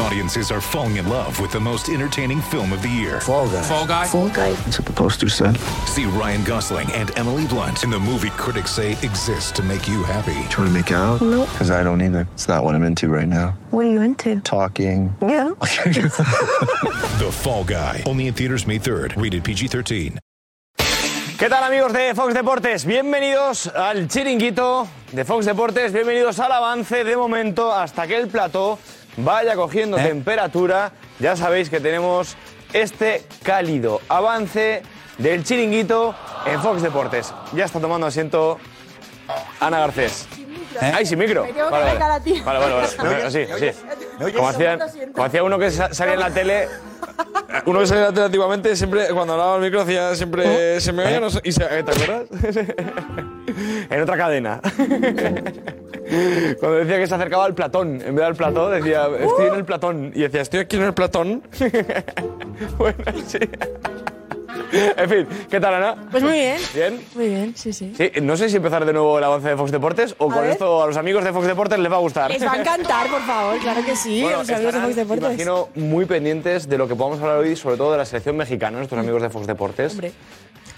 Audiences are falling in love with the most entertaining film of the year. Fall guy. Fall Guy. Fall guy. That's what the poster said. See Ryan Gosling and Emily Blunt in the movie critics say exists to make you happy. Trying to make it out? Nope. Because I don't either. It's not what I'm into right now. What are you into? Talking. Yeah. The Fall Guy. Only in theaters May 3rd. Rated PG-13. ¿Qué tal amigos de Fox Deportes? Bienvenidos al chiringuito de Fox Deportes, bienvenidos al avance de momento hasta que el plató vaya cogiendo temperatura. Ya sabéis que tenemos este cálido avance del chiringuito en Fox Deportes. Ya está tomando asiento Ana Garcés. ¡Ay, sin micro! Me tengo que Vale, vale. acercar a ti. Vale, vale, vale. Así, así. Como, hacían- como hacía uno que sa- salía en la tele. Uno que salía en la tele antiguamente, siempre, cuando hablaba al micro, hacía siempre. Se me oía, no sé- y se, ¿Te acuerdas? en otra cadena. Cuando decía que se acercaba al Platón, en vez del plató, decía, estoy en el Platón. Y decía, estoy aquí en el Platón. bueno, sí. En fin, ¿qué tal, Ana? Pues muy bien. ¿Bien? Muy bien, sí, sí. Sí, no sé si empezar de nuevo el avance de Fox Deportes o A con ver. esto a los amigos de Fox Deportes les va a gustar. Les va a encantar, por favor, claro que sí, Bueno, los amigos de Fox Deportes. Imagino muy pendientes de lo que podamos hablar hoy, sobre todo de la selección mexicana, nuestros amigos de Fox Deportes. Hombre.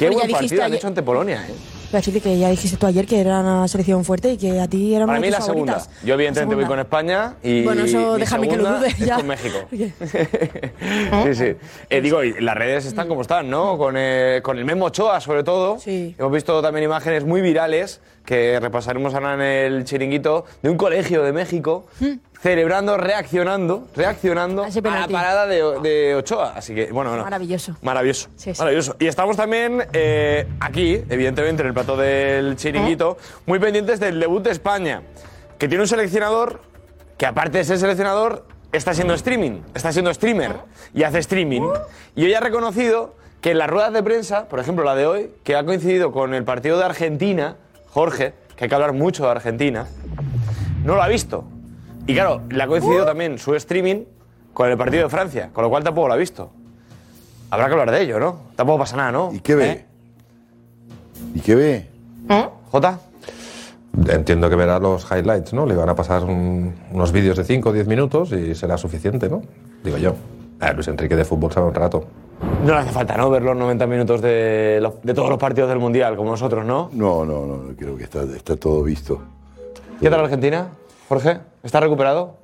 Qué Bueno, buen partido han hecho ante Polonia, ¿eh? Chile, que ya dijiste tú ayer que era una selección fuerte y que a ti era una Para de mí tus la segunda. favoritas. Yo evidentemente voy con segunda. España y Bueno, eso mi déjame que lo segunda dude es ya. con México. Sí, sí. Eh, digo, y las redes están como están, ¿no? Con, eh, con el Memo Ochoa, sobre todo. Sí. Hemos visto también imágenes muy virales que repasaremos ahora en el chiringuito de un colegio de México celebrando, reaccionando, reaccionando A la parada de, de Ochoa. Así que, bueno, bueno. Maravilloso. Maravilloso. Sí, sí. Maravilloso. Y estamos también eh, aquí, evidentemente, en el plató del chiringuito, muy pendientes del debut de España, que tiene un seleccionador que, aparte de ser seleccionador, está siendo streaming, está siendo streamer y hace streaming. Y hoy ha reconocido que en las ruedas de prensa, por ejemplo la de hoy, que ha coincidido con el partido de Argentina, Jorge, que hay que hablar mucho de Argentina, no lo ha visto. Y claro, le ha coincidido también su streaming con el partido de Francia, con lo cual tampoco lo ha visto. Habrá que hablar de ello, ¿no? Tampoco pasa nada, ¿no? ¿Y qué ve? ¿Eh? ¿Y qué ve? ¿Jota? Entiendo que verá los highlights, ¿no? Le van a pasar un- unos vídeos de 5 o 10 minutos y será suficiente, ¿no? Digo yo. A Luis Enrique de fútbol sabe un rato. No le hace falta, ¿no? Ver los 90 minutos de, los- de todos los partidos del Mundial, como nosotros, ¿no? No, no, no, no, creo que está, está todo visto. ¿Qué tal Argentina, Jorge? ¿Está recuperado?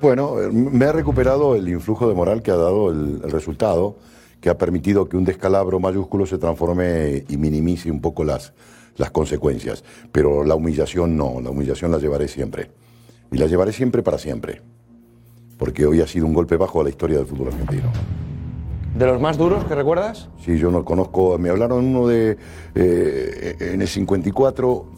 Bueno, eh, me ha recuperado el influjo de moral que ha dado el, el resultado, que ha permitido que un descalabro mayúsculo se transforme y minimice un poco las, las consecuencias. Pero la humillación no, la humillación la llevaré siempre. Y la llevaré siempre para siempre. Porque hoy ha sido un golpe bajo a la historia del fútbol argentino. ¿De los más duros que recuerdas? Sí, yo no conozco, me hablaron uno de eh, en el 54, mm,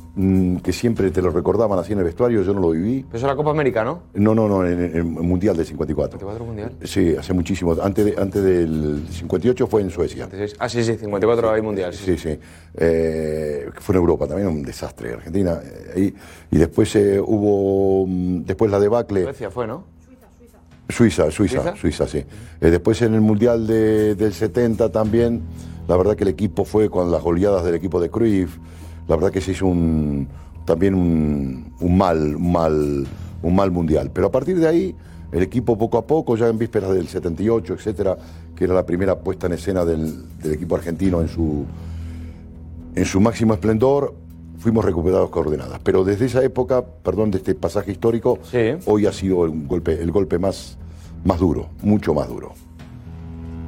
que siempre te lo recordaban así en el vestuario, yo no lo viví. Eso es la Copa América, ¿no? No, no, no, en el Mundial del 54. 54 Mundial. Sí, hace muchísimo. Antes, de- antes del 58 fue en Suecia. 56. Ah, sí, sí, 54 hay Mundial. Sí. Sí, sí. Eh, fue en Europa también, un desastre. Argentina. eh, ahí. y después eh, hubo, mm, después la debacle. Suecia fue, ¿no? Suiza, Suiza, ¿Suiza? Suiza, sí. Eh, después en el Mundial de- del 70 también, la verdad que el equipo fue con las goleadas del equipo de Cruyff, la verdad que se hizo un, también un, un mal, un mal, un mal Mundial. Pero a partir de ahí, el equipo poco a poco, ya en vísperas del 78, etcétera, que era la primera puesta en escena del, del equipo argentino en su, en su máximo esplendor, fuimos recuperados coordenadas. Pero desde esa época, perdón, de este pasaje histórico, Sí. hoy ha sido el golpe, el golpe más, más duro, mucho más duro.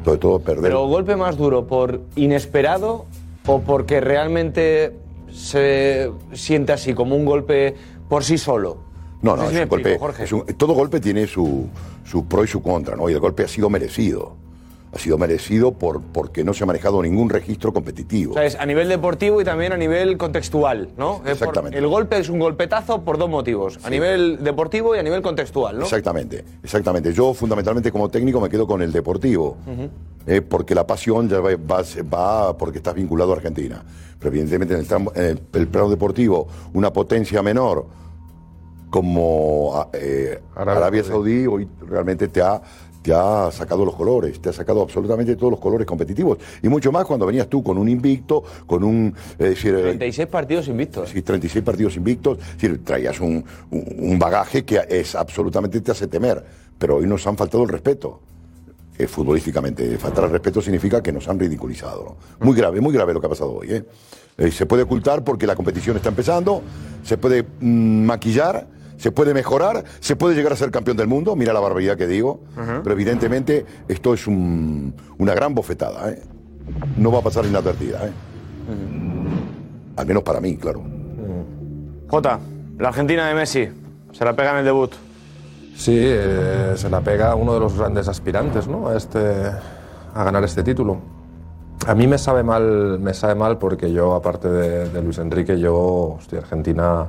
Sobre todo perder. Pero golpe más duro, ¿por inesperado o porque realmente se siente así, como un golpe por sí solo? no, sé no, si es me un golpe. explico, Jorge. es un- todo golpe tiene su, su pro y su contra, ¿no? Y el golpe ha sido merecido. Ha sido merecido por, porque no se ha manejado ningún registro competitivo. O sea, es a nivel deportivo y también a nivel contextual, ¿no? Por- Exactamente. el golpe es un golpetazo por dos motivos, a nivel deportivo y a nivel contextual, ¿no? Exactamente, exactamente. Yo fundamentalmente como técnico me quedo con el deportivo, eh, porque la pasión ya va, va- va porque estás vinculado a Argentina. Pero evidentemente en el, tramo- en el- el plano deportivo, una potencia menor como ah, eh, Arabia. Saudí hoy realmente te ha, te ha sacado los colores, te ha sacado absolutamente todos los colores competitivos. Y mucho más cuando venías tú con un invicto, con un... Es decir, eh, 36 partidos invictos. Sí, 36 partidos invictos. Es decir, traías un, un- bagaje que es absolutamente te hace temer. Pero hoy nos han faltado el respeto. eh, futbolísticamente. Faltar el respeto significa que nos han ridiculizado. ¿no? Muy grave, muy grave lo que ha pasado hoy. ¿eh? Eh, se puede ocultar porque la competición está empezando, se puede mm, maquillar, se puede mejorar, se puede llegar a ser campeón del mundo. Mira la barbaridad que digo. Pero evidentemente esto es un- una gran bofetada. ¿eh? No va a pasar inadvertida. ¿eh? Al menos para mí, claro. Jota, la Argentina de Messi. Se la pega en el debut. Sí, eh, se la pega uno de los grandes aspirantes ¿no? a, este, a ganar este título. A mí me sabe mal, me sabe mal porque yo, aparte de, de Luis Enrique, yo, hostia, Argentina,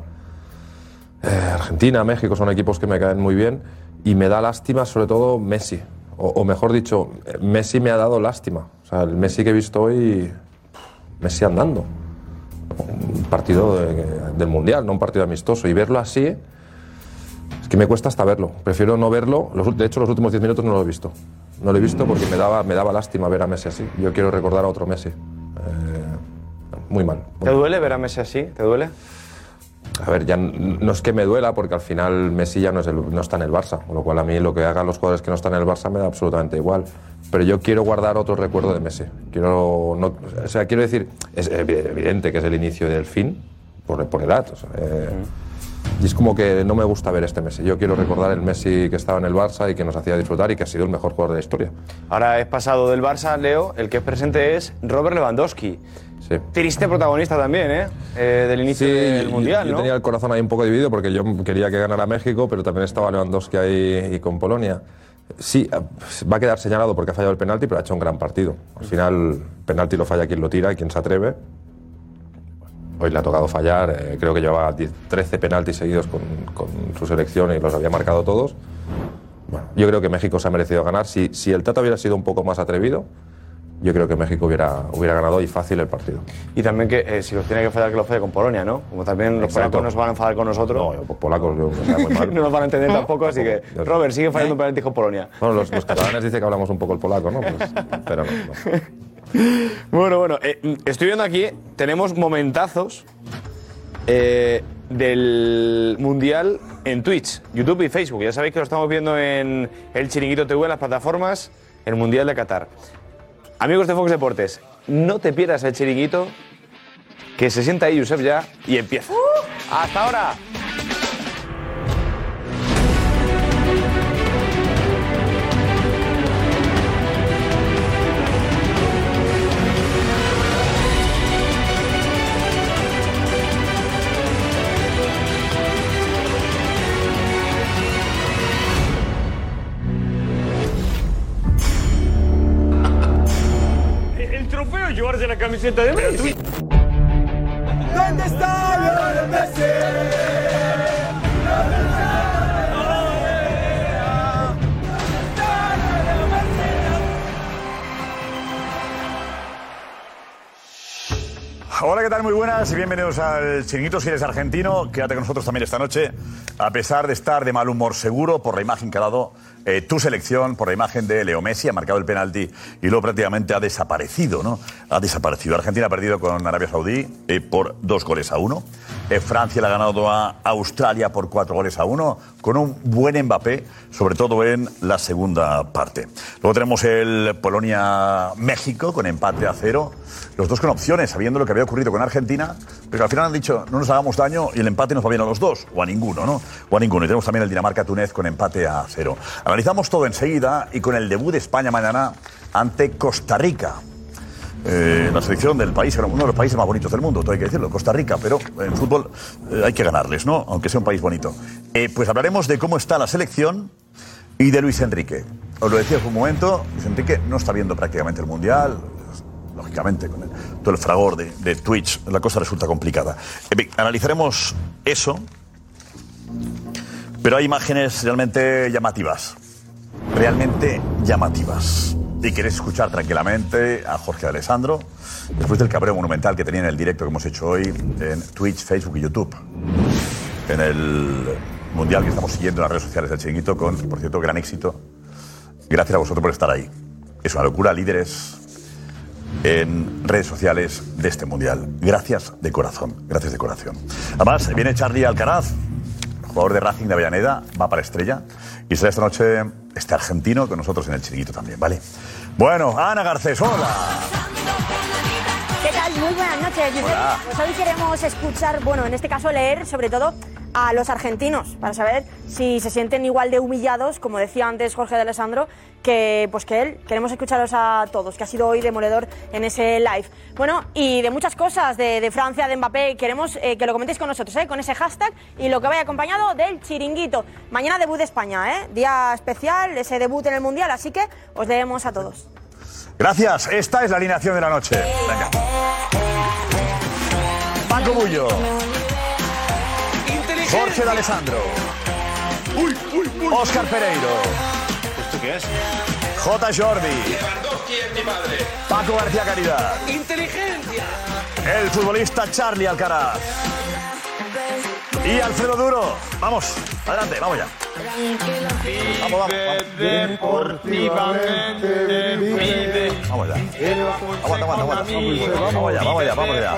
Argentina, México son equipos que me caen muy bien y me da lástima sobre todo Messi. O, mejor dicho, eh, Messi me ha dado lástima. O sea, el Messi que he visto hoy, Messi andando. Un partido de- del Mundial, no un partido amistoso. Y verlo así, es que me cuesta hasta verlo. Prefiero no verlo. Los de hecho, los últimos 10 minutos no lo he visto. No lo he visto porque me daba, me daba lástima ver a Messi así. Yo quiero recordar a otro Messi. Eh, muy mal. ¿Te duele ver a Messi así? ¿Te duele? A ver, ya no es que me duela porque al final Messi ya no, está en el Barça, con lo cual a mí lo que hagan los jugadores que no están en el Barça me da absolutamente igual. Pero yo quiero guardar otro recuerdo de Messi. Quiero, no- o sea, quiero decir, es evi- evidente que es el inicio del fin por, por edad. eh, y es como que no me gusta ver este Messi. Yo quiero recordar el Messi que estaba en el Barça y que nos hacía disfrutar y que ha sido el mejor jugador de la historia. Ahora es pasado del Barça, Leo. El que es presente es Robert Lewandowski. Sí. Triste protagonista también, ¿eh? Eh, del inicio del Mundial, yo, ¿no? tenía el corazón ahí un poco dividido porque yo quería que ganara México, pero también estaba Lewandowski ahí y con Polonia. Sí, eh, va a quedar señalado porque ha fallado el penalti, pero ha hecho un gran partido. Al final, penalti lo falla quien lo tira y quien se atreve. Hoy le ha tocado fallar, eh, creo que llevaba 10 13 penaltis seguidos con, con su selección y los había marcado todos. Bueno, yo creo que México se ha merecido ganar. Si, si el Tata hubiera sido un poco más atrevido, yo creo que México hubiera, hubiera ganado y fácil el partido. Y también que eh, si los tiene que fallar, que los falle con Polonia, ¿no? Como también los Exacto. polacos no se van a enfadar con nosotros. No, yo, polacos yo, muy mal. no nos van a entender tampoco, así que. Robert, sigue fallando penaltis con Polonia. Bueno, los, los catalanes dicen que hablamos un poco el polaco, ¿no? Pues, pero no, no. Bueno, bueno, eh, estoy viendo aquí, tenemos momentazos eh, del Mundial en Twitch, YouTube y Facebook. Ya sabéis que lo estamos viendo en el Chiringuito TV, en las plataformas, el Mundial de Qatar. Amigos de Fox Deportes, no te pierdas el Chiringuito, que se sienta ahí Josep ya y empieza. ¡Hasta ahora! Camiseta de Messi. Hola, ¿qué tal? Muy buenas y bienvenidos al Chiringuito. Si eres argentino, quédate con nosotros también esta noche. A pesar de estar de mal humor seguro por la imagen que ha dado eh, tu selección, por la imagen de Leo Messi, ha marcado el penalti y luego prácticamente ha desaparecido, ¿no? Ha desaparecido. Argentina ha perdido con Arabia Saudí eh, por dos goles a uno. Eh, Francia le ha ganado a Australia por cuatro goles a uno, con un buen Mbappé, sobre todo en la segunda parte. Luego tenemos el Polonia-México con empate a cero. Los dos con opciones, sabiendo lo que había ocurrido con Argentina, pero al final han dicho no nos hagamos daño y el empate nos va bien a los dos, o a ninguno, ¿no? O a ninguno. Y tenemos también el Dinamarca-Túnez con empate a cero. Analizamos todo enseguida y con el debut de España mañana ante Costa Rica. Eh, la selección del país, era uno de los países más bonitos del mundo, todo hay que decirlo, Costa Rica, pero en fútbol eh, hay que ganarles, ¿no? Aunque sea un país bonito. Eh, pues hablaremos de cómo está la selección y de Luis Enrique. Os lo decía hace un momento, Luis Enrique no está viendo prácticamente el Mundial, lógicamente, con todo el fragor de, de Twitch, la cosa resulta complicada. Analizaremos eso, pero hay imágenes realmente llamativas, realmente llamativas. Y queréis escuchar tranquilamente a Jorge Alessandro, después del cabreo monumental que tenía en el directo que hemos hecho hoy en Twitch, Facebook y YouTube. En el mundial que estamos siguiendo en las redes sociales del Chiringuito, con, por cierto, gran éxito Gracias a vosotros por estar ahí. Es una locura, líderes en redes sociales de este mundial. Gracias de corazón, gracias de corazón. Además, viene Charlie Alcaraz, jugador de Racing de Avellaneda, va para Estrella. Y será esta noche este argentino con nosotros en el chiringuito también, ¿vale? Bueno, Ana Garcés, hola. Muy buenas noches. Hola. Pues hoy queremos escuchar, bueno, en este caso leer sobre todo a los argentinos para saber si se sienten igual de humillados, como decía antes Jorge de Alessandro, que pues que él. Queremos escucharos a todos, que ha sido hoy demoledor en ese live. Bueno, y de muchas cosas, de, de Francia, de Mbappé, queremos eh, que lo comentéis con nosotros, ¿eh? con ese hashtag y lo que vaya acompañado del chiringuito. Mañana debut de España, ¿eh? día especial, ese debut en el Mundial, así que os debemos a todos. Gracias, esta es la alineación de la noche. Venga. Paco Bullo. Jorge de Alessandro. Oscar Pereiro. ¿Esto qué es? J. Jordi. Paco García Caridad. Inteligencia. El futbolista Charlie Alcaraz. Y Alfredo Duro. Vamos, adelante, vamos ya. Vamos, vamos. Deportivamente vive. Vamos ya. Aguanta, aguanta, aguanta. Vamos allá, vamos allá, vamos allá.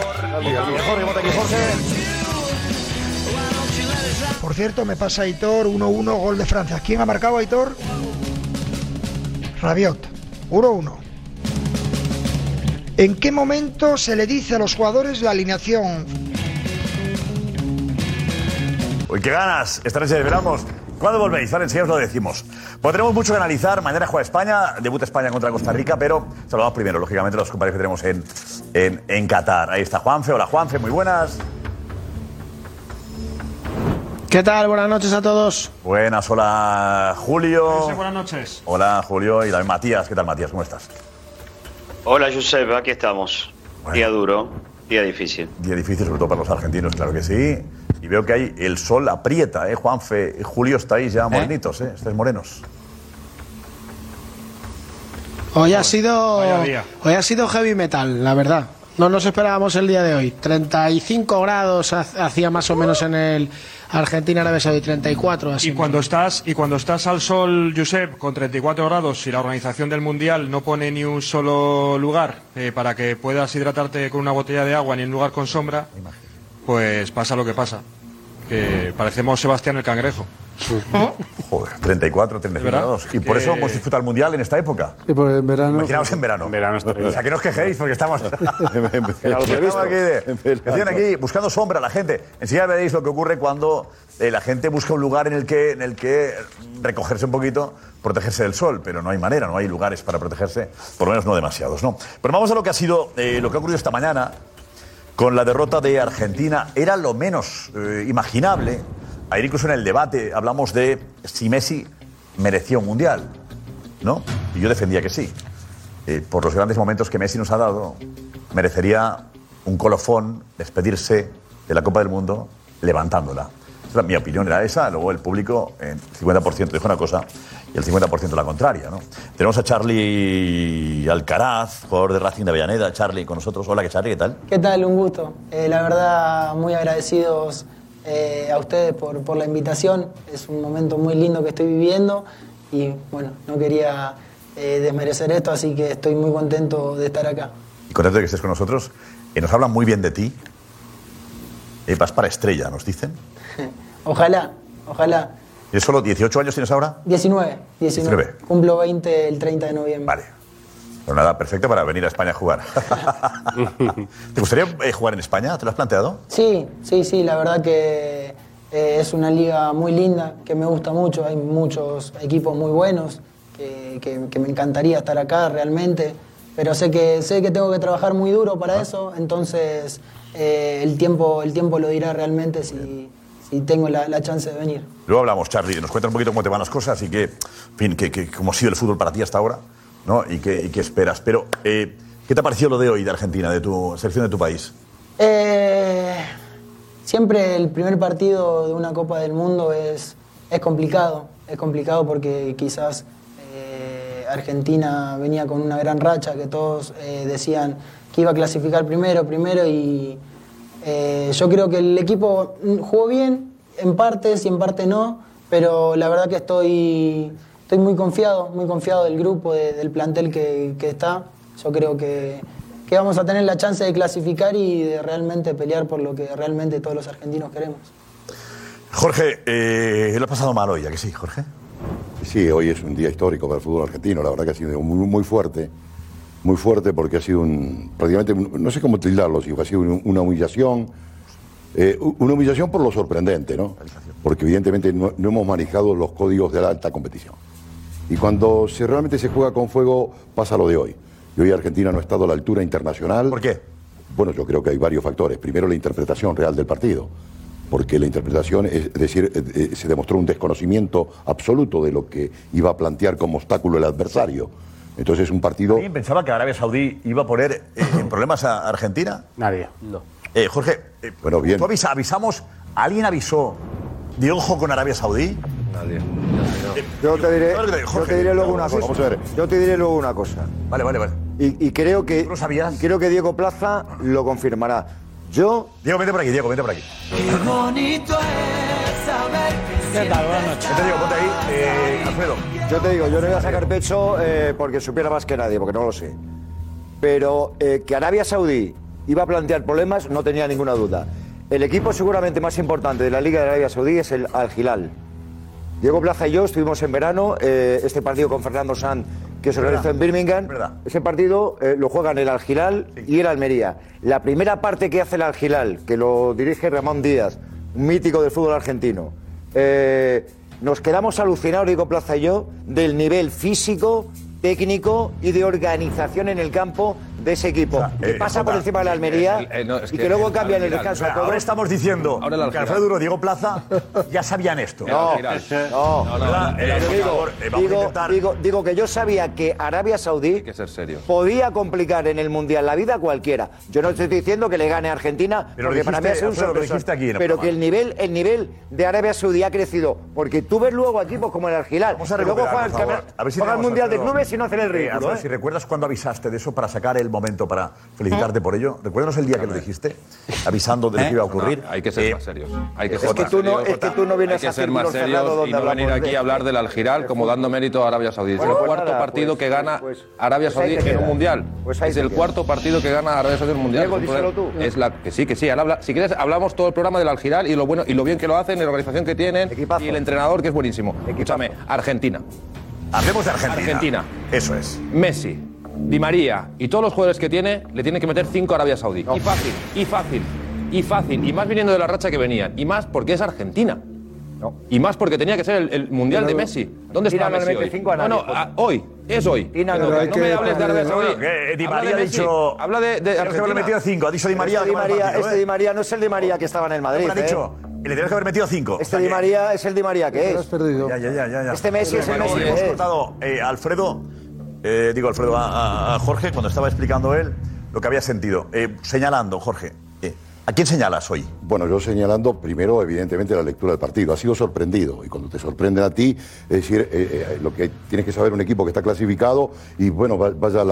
Jorge, vota aquí, Jorge. Por cierto, me pasa Aitor 1-1, gol de Francia. ¿Quién ha marcado Aitor? Rabiot. 1-1. ¿En qué momento se le dice a los jugadores la alineación? Uy, qué ganas. Esta noche desvelamos. ¿Cuándo volvéis? Vale, enseguida os lo decimos. Pues tenemos mucho que analizar. Mañana juega España, debuta España contra Costa Rica, pero saludamos primero, lógicamente, a los compañeros que tenemos en, en, en Qatar. Ahí está Juanfe. Hola, Juanfe, muy buenas. ¿Qué tal? Buenas noches a todos. Buenas, hola, Julio. buenas noches. Hola, Julio. Y también Matías. ¿Qué tal, Matías? ¿Cómo estás? Hola, Josep, aquí estamos. Día duro, día difícil. Día difícil, sobre todo para los argentinos, claro que sí. Y veo que hay el sol aprieta, ¿eh? Juanfe, Julio, estáis ya morenitos, ¿eh? Estáis morenos. Hoy ha sido hoy ha sido heavy metal, la verdad. No nos esperábamos el día de hoy. 35 grados ha- hacía más o menos en el Argentina Arabia Saudí 34 así. Y cuando estás y cuando estás al sol, Josep, con 34 grados y la organización del mundial no pone ni un solo lugar eh, para que puedas hidratarte con una botella de agua ni un lugar con sombra, pues pasa lo que pasa. Que parecemos Sebastián el cangrejo. Joder, 34, 35 ¿Verdad? grados. Y por eso hemos disfrutado el mundial en esta época. Y por el verano. Imaginaos en verano. O sea, que no os quejéis porque estamos. Estamos aquí, de- En verano. decían aquí buscando sombra la gente. Enseguida veréis lo que ocurre cuando eh, la gente busca un lugar en el que en el que recogerse un poquito, protegerse del sol, pero no hay manera, no hay lugares para protegerse, por lo menos no demasiados, ¿no? Pero vamos a lo que ha sido eh, lo que ha ocurrido esta mañana con la derrota de Argentina. Era lo menos eh, imaginable. Ayer incluso en el debate hablamos de si Messi merecía un mundial, ¿no? Y yo defendía que sí. Eh, por los grandes momentos que Messi nos ha dado, merecería un colofón despedirse de la Copa del Mundo levantándola. Mi opinión era esa, luego el público en 50% dijo una cosa y el 50% la contraria. ¿no? Tenemos a Charlie Alcaraz, jugador de Racing de Avellaneda. Charlie con nosotros. Hola, ¿qué Charlie? ¿Qué tal? ¿Qué tal? Un gusto. Eh, la verdad, muy agradecidos eh, a ustedes por, por la invitación. Es un momento muy lindo que estoy viviendo y bueno, no quería eh, desmerecer esto, así que estoy muy contento de estar acá. Y contento de que estés con nosotros. Eh, nos hablan muy bien de ti. Eh, vas para estrella, nos dicen. Ojalá, ojalá. ¿Y solo 18 años tienes ahora? 19, 19. 19. Cumplo 20 el 30 de noviembre. Vale. Pero nada, perfecto para venir a España a jugar. ¿Te gustaría eh, jugar en España? ¿Te lo has planteado? Sí, sí, sí, la verdad que eh, es una liga muy linda, que me gusta mucho, hay muchos equipos muy buenos, que, que- que me encantaría estar acá realmente, pero sé que, sé que tengo que trabajar muy duro para eso, entonces eh, el, tiempo, el tiempo lo dirá realmente si, si tengo la, la chance de venir. Luego hablamos, Charlie. Nos cuentas un poquito cómo te van las cosas y que, en fin, que, que- cómo ha sido el fútbol para ti hasta ahora, ¿no? Y qué, y qué esperas. Pero, eh, ¿qué te ha parecido lo de hoy de Argentina, de tu selección de tu país? Eh, siempre el primer partido de una Copa del Mundo es, es complicado. Es complicado porque quizás eh, Argentina venía con una gran racha que todos eh, decían que iba a clasificar primero, primero y eh, yo creo que el equipo jugó bien en partes y en parte no, pero la verdad que estoy estoy muy confiado, muy confiado del grupo, de- del plantel que, que está. Yo creo que, que vamos a tener la chance de clasificar y de realmente pelear por lo que realmente todos los argentinos queremos. Jorge, eh, lo has pasado mal hoy, ¿a que sí, Jorge? Sí, hoy es un día histórico para el fútbol argentino. La verdad que ha sido muy, muy fuerte. Muy fuerte porque ha sido un. prácticamente, un- no sé cómo tildarlo, si ha sido un- una humillación. eh, una humillación por lo sorprendente, ¿no? Porque evidentemente no, no hemos manejado los códigos de la alta competición. Y cuando se, realmente se juega con fuego, pasa lo de hoy. Y hoy Argentina no ha estado a la altura internacional. ¿Por qué? Bueno, yo creo que hay varios factores. Primero, la interpretación real del partido. Porque la interpretación, es, es decir, eh, eh, se demostró un desconocimiento absoluto de lo que iba a plantear como obstáculo el adversario. Entonces, un partido. ¿Alguien pensaba que Arabia Saudí iba a poner eh, en problemas a Argentina? Nadie. No. Eh, Jorge, eh, Bueno, bien. ¿tú avisa- avisamos? ¿Alguien avisó de ojo con Arabia Saudí? Nadie. Yo te diré, Jorge, yo te diré luego una cosa. Vamos a ver. Yo te diré luego una cosa. Vale, vale, vale. Y, y creo que y creo que Diego Plaza lo confirmará. Yo Diego, vete por aquí, Diego, vete por aquí. Qué bonito es saber que ¿Qué tal? Buenas noches. Vete, Diego, ponte ahí. Eh, Alfredo. Yo te digo, yo no voy a sacar pecho eh, porque supiera más que nadie, porque no lo sé. Pero eh, que Arabia Saudí iba a plantear problemas, no tenía ninguna duda. El equipo seguramente más importante de la Liga de Arabia Saudí es el Al Hilal. Diego Plaza y yo estuvimos en verano, eh, este partido con Fernando Sanz, que se realizó en Birmingham. Ese partido eh, lo juegan el Al Hilal y el Almería. La primera parte que hace el Al Hilal, que lo dirige Ramón Díaz, un mítico del fútbol argentino, eh, nos quedamos alucinados, Diego Plaza y yo, del nivel físico, técnico y de organización en el campo de ese equipo. que eh, pasa por encima de la Almería eh, eh, no, es y que que luego el cambia en el descanso. espera, todo. ahora estamos diciendo Ahora que. Alfredo Duro, Diego Plaza ya sabían esto. No, no, no, eh, digo, eh, a digo, que yo sabía que Arabia Saudí que ser serio. podía complicar en el Mundial la vida a cualquiera. Yo no estoy diciendo que le gane a Argentina, Pero porque para mí dijiste, sido un dijiste el Pero programa. que el nivel, el nivel de Arabia Saudí ha crecido, porque tú ves luego equipos como el Al Hilal, Vamos a que luego recuperar, juegan, por favor. el A ver si juegan el tenemos, Mundial de. Clubes y no hacen el Eh, ridículo. Alfredo, ¿eh? Si recuerdas cuando avisaste de eso para sacar el momento para felicitarte por ello, recuérdanos el día que lo dijiste, avisando de lo que iba a ocurrir. No, hay que ser Eh, más serios. Hay que es ser que más tú no- es que tú no vienes Hay que a ser más serios y no venir aquí de- a hablar del Algiral como dando mérito a Arabia Saudí. Es el cuarto nada, partido pues- que gana pues- Arabia pues ahí Saudí en un mundial. Es el cuarto partido que gana Arabia Saudí en un mundial. Diego, Es tú. Es la que sí, que sí. habla- si quieres hablamos todo el programa del Algiral y lo bueno y lo bien que lo hacen, y la organización que tienen y el entrenador que es buenísimo. Escúchame, Argentina. Hablemos de Argentina. Argentina. Eso es. Messi, Di María y todos los jugadores que tiene le tienen que meter 5 a Arabia Saudí. Y fácil, y fácil, y fácil. Y más viniendo de la racha que venían. Y más porque es Argentina. Y más porque tenía que ser el, el mundial de Messi. ¿Dónde está no Messi hoy? cinco a No, nadie, no, a- hoy. Es hoy. No, no, pero no me que hables de Arabia Saudí. Eh, Di María ha dicho- Habla de, de que haberle Argentina. metido cinco. Ha dicho Di María. Este Di María, partido, este ¿eh? Di María no es el Di María que estaba en el Madrid. Ha ¿eh? dicho, y le tienes que haber metido cinco. Este Di María es el Di María que es. Ya, ya, ya, ya, ya. Este Messi es el Messi Hemos cortado eh, Alfredo, eh, digo Alfredo, a, Jorge, cuando estaba explicando él lo que había sentido. Eh, señalando, Jorge, eh, ¿a quién señalas hoy? Bueno, yo señalando primero, evidentemente, la lectura del partido. Ha sido sorprendido. Y cuando te sorprenden a ti, es decir, lo que tienes que saber un equipo que está clasificado, y bueno, va- vaya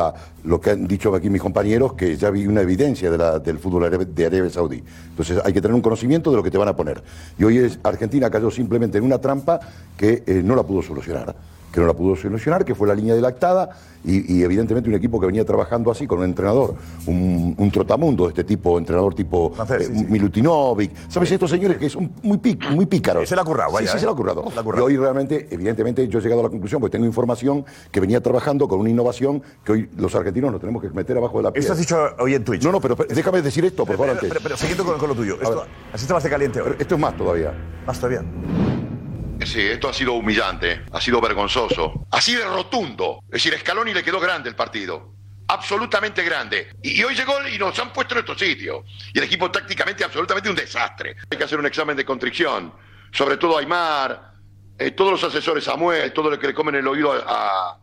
lo que han dicho aquí mis compañeros, que ya vi una evidencia de la- del fútbol de Arabia Saudí. Entonces hay que tener un conocimiento de lo que te van a poner. Y hoy es, Argentina cayó simplemente en una trampa que no la pudo solucionar. Que no la pudo solucionar, que fue la línea de lactada, y, y evidentemente un equipo que venía trabajando así con un entrenador, un, un trotamundo de este tipo, entrenador tipo Francés, eh, sí. Milutinovic, ¿sabes? Estos señores que son muy, pic- muy pícaros. Se le ha currado, vaya, sí, ¿eh? se le ha currado. Y hoy realmente, evidentemente, yo he llegado a la conclusión, porque tengo información que venía trabajando con una innovación que hoy los argentinos nos tenemos que meter abajo de la piel. Esto has dicho hoy en Twitch. No, no, pero pero déjame decir esto, por favor, Pero, antes. pero, pero siguiendo con, con lo tuyo. Esto, ver. así estabas de caliente hoy. Esto es más todavía. Más todavía. Sí, esto ha sido humillante, ha sido vergonzoso. Así de rotundo. Es decir, a Scaloni le quedó grande el partido. Absolutamente grande. Y, hoy llegó y nos han puesto en nuestro sitio. Y el equipo tácticamente absolutamente un desastre. Hay que hacer un examen de contrición. Sobre todo Aymar, eh, todos los asesores Samuel, todo lo que le comen el oído a,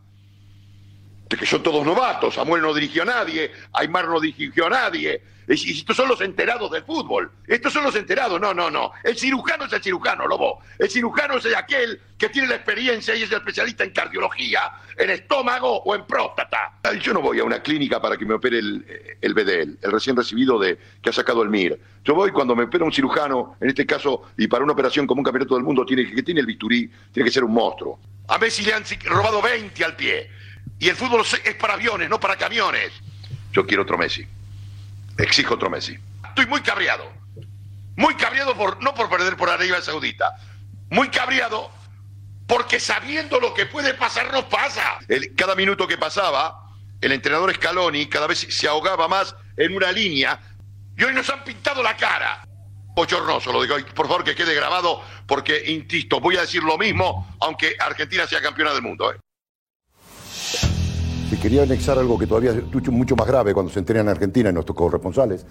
de que son todos novatos. Samuel no dirigió a nadie, Aymar no dirigió a nadie. Y estos son los enterados del fútbol. Estos son los enterados. No, no, no. El cirujano es el cirujano, Lobo. El cirujano es aquel que tiene la experiencia y es el especialista en cardiología, en estómago o en próstata. Yo no voy a una clínica para que me opere el, el BDL, el recién recibido de que ha sacado el MIR. Yo voy cuando me opera un cirujano, en este caso, y para una operación como un campeonato del mundo, tiene que tiene el bisturí, tiene que ser un monstruo. A Messi le han robado 20 al pie. Y el fútbol es para aviones, no para camiones. Yo quiero otro Messi. Exijo otro Messi. Estoy muy cabreado. Muy cabreado por, no por perder por Arabia Saudita. Muy cabreado porque sabiendo lo que puede pasar nos pasa. Cada minuto que pasaba, el entrenador Scaloni cada vez se ahogaba más en una línea y hoy nos han pintado la cara. Bochornoso, lo digo, por favor que quede grabado porque, insisto, voy a decir lo mismo aunque Argentina sea campeona del mundo. ¿eh? Y quería anexar algo que todavía es mucho- más grave cuando se entrena en Argentina y nuestros corresponsales.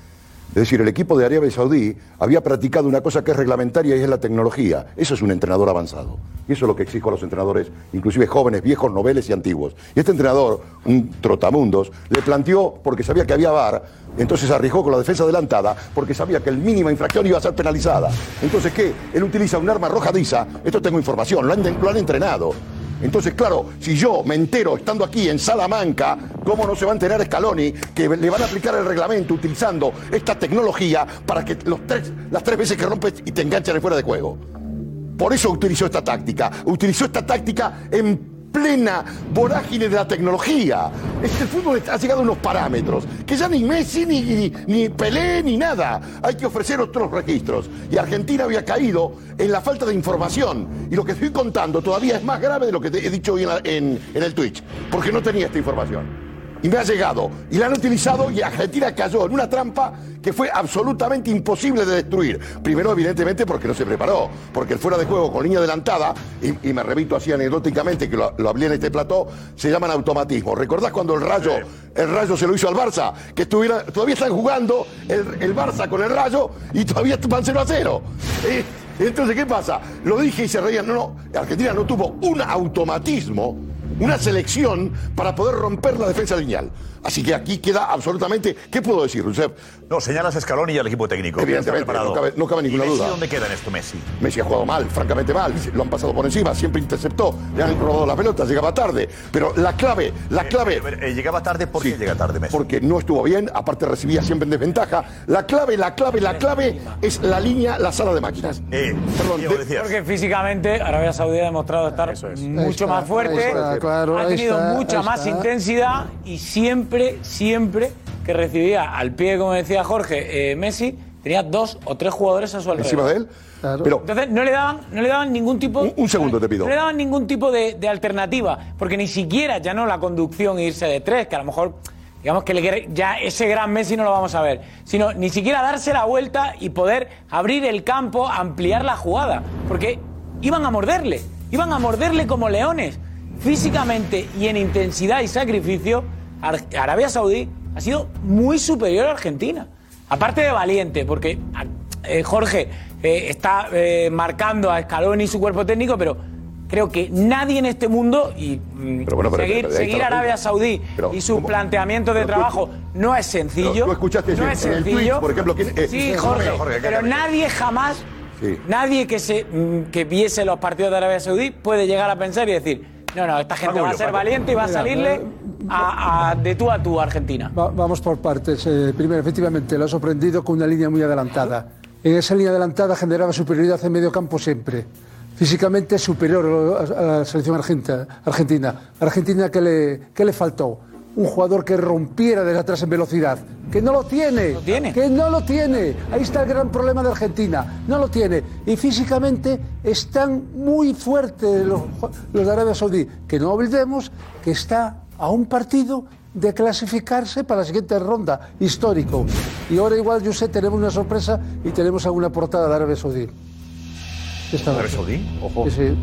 Es decir, el equipo de Arabia Saudí había practicado una cosa que es reglamentaria y es la tecnología. Eso es un entrenador avanzado. Y eso es lo que exijo a los entrenadores, inclusive jóvenes, viejos, noveles y antiguos. Y este entrenador, un trotamundos, le planteó, porque sabía que había VAR, entonces arriesgó con la defensa adelantada, porque sabía que el mínima infracción iba a ser penalizada. Entonces, ¿qué? Él utiliza un arma arrojadiza, esto tengo información, lo han entrenado. Entonces, claro, si yo me entero estando aquí en Salamanca, ¿cómo no se va a enterar Scaloni que le van a aplicar el reglamento utilizando esta tecnología para que los tres, las tres veces que rompes y te enganchan en fuera de juego? Por eso utilizó esta táctica. Utilizó esta táctica en plena vorágine de la tecnología. Este fútbol ha llegado a unos parámetros que ya ni Messi, ni, ni, ni Pelé, ni nada. Hay que ofrecer otros registros. Y Argentina había caído en la falta de información. Y lo que estoy contando todavía es más grave de lo que te he dicho hoy en, en- en el Twitch. Porque no tenía esta información. Y me ha llegado. Y la han utilizado y Argentina cayó en una trampa que fue absolutamente imposible de destruir. Primero, evidentemente, porque no se preparó. Porque el fuera de juego con línea adelantada, y, y me remito así anecdóticamente, que lo, lo hablé en este plató, se llaman automatismo. ¿Recordás cuando el Rayo, el Rayo se lo hizo al Barça? Que estuviera, todavía están jugando el, el Barça con el Rayo y todavía van 0 a 0. Eh, entonces, ¿qué pasa? Lo dije y se reían. No, no, Argentina no tuvo un automatismo una selección para poder romper la defensa lineal. Así que aquí queda absolutamente. ¿Qué puedo decir, Josep? No, señalas a Scaloni y al equipo técnico. Evidentemente, no cabe, no cabe ninguna ¿Y Messi duda. dónde queda en esto Messi? Messi ha jugado mal, francamente mal. Lo han pasado por encima, siempre interceptó, le han robado la pelota, llegaba tarde. Pero la clave, la clave. Eh, llegaba tarde, ¿por qué llega tarde Messi? Porque no estuvo bien, aparte recibía siempre en desventaja. La clave, la clave, la clave es la línea, la sala de máquinas. Eh, Perdón, de- Porque físicamente Arabia Saudí ha demostrado estar mucho más fuerte, ahí está, claro, ha tenido está, mucha más intensidad y siempre, siempre que recibía al pie, como decía Jorge, eh, Messi, tenía dos o tres jugadores a su alrededor. Encima de él. Pero Entonces no le daban, no le daban ningún tipo. un, un segundo te pido. No le daban ningún tipo de, de alternativa, porque ni siquiera ya no la conducción e irse de tres, que a lo mejor, digamos que le- ya ese gran Messi no lo vamos a ver, sino ni siquiera darse la vuelta y poder abrir el campo, ampliar la jugada, porque iban a morderle, iban a morderle como leones, físicamente y en intensidad y sacrificio, Ar- Arabia Saudí ha sido muy superior a Argentina. Aparte de valiente, porque a- eh, Jorge eh, está eh, marcando a Scaloni y su cuerpo técnico, pero creo que nadie en este mundo, y mm, Pero bueno, pero- seguir, pero seguir Arabia. Saudí Pero, y su ¿cómo? planteamiento de Pero tú- trabajo no es sencillo. Pero tú escuchaste no es en el sencillo. Por ejemplo, ¿quién- eh, sí, Jorge, Jorge, Jorge, ¿qué pero nadie jamás, Sí. nadie que, se, mm, que viese los partidos de Arabia Saudí puede llegar a pensar y decir, no, no, esta gente Paco va a ser Paco. valiente y va a salirle a, a- de tú a tú Argentina. Va- vamos por partes. Eh, primero, efectivamente, lo ha sorprendido con una línea muy adelantada. En esa línea adelantada generaba superioridad en medio campo siempre. Físicamente superior a la selección argentina. Argentina, Argentina ¿qué le, qué le faltó? Un jugador que rompiera desde atrás en velocidad. Que no lo tiene. Que no lo tiene. Ahí está el gran problema de Argentina. No lo tiene. Y físicamente están muy fuertes los, los de Arabia Saudí. Que no olvidemos que está a un partido de clasificarse para la siguiente ronda, histórico. Y ahora igual, yo sé, tenemos una sorpresa y tenemos alguna portada de Arabia Saudí. Esta ¿Arabia. Saudí? Ojo. Sí, sí.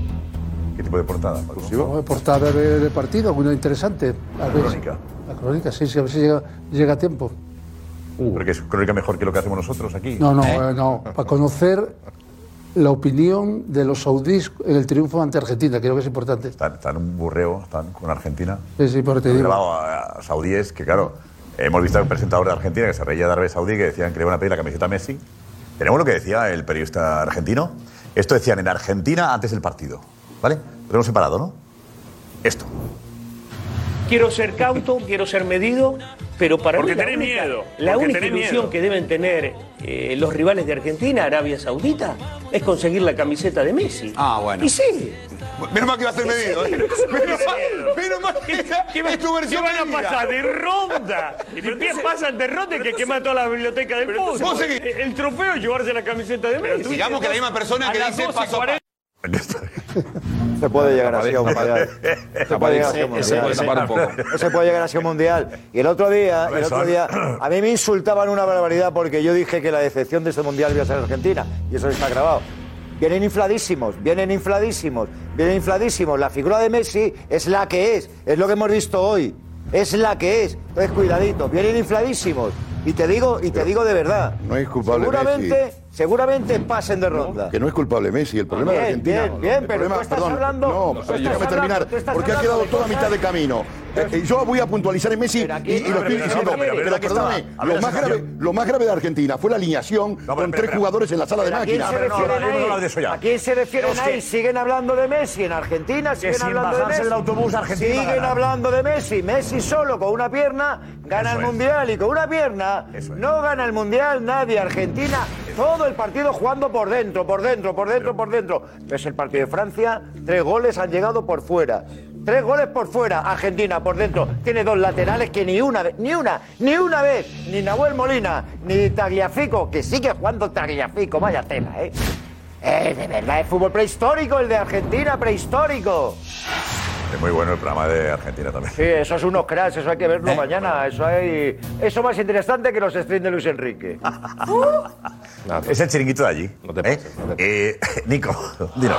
¿Qué tipo de portada? No, portada de, de partido, alguna interesante. A ver, Crónica. La crónica, sí, sí, a ver si llega, llega a tiempo. Porque es crónica mejor que lo que hacemos nosotros aquí. No, no, eh, no. Para conocer la opinión de los saudíes en el triunfo ante Argentina. Creo que es importante. Están, están en un burreo, están con Argentina. Sí, sí, por te Hemos digo. grabado a, a saudíes que, claro, hemos visto a un presentador de Argentina que se reía de Arabia Saudí que decían que le iban a pedir la camiseta a Messi. Tenemos lo que decía el periodista argentino. Esto decían en Argentina antes del partido. ¿Vale? Lo tenemos separado, ¿no? Esto. Quiero ser cauto, quiero ser medido, pero para Porque mí la única, miedo, la única tenés ilusión miedo. que deben tener eh, los rivales de Argentina, Arabia Saudita, es conseguir la camiseta de Messi. Ah, bueno. Y sí. Menos mal que va a ser medido, ¿eh? Menos mal, menos mal que es tu versión ¿Qué van a pasar de ronda? ¿Y por qué pasan de ronda y que quema toda la biblioteca del fútbol? El, trofeo es llevarse la camiseta de Messi. Digamos que la misma persona que dice 12 paso Se puede llegar así a un mundial. Se puede llegar así a un mundial. No se puede llegar así a un mundial. Y el otro día, el otro día, a mí me insultaban una barbaridad porque yo dije que la decepción de este mundial iba a ser Argentina. Y eso está grabado. Vienen infladísimos, vienen infladísimos, vienen infladísimos. La figura de Messi es la que es, es lo que hemos visto hoy. Es la que es. Entonces, cuidadito, vienen infladísimos. Y te digo, y te digo de verdad. No es culpable Seguramente, Messi. Seguramente pasen de ronda. Que no es culpable Messi, el problema de Bien, Argentina. bien, bien, el pero problema- tú estás perdón, hablando- No, déjame terminar, porque ha quedado de toda a mitad de camino. Eh, eh, yo voy a puntualizar en Messi y, y lo estoy diciendo, pero- perdóname, lo más, grave, sensación. lo más grave de Argentina fue la alineación con tres jugadores en la sala de ¿Pero ¿A quién máquinas. ¿A quién se refieren Es ahí? Siguen hablando de Messi en Argentina, siguen hablando de Messi. del autobús, Argentina va a Siguen hablando de Messi. Messi solo con una pierna gana el es. mundial y con una pierna no gana el mundial nadie. Argentina todo el partido jugando por dentro, por dentro, por dentro, por dentro. Ves el partido de Francia, tres goles han llegado por fuera. Tres goles por fuera, Argentina por dentro. Tiene dos laterales que ni una vez, ni una, ni una vez, ni Nahuel Molina, ni Tagliafico, que sigue jugando Tagliafico, vaya tela, ¿eh? Eh, de verdad, es fútbol prehistórico el de Argentina, prehistórico. Es muy bueno el programa de Argentina también. Sí, eso es unos cracks, eso hay que verlo mañana. Eso hay. Eso más interesante que los streams de Luis Enrique. Es el chiringuito de allí. ¿eh? Eh, Nico, dinos.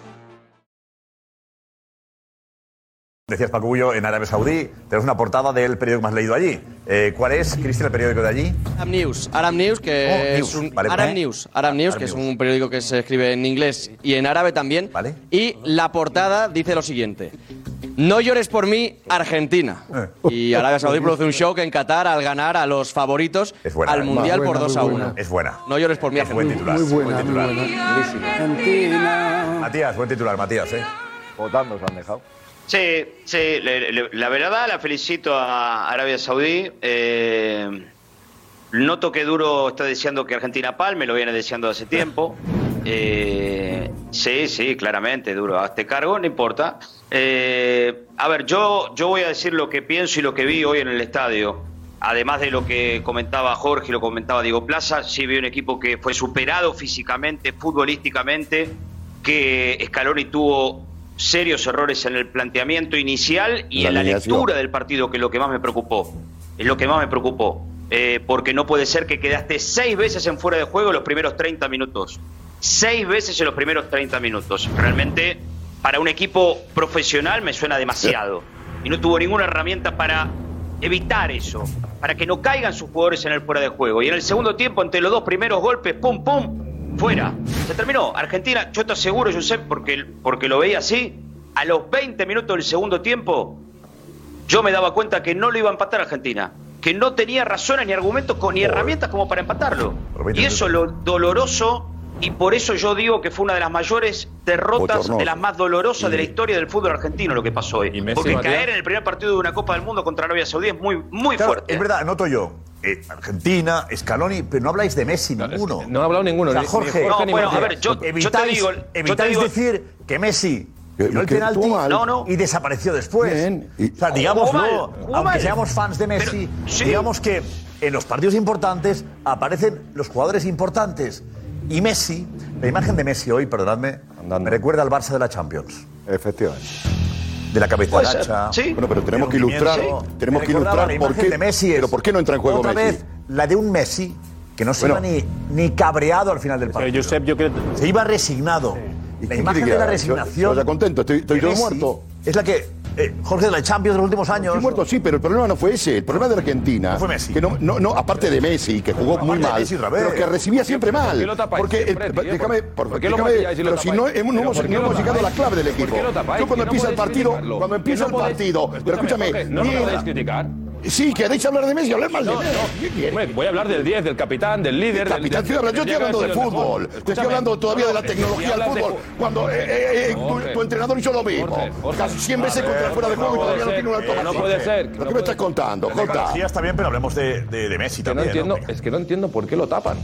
Decías, Paco Bullo, en Arabia Saudí, tenemos una portada del periódico más leído allí. Eh, ¿Cuál es, Cristian, el periódico de allí? Arab News, Arab News, que Oh, News, es un vale, Arab ¿eh? News, Arab News, Arab que es News. un periódico que se escribe en inglés y en árabe también. Y la portada dice lo siguiente: No llores por mí, Argentina. Y Arabia Saudí produce un shock en Qatar al ganar a los favoritos buena, al eh. mundial Buena, por muy 2 a buena. 1. Es buena. No llores por mí, Es buen Argentina. titular. buen titular. Matías, buen titular, Matías, ¿eh? Votando se han dejado. Sí, sí, le- la verdad la felicito a Arabia Saudí. Eh, noto que Duro está deseando que Argentina palme, lo viene deseando hace tiempo. Eh, sí, sí, claramente, Duro, hazte cargo, no importa. Eh, a ver, yo, yo voy a decir lo que pienso y lo que vi hoy en el estadio. Además de lo que comentaba Jorge y lo comentaba Diego Plaza, sí vi un equipo que fue superado físicamente, futbolísticamente, que Scaloni tuvo serios errores en el planteamiento inicial y La en la alineación. lectura del partido, que es lo que más me preocupó. Es lo que más me preocupó. Eh, porque no puede ser que quedaste seis veces en fuera de juego en los primeros 30 minutos. Seis veces en los primeros 30 minutos. Realmente, para un equipo profesional me suena demasiado. Y no tuvo ninguna herramienta para evitar eso. Para que no caigan sus jugadores en el fuera de juego. Y en el segundo tiempo, ante los dos primeros golpes, pum, pum, fuera. Se terminó. Argentina, yo te aseguro, yo sé, porque, porque lo veía así, a los 20 minutos del segundo tiempo, yo me daba cuenta que no lo iba a empatar Argentina. Que no tenía razones ni argumentos con- ni herramientas como para empatarlo. Y eso es lo doloroso, y por eso yo digo que fue una de las mayores derrotas, Bochornoso. de las más dolorosas de la historia del fútbol argentino lo que pasó hoy. Porque Matías? caer en el primer partido de una Copa del Mundo contra Arabia Saudí es muy, muy Claro, fuerte. Es verdad, noto yo. Eh, Argentina, Scaloni, pero no habláis de Messi no, ninguno. No ha hablado ninguno. O sea, Jorge, no, evitáis, decir que Messi no el penalti no, no. y desapareció después. O sea, digamos, no, aunque seamos fans de Messi, digamos que en los partidos importantes aparecen los jugadores importantes. Y Messi, la imagen de Messi hoy, perdonadme, me recuerda al Barça de la Champions. Efectivamente de la cabeza pues, eh, ¿sí? Bueno, pero tenemos que ilustrar, tenemos que ilustrar por qué, de Messi es, pero por qué no entra en juego otra Messi. Vez, la de un Messi que no se iba ni, ni, cabreado al final del partido. Josep, yo creo... Se iba resignado. ¿Y la imagen de la resignación. Yo, yo contento, estoy, estoy yo muerto es la que eh, Jorge de la Champions de los últimos años. Muerto, sí, pero el problema no fue ese. El problema de Argentina. Fue Messi. Que no, no, no aparte de Messi, que jugó muy mal. Pero que recibía siempre mal. ¿Por qué? Porque, déjame, por, qué lo déjame, pero si no, hemos, no hemos, llegado a la clave del equipo. Yo cuando empieza el partido, cuando empieza el partido, pero escúchame, no lo podéis criticar. Sí, ¿queréis hablar de Messi? Hablar más de Messi. Hombre, voy a hablar del 10, del capitán, del líder. Capitán, del, del, yo estoy hablando de fútbol. Te estoy hablando todavía no, de la tecnología del fútbol. De... Cuando eh, eh, eh tu, tu, entrenador hizo lo mismo. Casi 100 veces contra fuera de juego y todavía no tiene una automática. No puede ser. ¿Lo que me estás contando? La tecnología está bien, pero hablemos de, de Messi también. Es que no entiendo por qué lo tapan.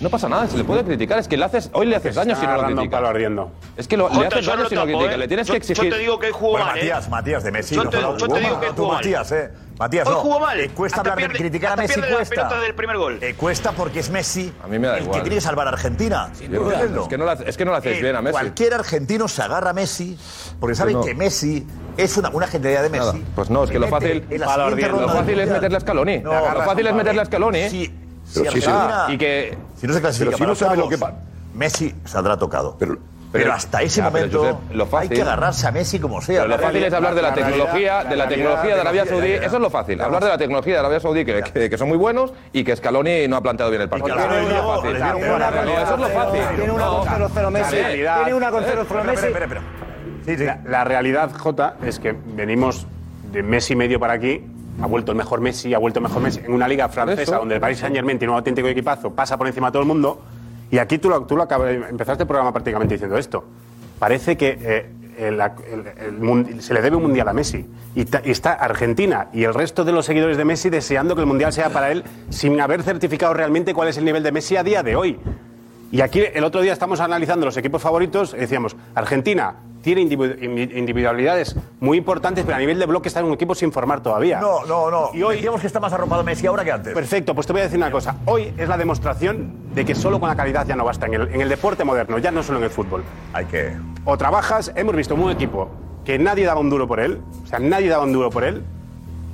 No pasa nada, se le puede criticar. Es que le haces, hoy le haces daño si no lo criticas. ardiendo. Es que lo, le haces daño si no lo criticas. ¿eh? Le tienes que exigir. Yo te digo que jugó mal. ¿eh? Matías, Matías, de Messi. Yo te, digo que jugó mal. Matías, eh. Matías, hoy jugó mal. Eh, cuesta hablar, criticar a Messi cuesta. del primer gol. cuesta porque es Messi el que tiene que salvar a Argentina. Es que no lo haces bien a Messi. Cualquier argentino se agarra a Messi porque saben que Messi es una, una genialidad de Messi. Pues no, es que lo fácil, lo fácil es meterle a Scaloni. Lo fácil es meterle a Scaloni. Pero si, sí, sí. y que, si no se clasifica, si no sabe lo que Messi saldrá tocado. Pero, pero, pero, hasta ah, ese ya, momento Josep, lo fácil, hay que agarrarse a Messi como sea. Pero lo fácil es hablar de la, tecnología, realidad, de la, la tecnología de Arabia Saudí. Eso es lo fácil. Hablar de la tecnología de Arabia Saudí, que, que, que son muy buenos y que Scaloni no ha planteado bien el partido. Eso es lo fácil. Eso es lo fácil. Tiene una con 0-0 Messi. Tiene una con 0-0 Messi. La realidad, Jota, es que venimos de mes y medio para aquí ha vuelto el mejor Messi, ha vuelto el mejor Messi. En una liga francesa donde el Paris Saint Germain tiene un auténtico equipazo, pasa por encima de todo el mundo. Y aquí tú lo, tú lo acabas, empezaste el programa prácticamente diciendo esto. Parece que eh, se le debe un mundial a Messi. Y, está Argentina y el resto de los seguidores de Messi deseando que el mundial sea para él sin haber certificado realmente cuál es el nivel de Messi a día de hoy. Y aquí el otro día estamos analizando los equipos favoritos y decíamos, Argentina tiene individualidades muy importantes, pero a nivel de bloque está en un equipo sin formar todavía. No, no, no. Y hoy digamos que está más arropado Messi ahora que antes. Perfecto, pues te voy a decir una cosa. Hoy es la demostración de que solo con la calidad ya no basta en el, en el deporte moderno, ya no solo en el fútbol. Hay que... O trabajas, hemos visto un equipo que nadie daba un duro por él, o sea, nadie daba un duro por él,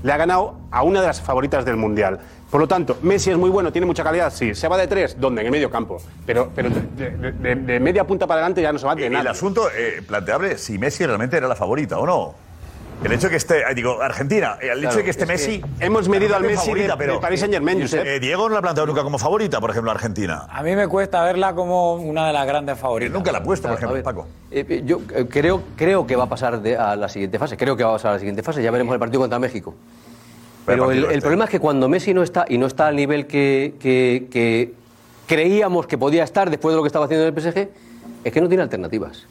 le ha ganado a una de las favoritas del Mundial. Por lo tanto, Messi es muy bueno, tiene mucha calidad, sí. ¿Se va de tres? ¿Dónde? En el medio campo. Pero, pero de, de, de, de media punta para adelante ya no se va de nada. El asunto eh, planteable si Messi realmente era la favorita o no. El hecho de que esté, digo, Argentina, eh, el hecho de que esté es Messi. Que hemos medido al Messi favorita, de, pero, de Paris Saint Germain, eh, eh, Diego no la ha planteado nunca como favorita, por ejemplo, Argentina. A mí me cuesta verla como una de las grandes favoritas. Nunca la ha puesto, por ejemplo, ver, Paco. Eh, yo creo, creo que va a pasar de, a la siguiente fase. Creo que va a pasar a la siguiente fase. Ya veremos el partido contra México. Pero el, problema es que cuando Messi no está y no está al nivel que, creíamos que podía estar después de lo que estaba haciendo en el PSG, es que no tiene alternativas.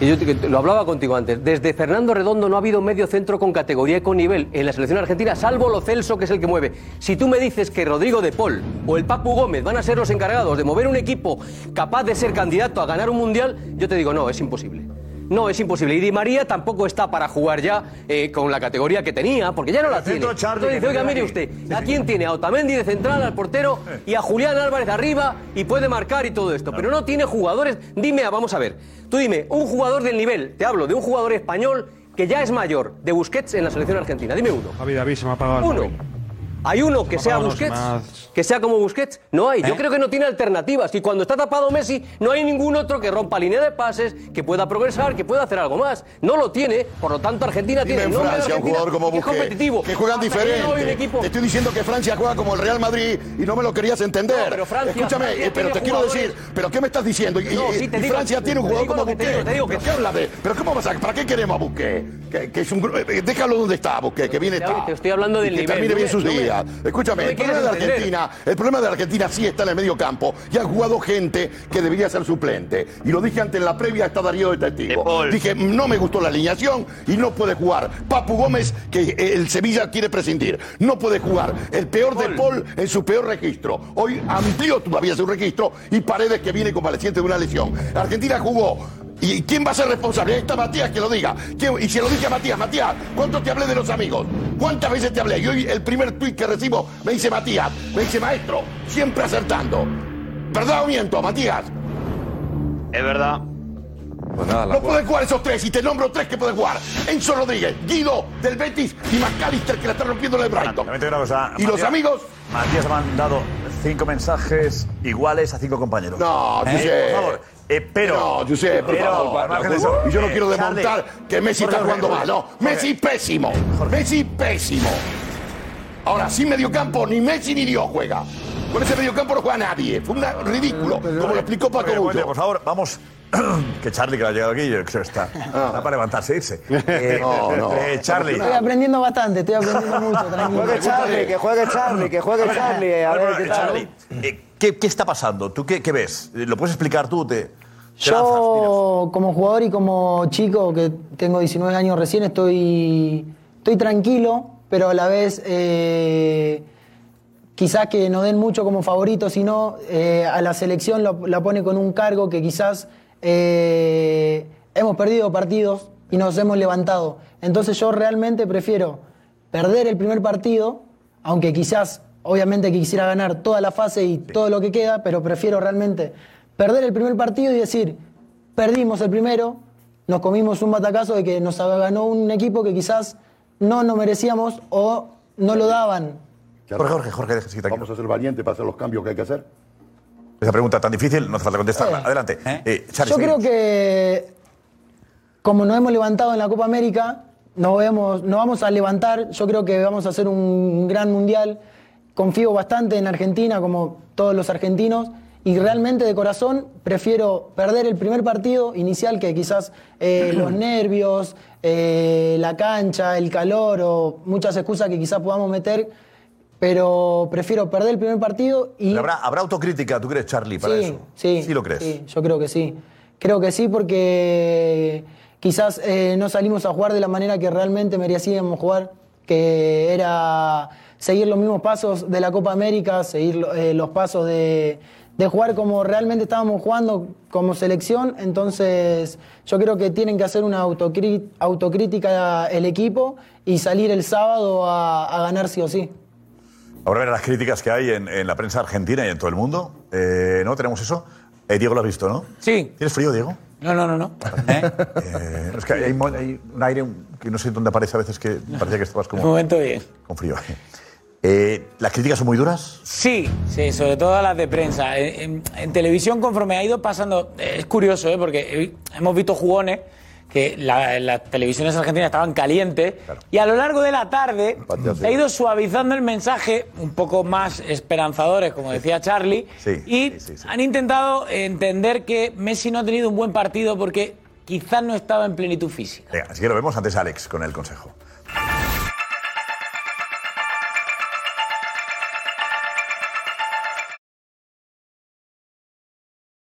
Y yo lo hablaba contigo antes. Desde Fernando Redondo no ha habido medio centro con categoría y con nivel en la selección argentina, salvo Lo Celso, que es el que mueve. Si tú me dices que Rodrigo de Paul o el Papu Gómez van a ser los encargados de mover un equipo capaz de ser candidato a ganar un mundial, yo te digo, no, es imposible. No, es imposible. Y Di María tampoco está para jugar ya eh, con la categoría que tenía, porque ya no la tiene. Entonces oiga, mire usted, ¿a quién tiene? A Otamendi de central, al portero y a Julián Álvarez arriba y puede marcar y todo esto. Pero no tiene jugadores. Dime, ah, vamos a ver. Tú dime, un jugador del nivel, te hablo de un jugador español que ya es mayor, de Busquets en la selección argentina. Dime uno. David, David se me ha apagado el Uno. Hay uno que sea Busquets, que sea como Busquets. No hay. Yo ¿Eh? creo que no tiene alternativas. Y cuando está tapado Messi, no hay ningún otro que rompa línea de pases, que pueda progresar, que pueda hacer algo más. No lo tiene. Por lo tanto, Argentina tiene. En Francia, un jugador como Busquets. Es competitivo. Que juegan diferente. Te estoy diciendo que Francia juega como el Real Madrid y no me lo querías entender. Escúchame, eh, pero te quiero decir, ¿pero qué me estás diciendo? Y, Francia tiene un jugador como Busquets. Te digo, que... ¿Qué hablas de? ¿Pero cómo vas ¿Para qué queremos a Busquets? Eh, déjalo donde está Busquets, que viene. Te estoy hablando del que nivel. termine bien sus días. Escúchame, el problema de Argentina, el problema de Argentina sí está en el medio campo y ha jugado gente que debería ser suplente. Y lo dije antes en la previa, está Darío de testigo. Dije, no me gustó la alineación y no puede jugar. Papu Gómez, que eh, el Sevilla quiere prescindir, no puede jugar. El peor de Paul en su peor registro. Hoy amplió todavía su registro y Paredes que viene convaleciente de una lesión. Argentina jugó ¿Y quién va a ser responsable? Ahí está Matías que lo diga. Y se lo dije a Matías, Matías, ¿cuánto te hablé de los amigos? ¿Cuántas veces te hablé? Y hoy el primer tuit que recibo me dice Matías, me dice maestro, siempre acertando. ¿Verdad o miento, Matías? Es verdad. Pues nada, No pueden jugar esos tres, y te nombro tres que pueden jugar. Enzo Rodríguez, Guido del Betis y McAllister que la está rompiendo en el Brighton. Una cosa, ¿Y los Matías- amigos? Matías ha mandado cinco mensajes iguales a cinco compañeros. No, ¿Eh? Josep. Por favor. Eh, pero. No, Josep, por pero, favor, de Paco. eso, Y yo no quiero eh, desmontar Charlie, que Messi está Jorge, jugando Jorge, mal. No, Jorge. Messi pésimo. Messi pésimo. Ahora, sin mediocampo, ni Messi ni Dios juega. Con ese mediocampo no juega nadie. Fue un ridículo, como lo explicó Paco Oye, Bullo. por favor, vamos. que Charlie, que ha llegado aquí, yo creo que está, está para levantarse e irse. Eh, No, no. eh, Charlie. Estoy aprendiendo bastante, estoy aprendiendo mucho, tranquilo. Juegue Charlie, que juegue Charlie, que juegue Charlie. A ver qué. Charlie, eh, ¿qué, qué está pasando? ¿Tú qué, qué ves? Eh, ¿Lo puedes explicar tú? Te, te lanzas. Yo, como jugador y como chico, que tengo 19 años recién, estoy, estoy tranquilo, pero a la vez eh, quizás que no den mucho como favorito, sino eh, a la selección lo- la pone con un cargo que quizás eh, hemos perdido partidos y nos hemos levantado. Entonces yo realmente prefiero perder el primer partido, aunque quizás obviamente quisiera ganar toda la fase y todo lo que queda, pero prefiero realmente perder el primer partido y decir, perdimos el primero, nos comimos un batacazo de que nos ganó un equipo que quizás no nos merecíamos o no lo daban. Jorge, Jorge, Jorge, sí, tranquilo. Vamos a ser valientes para hacer los cambios que hay que hacer. Esa pregunta tan difícil, no hace falta contestarla. Eh. Adelante. Eh, Charlie, Yo creo seguimos. que como nos hemos levantado en la Copa América, nos, vemos, nos vamos a levantar. Yo creo que vamos a hacer un gran mundial. Confío bastante en Argentina, como todos los argentinos. Y realmente de corazón prefiero perder el primer partido inicial que quizás eh, los nervios, eh, la cancha, el calor o muchas excusas que quizás podamos meter. Pero prefiero perder el primer partido y ¿Habrá, habrá autocrítica, tú crees, Charlie, para Sí, eso? sí. Sí lo crees. Sí, yo creo que sí. Creo que sí porque quizás eh, no salimos a jugar de la manera que realmente merecíamos jugar, que era seguir los mismos pasos de la Copa América, seguir eh, los pasos de, de jugar como realmente estábamos jugando como selección. Entonces yo creo que tienen que hacer una autocrí- autocrítica el equipo y salir el sábado a, a ganar sí o sí. Ahora ver las críticas que hay en, en la prensa argentina y en todo el mundo. Eh, ¿No tenemos eso? Eh, Diego lo has visto, ¿no? Sí. ¿Tienes frío, Diego? No, no, no, no. Eh, es que hay, un aire que no sé dónde aparece a veces que parecía que estabas Un como momento bien. con frío. Eh, ¿Las críticas son muy duras? Sí, sí, sobre todo las de prensa. En, en- en televisión, conforme ha ido pasando, eh, es curioso, ¿eh? porque hemos visto jugones que la- las televisiones argentinas estaban calientes y a lo largo de la tarde se ha ido suavizando el mensaje, un poco más esperanzadores, como decía Charlie, Sí, y han intentado entender que Messi no ha tenido un buen partido porque quizás no estaba en plenitud física. Venga, así que lo vemos antes Alex con el consejo.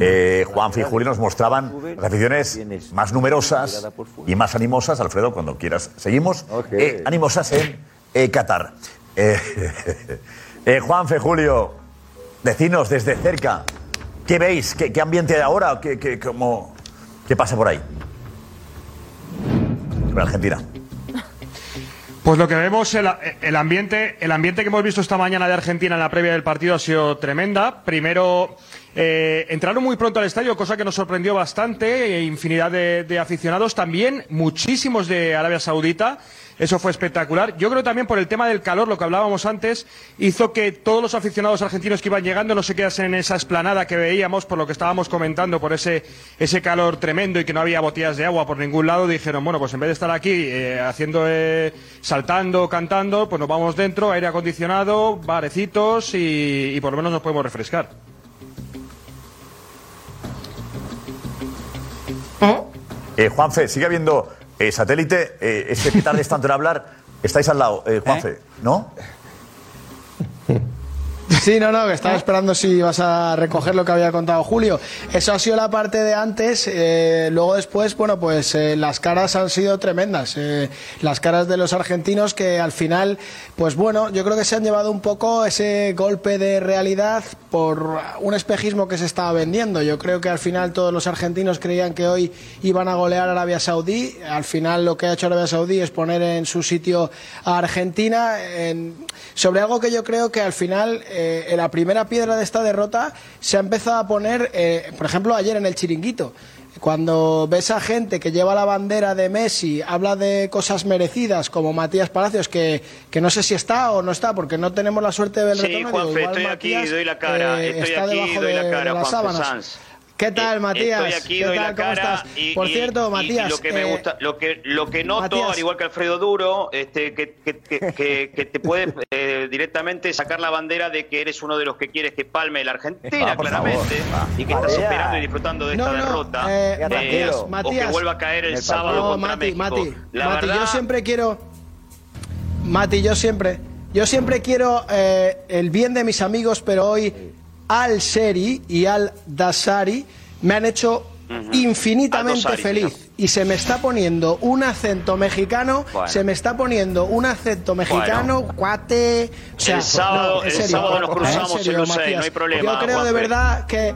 Eh, Juan y Julio nos mostraban las aficiones más numerosas y más animosas. Alfredo, cuando quieras, seguimos. Eh, animosas en eh, Qatar. Eh, eh, Juanfe, Julio, decinos desde cerca, ¿qué veis? ¿Qué, qué ambiente hay ahora? ¿Qué, qué, cómo- qué pasa por ahí? Argentina. Pues lo que vemos, el, el ambiente, el ambiente que hemos visto esta mañana de Argentina en la previa del partido ha sido tremenda. Primero, eh, entraron muy pronto al estadio, cosa que nos sorprendió bastante, e infinidad de, aficionados, también muchísimos de Arabia Saudita. Eso fue espectacular. Yo creo también por el tema del calor, lo que hablábamos antes, hizo que todos los aficionados argentinos que iban llegando no se quedasen en esa esplanada que veíamos, por lo que estábamos comentando, por ese, ese calor tremendo y que no había botellas de agua por ningún lado. Dijeron, bueno, pues en vez de estar aquí eh, haciendo, eh, saltando, cantando, pues nos vamos dentro, aire acondicionado, barecitos y por lo menos nos podemos refrescar. Eh, Juanfe, sigue habiendo eh, satélite. Eh, ese que tardes tanto en hablar. Estáis al lado, eh, Juanfe, ¿no? Sí, no, no, que estaba esperando si ibas a recoger lo que había contado Julio. Eso ha sido la parte de antes. eh, luego después, bueno, pues eh, las caras han sido tremendas. eh, las caras de los argentinos que al final, pues bueno, yo creo que se han llevado un poco ese golpe de realidad por un espejismo que se estaba vendiendo. Yo creo que al final todos los argentinos creían que hoy iban a golear a Arabia Saudí. Al final lo que ha hecho Arabia Saudí es poner en su sitio a Argentina en- sobre algo que yo creo que al final eh, en la primera piedra de esta derrota se ha empezado a poner, eh, por ejemplo, ayer en el chiringuito. Cuando ves a gente que lleva la bandera de Messi, habla de cosas merecidas, como Matías Palacios, que, que no sé si está o no está, porque no tenemos la suerte de. Sí, Juanfe, estoy aquí, doy la cara. eh, estoy está aquí, debajo doy la cara, de las Juanfe sábanas. Sanz. ¿Qué tal, Eh, Matías? Estoy aquí, ¿Qué doy tal? la ¿Cómo cara. estás? Y, Por y- cierto, y- Matías, Y lo que me eh, gusta, lo que, lo que noto, Matías. al igual que Alfredo Duro, este, que, que, que, que- que te puede eh, directamente sacar la bandera de que eres uno de los que quieres que palme la Argentina, Ah, claramente, favor. y que estás Matías. esperando y disfrutando de esta No, no, derrota. eh, eh, Matías, o que Matías. vuelva a caer el, El sábado partido. contra No, Mati, México. Mati, la Mati, verdad, yo siempre quiero. Mati, yo siempre. Yo siempre quiero eh, el bien de mis amigos, pero hoy Al Seri y Al Dasari me han hecho infinitamente Al-Dosari, feliz. Y se me está poniendo un acento mexicano, Bueno. se me está poniendo un acento mexicano, cuate. O sea, El sábado- no, en el serio, sábado nos cruzamos en serio, Lucey, no hay problema, Yo creo de verdad que.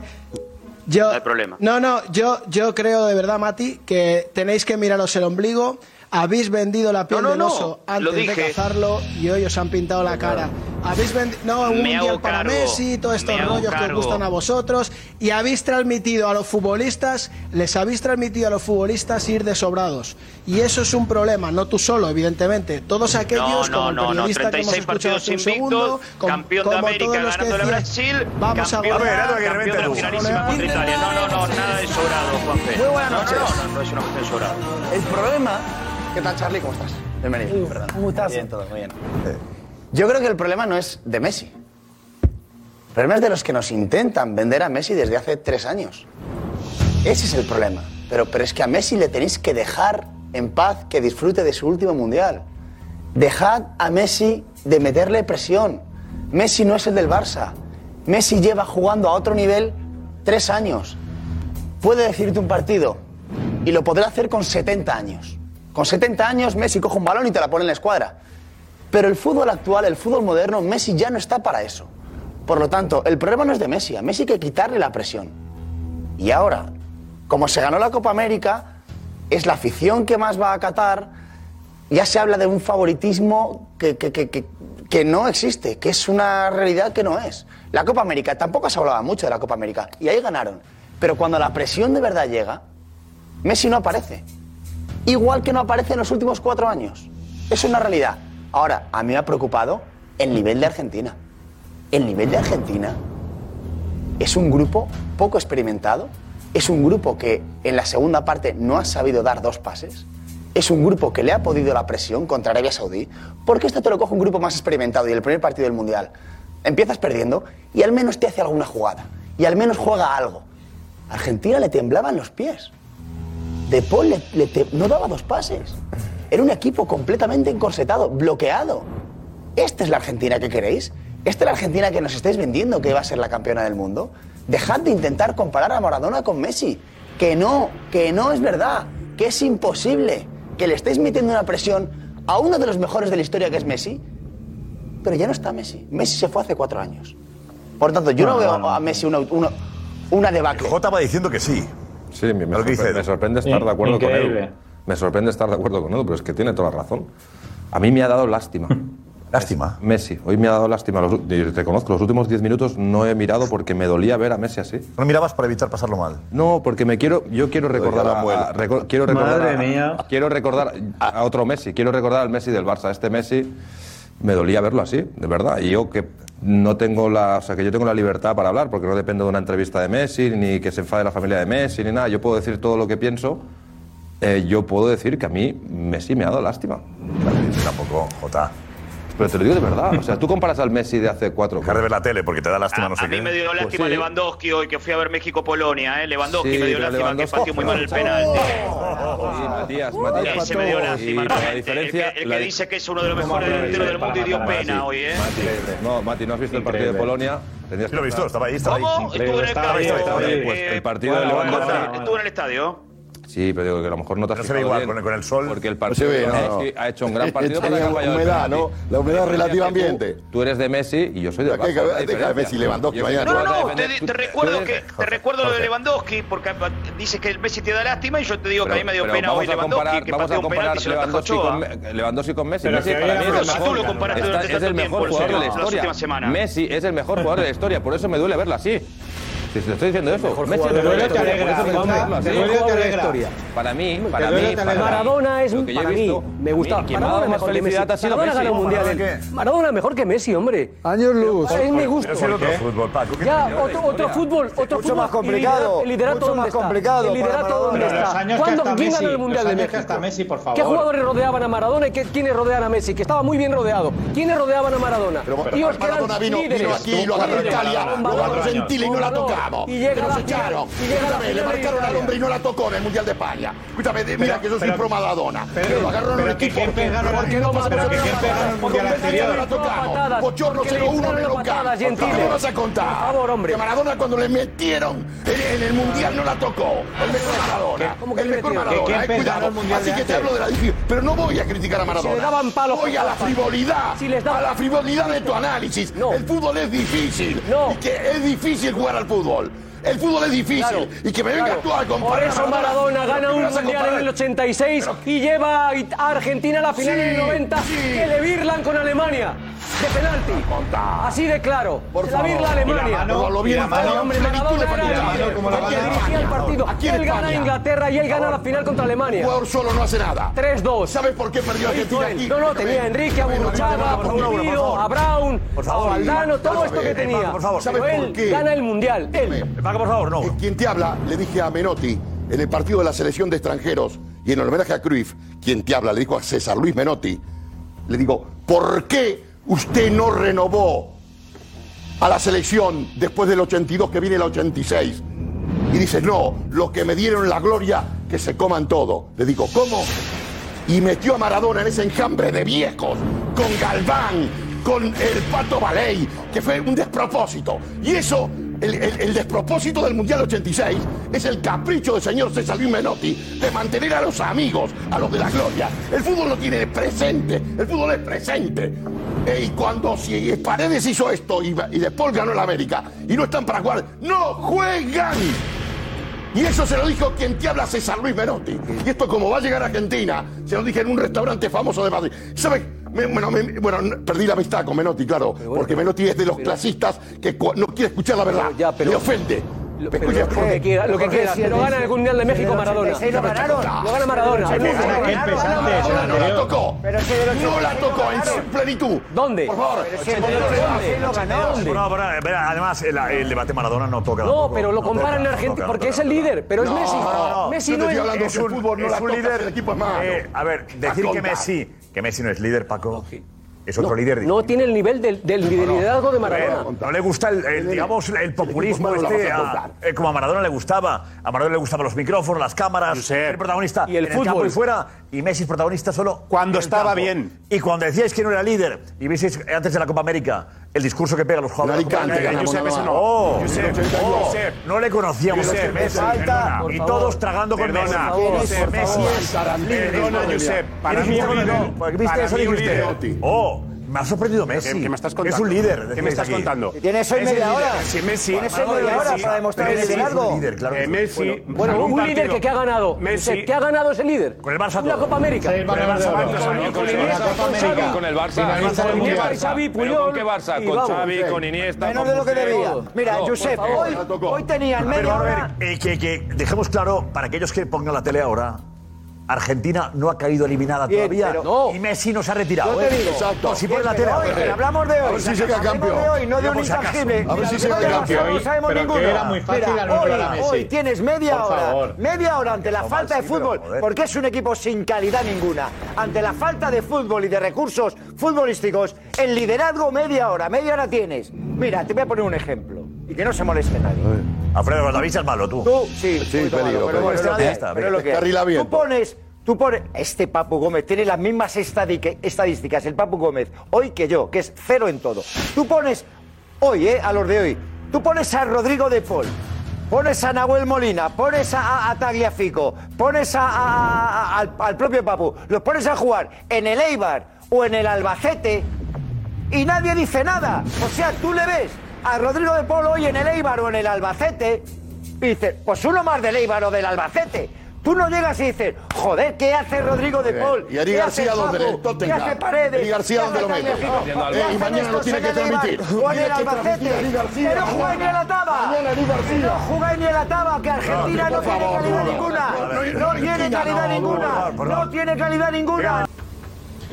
Yo, No hay problema. no, no, yo, yo creo de verdad, Mati, que tenéis que miraros el ombligo. Habéis vendido la piel No, no, del no, oso lo antes de cazarlo y hoy os han pintado la cara. Habéis vendido no, un mundial para cargo, Messi, todos estos me rollos que os gustan a vosotros y habéis transmitido a los futbolistas, les habéis transmitido a los futbolistas ir de sobrados. Y eso es un problema, no tú solo, evidentemente. Todos aquellos, no, como el no, no, periodista que hemos 36 escuchado hace un segundo, com- campeón de como América todos los que a decían, Brasil, vamos a campeón, golear, campeón de la contra Italia. No, no, no, nada de sobrado, Juanfe. Muy buenas No, no, noches. No, no, no, es una cuestión de sobrado. El problema. ¿Qué tal, Charlie? ¿Cómo estás? Bienvenido. Un gustazo. Bien, todo muy bien. Yo creo que el problema no es de Messi. El problema es de los que nos intentan vender a Messi desde hace tres años. Ese es el problema. Pero, pero es que a Messi le tenéis que dejar en paz que disfrute de su último mundial. Dejad a Messi de meterle presión. Messi no es el del Barça. Messi lleva jugando a otro nivel tres años. Puede decirte un partido y lo podrá hacer con 70 años. Con 70 años Messi coge un balón y te la pone en la escuadra. Pero el fútbol actual, el fútbol moderno, Messi ya no está para eso. Por lo tanto, el problema no es de Messi, a Messi hay que quitarle la presión. Y ahora, como se ganó la Copa América, es la afición que más va a acatar, ya se habla de un favoritismo que- que- que- que no existe, que es una realidad que no es. La Copa América, tampoco se hablaba mucho de la Copa América, y ahí ganaron. Pero cuando la presión de verdad llega, Messi no aparece. Igual que no aparece en los últimos cuatro años. Es una realidad. Ahora, a mí me ha preocupado el nivel de Argentina. El nivel de Argentina es un grupo poco experimentado, es un grupo que en la segunda parte no ha sabido dar dos pases, es un grupo que le ha podido la presión contra Arabia Saudí, porque esto te lo coge un grupo más experimentado y el primer partido del Mundial empiezas perdiendo y al menos te hace alguna jugada y al menos juega algo. Argentina le temblaban los pies. De Paul le- le te- no daba dos pases. Era un equipo completamente encorsetado, bloqueado. ¿Esta es la Argentina que queréis? ¿Esta es la Argentina que nos estáis vendiendo que va a ser la campeona del mundo? Dejad de intentar comparar a Maradona con Messi. Que no, que no es verdad, que es imposible, que le estáis metiendo una presión a uno de los mejores de la historia que es Messi, pero ya no está Messi. Messi se fue hace cuatro años. Por tanto, yo no, No, veo no, no. a Messi una, una, una debacle. Jota va diciendo que sí. Sí, me, sorprende estar de acuerdo con él. Me sorprende estar de acuerdo con él, pero es que tiene toda la razón. A mí me ha dado lástima. ¿Lástima? Messi, hoy me ha dado lástima. Los, y reconozco, los últimos 10 minutos no he mirado porque me dolía ver a Messi así. ¿No mirabas para evitar pasarlo mal? No, porque me quiero, yo quiero recordar, a, muela. a- reco- quiero recordar, Madre a- mía. quiero recordar a, a otro Messi, quiero recordar al Messi del Barça. Este Messi me dolía verlo así, de verdad. Y yo que no tengo la, o sea, que yo tengo la libertad para hablar, porque no dependo de una entrevista de Messi ni que se enfade la familia de Messi ni nada. Yo puedo decir todo lo que pienso. eh, yo puedo decir que a mí Messi me ha dado lástima. Tampoco, Jota. Pero te lo digo de verdad. O sea, tú comparas al Messi de hace cuatro. Dejar de ver la tele porque te da lástima, no sé a mí me dio pues lástima pues. Lewandowski hoy, que fui a ver México-Polonia. ¿eh? Lewandowski me dio lástima que pateó muy mal el penalti. Y Matías, Matías. se me dio lástima. El que, dice que es uno de los mejores delanteros del mundo y dio pena hoy. ¿eh? No, Mati, ¿no has visto el partido de Polonia? Tenías lo he visto, estaba ahí. Estaba ¿Cómo? Estuve en el estadio. Pues el partido de Lewandowski. Eh, en el estadio. Sí, pero digo que a lo mejor no te has No se ve igual bien, con, el, sol. Porque el partido no ve, no, no. ha hecho un gran partido para la humedad, ¿no? La humedad relativa ambiente. Tú, eres de Messi y yo soy de Bajo, Deja, de Messi Lewandowski. No, no, no, te, recuerdo que te recuerdo lo de Lewandowski porque dices que el Messi te da lástima y yo te digo que a mí me dio pena hoy Lewandowski que pateó un penalti y lo con Lewandowski con Messi, Messi para mí es el mejor jugador de la historia. Messi es el mejor jugador de la historia, por eso me duele verlo así. Si te estoy diciendo eso, Messi Para mí, para mí, Maradona es un para mí. Me gusta. Maradona mejor que Messi. Maradona mejor que Messi, hombre. Años luz. Es mi gusto. otro fútbol, Ya otro fútbol, otro fútbol más complicado. El liderato más complicado. El liderato dónde está. ¿Cuándo el mundial de México? ¿Qué jugadores rodeaban a Maradona y quiénes rodean a Messi? Que estaba muy bien rodeado. ¿Quiénes rodeaban a Maradona? estábamos. Y llega nos echaron. Y llega le marcaron al hombre y no la tocó en el Mundial de España. Escúchame, mira que eso es pro Maradona. Pero lo agarraron el equipo. ¿Por qué no pasaron la patada? Bochorno 0-1 en el local. ¿Qué vas a contar? Por favor, hombre. Que Maradona cuando le metieron en el Mundial no la tocó. El mejor Maradona. El mejor Maradona. Cuidado. Así que te hablo de la difícil. Pero no voy a criticar a Maradona. Le daban palos. Voy a la frivolidad. A la frivolidad de tu análisis. El fútbol es difícil. Y que es difícil jugar al fútbol. fútbol. El fútbol es difícil. Claro, y que me venga claro. tú a comparar. Por eso Maradona gana un mundial en el 86 Pero... y lleva a Argentina a la final sí, en el 90 sí. que le virlan con Alemania. De penalti. Así de claro. Por la virla Alemania. No, lo vi Maradona era que dirigía el partido. Él gana a Inglaterra y él gana la final contra Alemania. Jugador solo no hace nada. 3-2. ¿Sabes por qué perdió Argentina aquí? No, no, tenía a Enrique, a Burruchaga, a Brown, a Valdano, todo esto que tenía. Por favor, él gana el mundial. Él. Por favor, no. Quien te habla, le dije a Menotti en el partido de la selección de extranjeros y en el homenaje a Cruyff, quien te habla, le dijo a César Luis Menotti, le digo, ¿por qué usted no renovó a la selección después del 82 que viene el 86? Y dice, no, los que me dieron la gloria, que se coman todo. Le digo, ¿cómo? Y metió a Maradona en ese enjambre de viejos, con Galván, con el Pato Baley, que fue un despropósito. Y eso el, despropósito del Mundial 86 es el capricho del señor César Luis Menotti de mantener a los amigos, a los de la gloria. El fútbol no tiene presente, el fútbol es presente. Y cuando si Paredes hizo esto y, y después ganó el América y no están para jugar, ¡no juegan! Y eso se lo dijo quien te habla César Luis Menotti. Y esto como va a llegar a Argentina, se lo dije en un restaurante famoso de Madrid. ¿Sabes? Me, bueno, me, bueno, perdí la amistad con Menotti, claro. Bueno, porque Menotti es de los pero, clasistas que no quiere escuchar la verdad. Ya, pero, le ofende. Lo, pero, escucha, lo que quiera, lo que quiera, pero gana el Mundial de México Maradona. Lo, ganaron. lo gana Maradona. No la tocó. No la tocó en plenitud. ¿Dónde? Por favor. ¿Dónde? Eh, además, el debate Maradona no toca. No, pero lo comparan en Argentina porque es el líder, pero es Messi. Messi no es. Es un líder. A ver, decir que Messi que Messi no es líder, Paco. Es otro líder. No tiene el nivel del, liderazgo de Maradona. No, le gusta el, digamos, el populismo este, ah, eh, como a Maradona le gustaba. A Maradona le gustaban los micrófonos, las cámaras, el protagonista y el fútbol. Y fuera. Y Messi es protagonista solo cuando estaba bien. Y cuando decíais que no era líder, y veis antes de la Copa América, el discurso que pega los jugadores. no. le conocíamos este y todos tragando con Messi. Messi es Josep. Para mí, ¿Viste eso? Oh. Me ha sorprendido Messi. ¿Qué, qué me estás contando? Es un líder. ¿Qué me estás aquí? contando? Tienes hoy media hora. Si Messi. Tienes hoy media hora para demostrar el liderazgo. Un líder, claro. Eh, Messi. Bueno, un, un líder que, que ha ganado. Messi. ¿Qué ha ganado ese líder? Con el Barça. Una Copa América. Con el Barça. Con el Barça. Con el Barça. Con el Barça. ¿Con qué Barça? Con Xavi, con Iniesta. Menos de lo que debía. Mira, Josep, hoy tenían media hora. A ver, eh, que dejemos claro para aquellos que pongan la tele ahora. Argentina no ha caído eliminada Bien, todavía pero- y Messi no se ha retirado. Yo te ¿eh? digo. No, si pones la Pero tele. hoy, hablamos de hoy. A ver si se queda campeón. de hoy, no de un intangible. A ver si se queda no campeón. sabemos- No sabemos Pero ninguno. era muy fácil Mira, anular a hoy, Messi. hoy tienes media Por hora, favor. media hora ante la falta de fútbol, porque es un equipo sin calidad ninguna. Ante la falta de fútbol y de recursos futbolísticos, el liderazgo media hora, media hora tienes. Mira, te voy a poner un ejemplo y que no se moleste nadie. Alfredo Guardavís es malo, tú. Tú, sí, Sí, peligro, malo, pero es lo que pero es lo que. Tú pones, tú pones, este Papu Gómez tiene las mismas estadísticas, el Papu Gómez, hoy que yo, que es cero en todo. Tú pones, hoy, eh, a los de hoy, tú pones a Rodrigo de Paul, pones a Nahuel Molina, pones a, a- a Tagliafico, pones a- a- a- al, al propio Papu, los pones a jugar en el Eibar o en el Albacete y nadie dice nada. O sea, tú le ves a Rodrigo de Polo hoy en el Eibar o en el Albacete y dices, pues uno más del Eibar o del Albacete. Tú no llegas y dices, joder, ¿qué hace Rodrigo de Bien. Paul? Y Ari ¿Qué García, el Tottenham. ¿Qué hace Paredes? Ari García, ¿Qué ¿dónde hace lo? Eh, ¿Qué y mañana lo tiene en que transmitir. O en Tiene el que Albacete. Que no jugáis ni en la taba. Que no jugáis ni en la taba, que Argentina no tiene calidad ninguna. no, tiene calidad ninguna. No tiene calidad ninguna.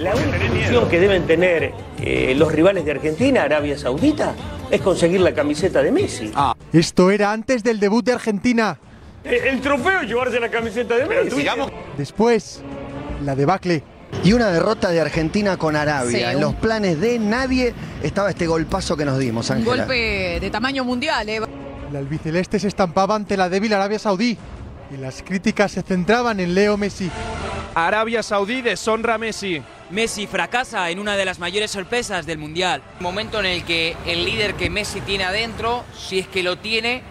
La única función que deben tener eh, los rivales de Argentina, Arabia Saudita, es conseguir la camiseta de Messi. Esto era antes del debut de Argentina. Eh, El trofeo es llevarse la camiseta de Messi. Después, la debacle. Y una derrota de Argentina con Arabia. Sí, en un- los planes de nadie estaba este golpazo que nos dimos, Un Ángela. golpe de tamaño mundial, ¿eh? El albiceleste se estampaba ante la débil Arabia Saudí. Y las críticas se centraban en Leo Messi. Arabia Saudí deshonra a Messi. Messi fracasa en una de las mayores sorpresas del Mundial. Momento en el que el líder que Messi tiene adentro, si es que lo tiene,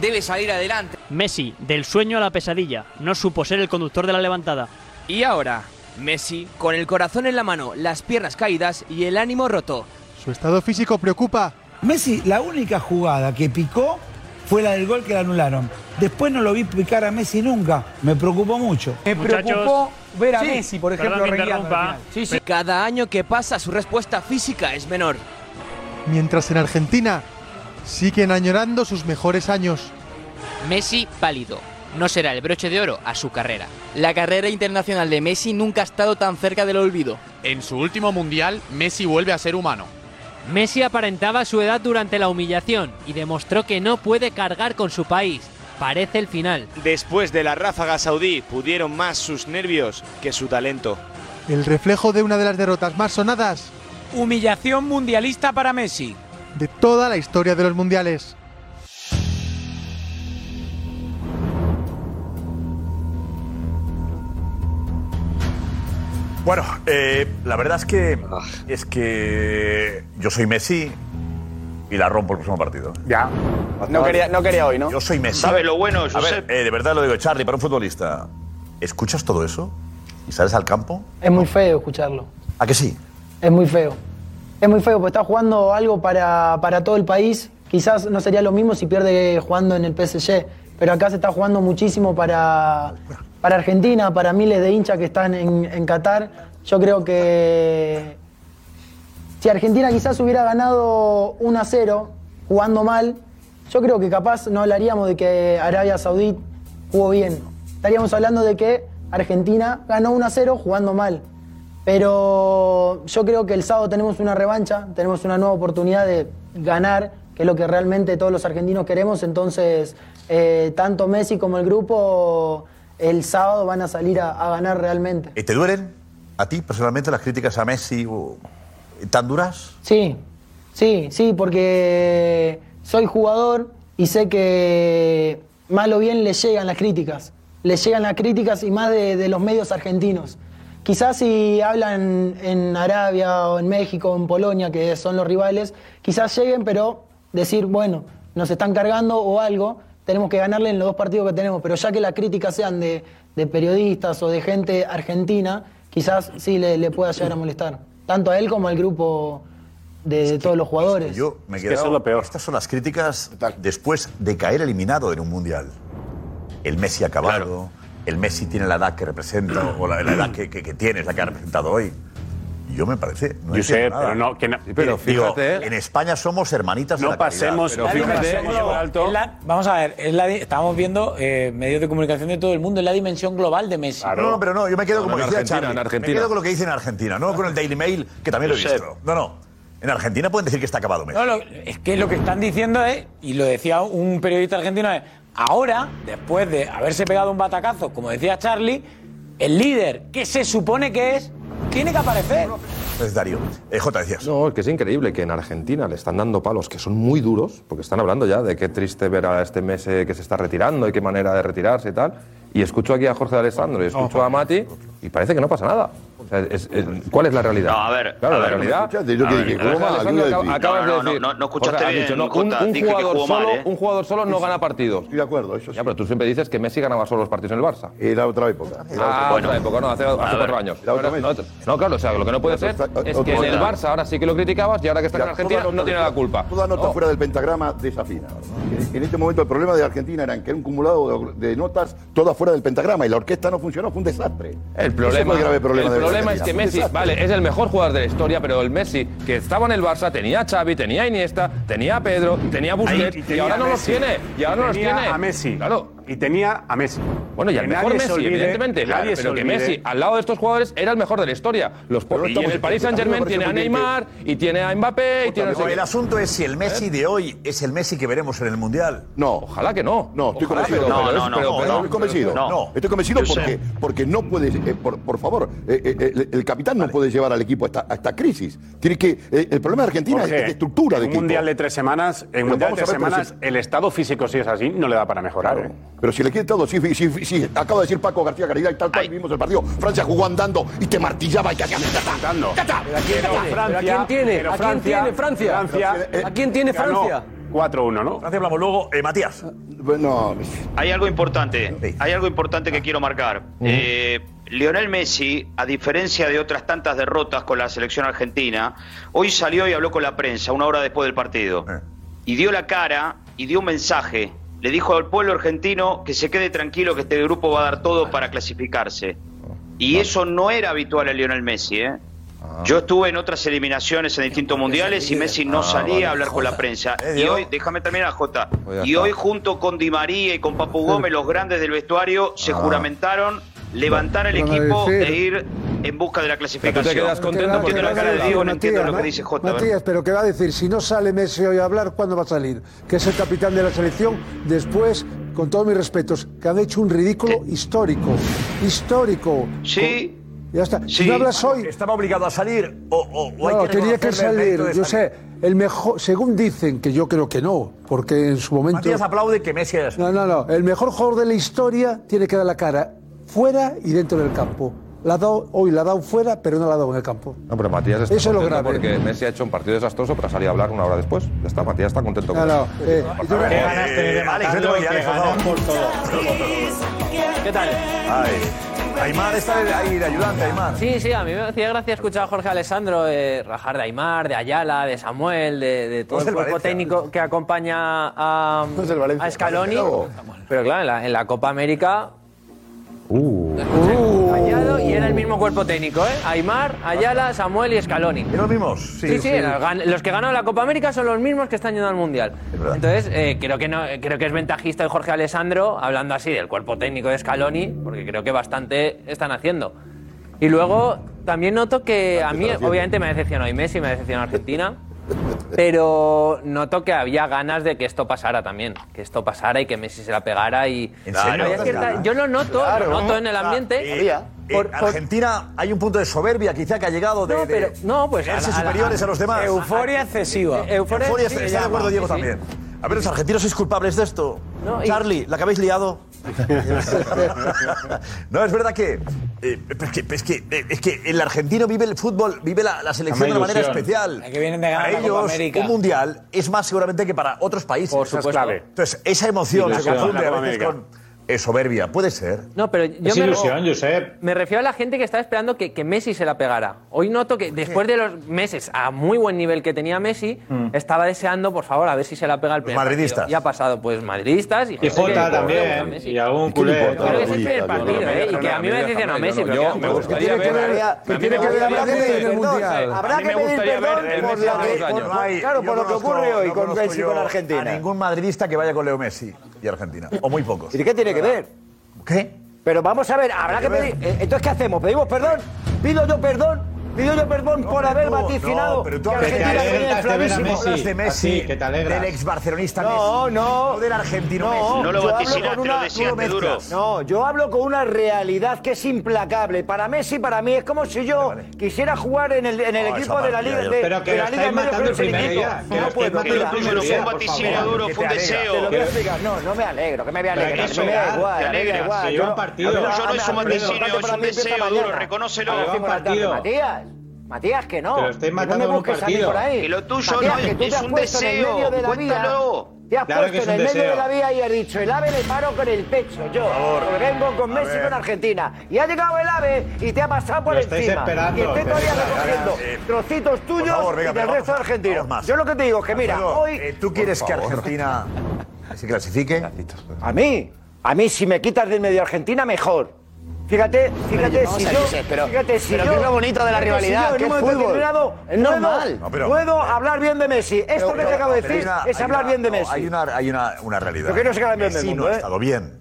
debe salir adelante. Messi, del sueño a la pesadilla, no supo ser el conductor de la levantada. Y ahora, Messi, con el corazón en la mano, las piernas caídas y el ánimo roto. Su estado físico preocupa. Messi, la única jugada que picó fue la del gol que le anularon. Después no lo vi picar a Messi nunca. Me preocupó mucho. Me preocupó ver a Sí, Messi, por ejemplo, al final. Sí, sí. Cada año que pasa su respuesta física es menor. Mientras en Argentina siguen añorando sus mejores años. Messi pálido. No será el broche de oro a su carrera. La carrera internacional de Messi nunca ha estado tan cerca del olvido. En su último mundial, Messi vuelve a ser humano. Messi aparentaba su edad durante la humillación y demostró que no puede cargar con su país. Parece el final. Después de la ráfaga saudí, pudieron más sus nervios que su talento. El reflejo de una de las derrotas más sonadas Humillación mundialista para Messi. de toda la historia de los mundiales. Bueno, eh, la verdad es que es que yo soy Messi y la rompo el próximo partido. Ya. No quería, no quería hoy, ¿no? Yo soy Messi. ¿Sabes lo bueno, A ver, eh, de verdad lo digo, Charlie, para un futbolista, ¿escuchas todo eso? ¿Y sales al campo? Es muy feo escucharlo. ¿A que sí? Es muy feo. Es muy feo porque está jugando algo para, para todo el país. Quizás no sería lo mismo si pierde jugando en el PSG, pero acá se está jugando muchísimo para, para Argentina, para miles de hinchas que están en, en Qatar. Yo creo que si Argentina quizás hubiera ganado 1 a 0 jugando mal, yo creo que capaz no hablaríamos de que Arabia Saudí jugó bien. Estaríamos hablando de que Argentina ganó 1 a 0 jugando mal. Pero yo creo que el sábado tenemos una revancha, tenemos una nueva oportunidad de ganar, que es lo que realmente todos los argentinos queremos. Entonces, eh, tanto Messi como el grupo el sábado van a salir a, a ganar realmente. ¿Y ¿Te duelen a ti personalmente las críticas a Messi o- tan duras? Sí, sí, sí, porque soy jugador y sé que mal o bien le llegan las críticas. Le llegan las críticas y más de, de los medios argentinos. Quizás si hablan en Arabia o en México o en Polonia, que son los rivales, quizás lleguen, pero decir, bueno, nos están cargando o algo, tenemos que ganarle en los dos partidos que tenemos. Pero ya que las críticas sean de, de periodistas o de gente argentina, quizás sí le, le pueda llegar a molestar. Tanto a él como al grupo de, de todos los jugadores. Yo me he Es que eso quedado. es lo peor. Estas son las críticas después de caer eliminado en un mundial. El Messi ha acabado, el Messi tiene la edad que representa, o la, la edad que, que- que tiene, es la que ha representado hoy. Yo me parece. No Yo sé, nada. pero no- que no- pero Digo, fíjate. en España somos hermanitas de No la caridad. pasemos- Pero La fíjate. la- vamos a ver, es la estamos viendo eh, medios de comunicación de todo el mundo, es la dimensión global de Messi. No, no, pero no, yo me quedo No, como en decía Charlie. en Argentina. Me quedo con lo que dicen en Argentina, no con el Daily Mail, que también lo he visto. No, no. En Argentina pueden decir que está acabado Messi. No, lo- es que lo que están diciendo es, y lo decía un periodista argentino, es ahora, después de haberse pegado un batacazo, como decía Charlie, el líder que se supone que es, tiene que aparecer. Es Darío. Eh, J, decías. No, es que es increíble que en Argentina le están dando palos que son muy duros, porque están hablando ya de qué triste ver a este mes que se está retirando y qué manera de retirarse y tal. Y escucho aquí a Jorge de Alessandro y escucho a Mati y parece que no pasa nada. O sea, es- es- ¿Cuál es la realidad? No, a ver, Claro, a la ver, realidad. acabas No, de no, decir. no, no escuchaste bien, dicho, no, un, jugador solo, mal, ¿eh? un jugador solo no gana partidos. Estoy de acuerdo, eso sí. Ya, pero tú siempre dices que Messi ganaba solo los partidos en el Barça. Era otra época. Ah, Bueno. otra época, no, hace, hace cuatro años. No, claro, o sea, lo que no puede ser es que en el Barça ahora sí que lo criticabas y ahora que está en Argentina no tiene la culpa. Toda nota No. fuera del pentagrama desafina. En- En este momento el problema de Argentina era que era un cumulado de, notas todas fuera del pentagrama y la orquesta no funcionó, fue un desastre. El Ese problema, fue el grave problema de problema es que Messi, vale, es el mejor jugador de la historia, pero el Messi que estaba en el Barça tenía a Xavi, tenía a Iniesta, tenía a Pedro, tenía a Busquets Ahí, y, tenía ahora a no los tiene. Y ahora Y no los tiene. a Messi. Claro. Y tenía a Messi. Bueno, y el Que mejor Messi, olvide, evidentemente, claro, pero que olvide. Messi, al lado de estos jugadores, era el mejor de la historia. Los, Pero y en el Paris Saint Germain discutiendo, tiene a Neymar y tiene a Mbappé y tiene no sé el asunto es si el Messi de hoy es el Messi que veremos en el Mundial. No. Ojalá que no. No, estoy Ojalá, convencido. pero- No, pero- no, no, pero- no, Estoy convencido. No. Estoy convencido porque, porque no puede, eh, por, por favor, eh, eh, el, el capitán no puede llevar al equipo a esta, a esta crisis. Tiene que, eh, el problema de Argentina Jorge, es de estructura de en un equipo. mundial de tres semanas, en un mundial de tres semanas, el estado físico, si es así, no le da para mejorar. Pero si le quiere todo, si, si, si- si acaba de decir Paco García Caridad y tal cual vimos el partido, Francia jugó andando y te martillaba y Dando. ¿Pero a quién tiene? ¿A quién tiene Francia? Francia ¿A quién tiene ganó Francia? 4-1, ¿no? Francia hablamos luego. Eh, Matías. No, Hay algo importante, hay algo importante que quiero marcar. Eh, Lionel Messi, a diferencia de otras tantas derrotas con la selección argentina, hoy salió y habló con la prensa una hora después del partido. Y dio la cara y dio un mensaje. Le dijo al pueblo argentino que se quede tranquilo, que este grupo va a dar todo para clasificarse. Y eso no era habitual a Lionel Messi, ¿eh? Yo estuve en otras eliminaciones en distintos mundiales y Messi no Ah, salía vale. a hablar con la prensa. Eh, Y hoy, déjame terminar, Jota. Y hoy junto con Di María y con Papu Gómez, los grandes del vestuario, se Ah. juramentaron levantar el equipo decir- e ir en busca de la Pero tú te clasificación. quedas contento porque que la cara de Diego, no entiendo Matías, lo que dice Jota. Matías, pero que va a decir, si no sale Messi hoy a hablar, ¿cuándo va a salir? Que es el capitán de la selección. Después, con todos mis respetos, que han hecho un ridículo histórico. Histórico. Sí. Ya está. Sí. Si no hablas hoy, ¿Estaba obligado a salir o, o- o hay no, que tenía que salir. Yo salir? sé, el mejor, según dicen, que yo creo que no, porque en su momento. Matías aplaude que Messi salido. No, no, no. El mejor jugador de la historia tiene que dar la cara fuera y dentro del campo. La ha dado, hoy la ha dado fuera, pero no la ha dado en el campo. No, pero Matías está Eso es lo grave. porque Messi ha hecho un partido desastroso, pero ha salido a hablar una hora después. Ya está, Matías está contento No, con no. eso. eh, y tú- Eh, Alex, vete por favor. ¿Qué tal? Ay. Aymar está de- ahí de ayudante, Aymar. Sí, sí, a mí me hacía gracia escuchar a Jorge Alessandro eh, rajar de Aymar, de Ayala, de Samuel, de, de todo el el cuerpo Valencia. técnico que acompaña a, a Scaloni. Pero claro, en la, en la Copa América Uh. y era el mismo cuerpo técnico, ¿eh? Aymar, Ayala, Samuel y Scaloni. ¿Eran los mismos? Sí, sí, los gan- los que ganaron la Copa América son los mismos que están yendo al Mundial. Entonces, eh, creo, que no, creo que es ventajista el Jorge Alessandro hablando así del cuerpo técnico de Scaloni, porque creo que bastante están haciendo. Y luego también noto que a mí, obviamente, me decepcionó y Messi, me decepcionó Argentina. Pero noto que había ganas de que esto pasara también, que esto pasara y que Messi se la pegara y ¿En serio? Había cierta- yo lo noto, Claro. lo noto en el Ah, ambiente. eh, en Argentina hay un punto de soberbia quizá que ha llegado de, No, de pero- no, pues, creerse a la- a la- superiores a, los demás. Euforia excesiva. Euforia, Euforia, sí, está de acuerdo Diego sí, sí. también. A ver, los argentinos sois culpables de esto. No, y- Charlie, ¿la que habéis liado? no, es verdad que, eh, es que, es que eh, es que el argentino vive el fútbol, vive la, la selección de una manera ilusión. especial. Que vienen de ganar para la Copa ellos, América. un mundial es más seguramente que para otros países. Por es supuesto. clave. Entonces, esa emoción se Ilusión. confunde La a Copa veces América. Eh, soberbia. Puede ser. No, pero yo Es me, ilusión, Josep. me refiero a la gente que estaba esperando que, que Messi se la pegara. Hoy noto que después de los meses a muy buen nivel que tenía Messi, estaba deseando, por favor, a ver si se la pega el primer madridistas. partido. Y ha pasado, pues madridistas y, Y Jota también, y algún ¿Y qué le culé. Creo que es el primer partido, ¿eh? Y que a mí me decepcionó Messi. pero Yo que- me gustaría ver. ¿Qué tiene que ver la Messi en el Mundial? Habrá A que pedir perdón claro, por lo que ocurre hoy con Messi con Argentina. A ningún madridista que vaya con Leo Messi y Argentina. O muy pocos. ¿Y qué tiene que ver? ¿Qué? Pero vamos a ver, habrá que pedir. eh, Entonces, ¿qué hacemos? ¿Pedimos perdón? ¿Pido yo perdón? ¿Pido yo perdón por haber vaticinado no, pero tú que Argentina Messi, venía hablas de ver a infladísimo? Messi. De Messi, Así, que te del ex barcelonista No, Messi. no. del argentino No, Messi. No lo yo hablo vaticinaste, con lo decías de duro. No, yo hablo con una realidad que es implacable. Para Messi, para mí, es como si yo quisiera jugar en el, en el No, equipo de la Liga de, Pero que la Liga matando el primer día. No tuyo mira, no fue un vaticinio duro, fue un deseo. No, no me alegro, que me voy a alegrar. me da igual, me da alegra. igual. Yo no- no- no es un vaticinio, es un deseo duro, reconócelo. Matías. Matías, que no. Lo estáis Que no matando me un busques a mí partido. por ahí. Que lo tuyo Matías, no que es- tú te has un puesto en el deseo, medio de la vía. cuéntalo. Te has Claro que puesto es en un el medio deseo. de la vía y has dicho, el AVE le paro con el pecho, yo. Porque vengo con Messi con Argentina. Y ha llegado el AVE y te ha pasado por Lo estáis encima. esperando, y estoy todavía pero- recogiendo Eh, trocitos tuyos favor, venga, y pero del resto de argentinos. más. Yo lo que te digo es que, mira, Alfredo, hoy... eh, ¿Tú quieres que Argentina se clasifique? A mí, a mí si me quitas del medio Argentina, mejor. Fíjate, fíjate si yo, pero- fíjate si pero yo, ¿qué es lo bonito de la rivalidad? yo en ¿Qué un es momento fútbol? determinado Es normal. No, pero- puedo hablar bien de Messi. Esto Pero- que te pero- acabo de pero decir una- es hablar una- bien de no, Messi. hay una, hay una, una realidad. Yo quiero ser campeón del Messi mundo, no ha ¿eh? estado bien.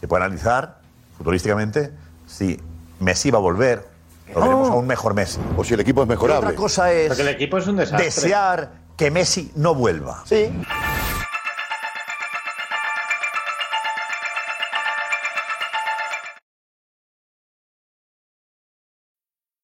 Se puede analizar futbolísticamente si Messi va a volver. Lo veremos a un mejor Messi. O si el equipo es Y mejorable. otra cosa es Porque el equipo es un desastre. desear que Messi no vuelva. Sí.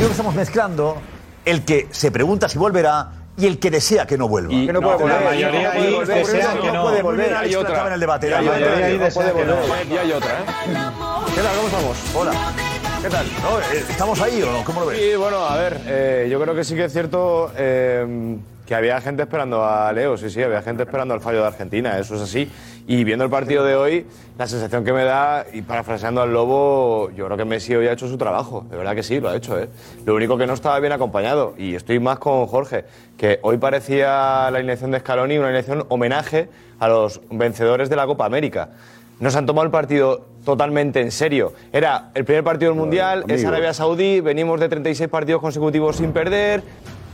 Que estamos mezclando el que se pregunta si volverá y el que desea que no vuelva. Que no puede No, la volver. mayoría No puede ahí no que no. puede volver. Hay otra. en el debate. La mayoría otra. ahí puede que no. volver. Y hay otra, ¿eh? ¿Qué tal? ¿Cómo estamos? Hola. ¿Qué tal? No, eh, ¿Estamos ahí o no? ¿Cómo lo ves? Sí, bueno, a ver, eh, yo creo que sí que es cierto eh, que había gente esperando a Leo, sí, sí, había gente esperando al fallo de Argentina, eso es así. Y viendo el partido de hoy, la sensación que me da, y parafraseando al Lobo, yo creo que Messi hoy ha hecho su trabajo, de verdad que sí, lo ha hecho. ¿eh? Lo único que no estaba bien acompañado, y estoy más con Jorge, que hoy parecía la alineación de Scaloni una alineación homenaje a los vencedores de la Copa América. Nos han tomado el partido totalmente en serio. Era el primer partido del Mundial, es. Arabia Saudí, venimos de 36 partidos consecutivos sin perder.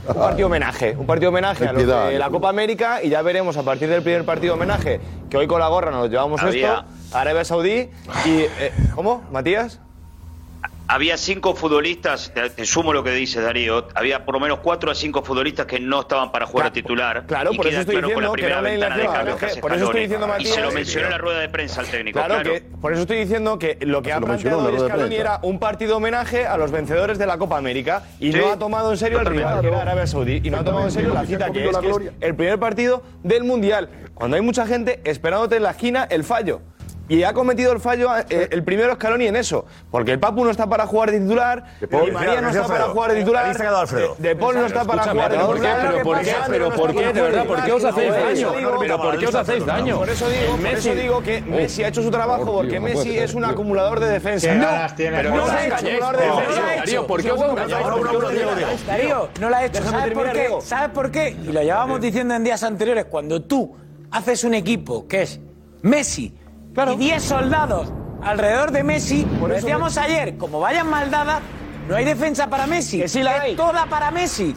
Un partido homenaje, un partido homenaje a los de la. Copa América y ya veremos a partir del primer partido homenaje, que hoy con la gorra nos llevamos Había- esto, a Arabia Saudí y... eh, ¿Cómo, Matías? Había cinco futbolistas, te, te sumo lo que dice Darío, había por lo menos cuatro a cinco futbolistas que no estaban para jugar a titular. claro, y por eso estoy claro con la diciendo que primera una ventana de alineación, cambio que hace por eso estoy Scaloni. diciendo, Y se lo mencionó en la rueda de prensa al técnico, Claro, claro. que por eso estoy diciendo que lo que ha lo planteado hoy Scaloni era un partido homenaje a los vencedores de la Copa América y Sí, no ha tomado en serio el rival que era Arabia Saudí y no ha tomado en serio la cita que es, que es el primer partido del Mundial. Cuando hay mucha gente esperándote en la esquina el fallo. Y ha cometido el fallo eh, el primero Scaloni en eso. Porque el Papu no está para jugar de titular, Paul, Di María no está para jugar de titular, Ahí se ha quedado Alfredo. De, de Paul no está para jugar de pero ¿por qué? titular. Pero ¿por qué? Pero ¿por qué? De verdad, ¿por qué os hacéis daño? Pero ¿por qué os hacéis daño? Por eso digo, por Messi- eso digo que Messi ha hecho su trabajo Por porque no Messi es un acumulador de defensa. Tiene. pero No no de no, no, Darío, ¿por qué no la ha hecho. ¿Sabes por qué? ¿Sabes por qué? Y lo llevábamos diciendo en días anteriores. Cuando tú haces un equipo que es Messi y 10 soldados alrededor de Messi, lo decíamos ayer, como vayan mal dadas, no hay defensa para Messi. Que sí la es hay. toda para Messi.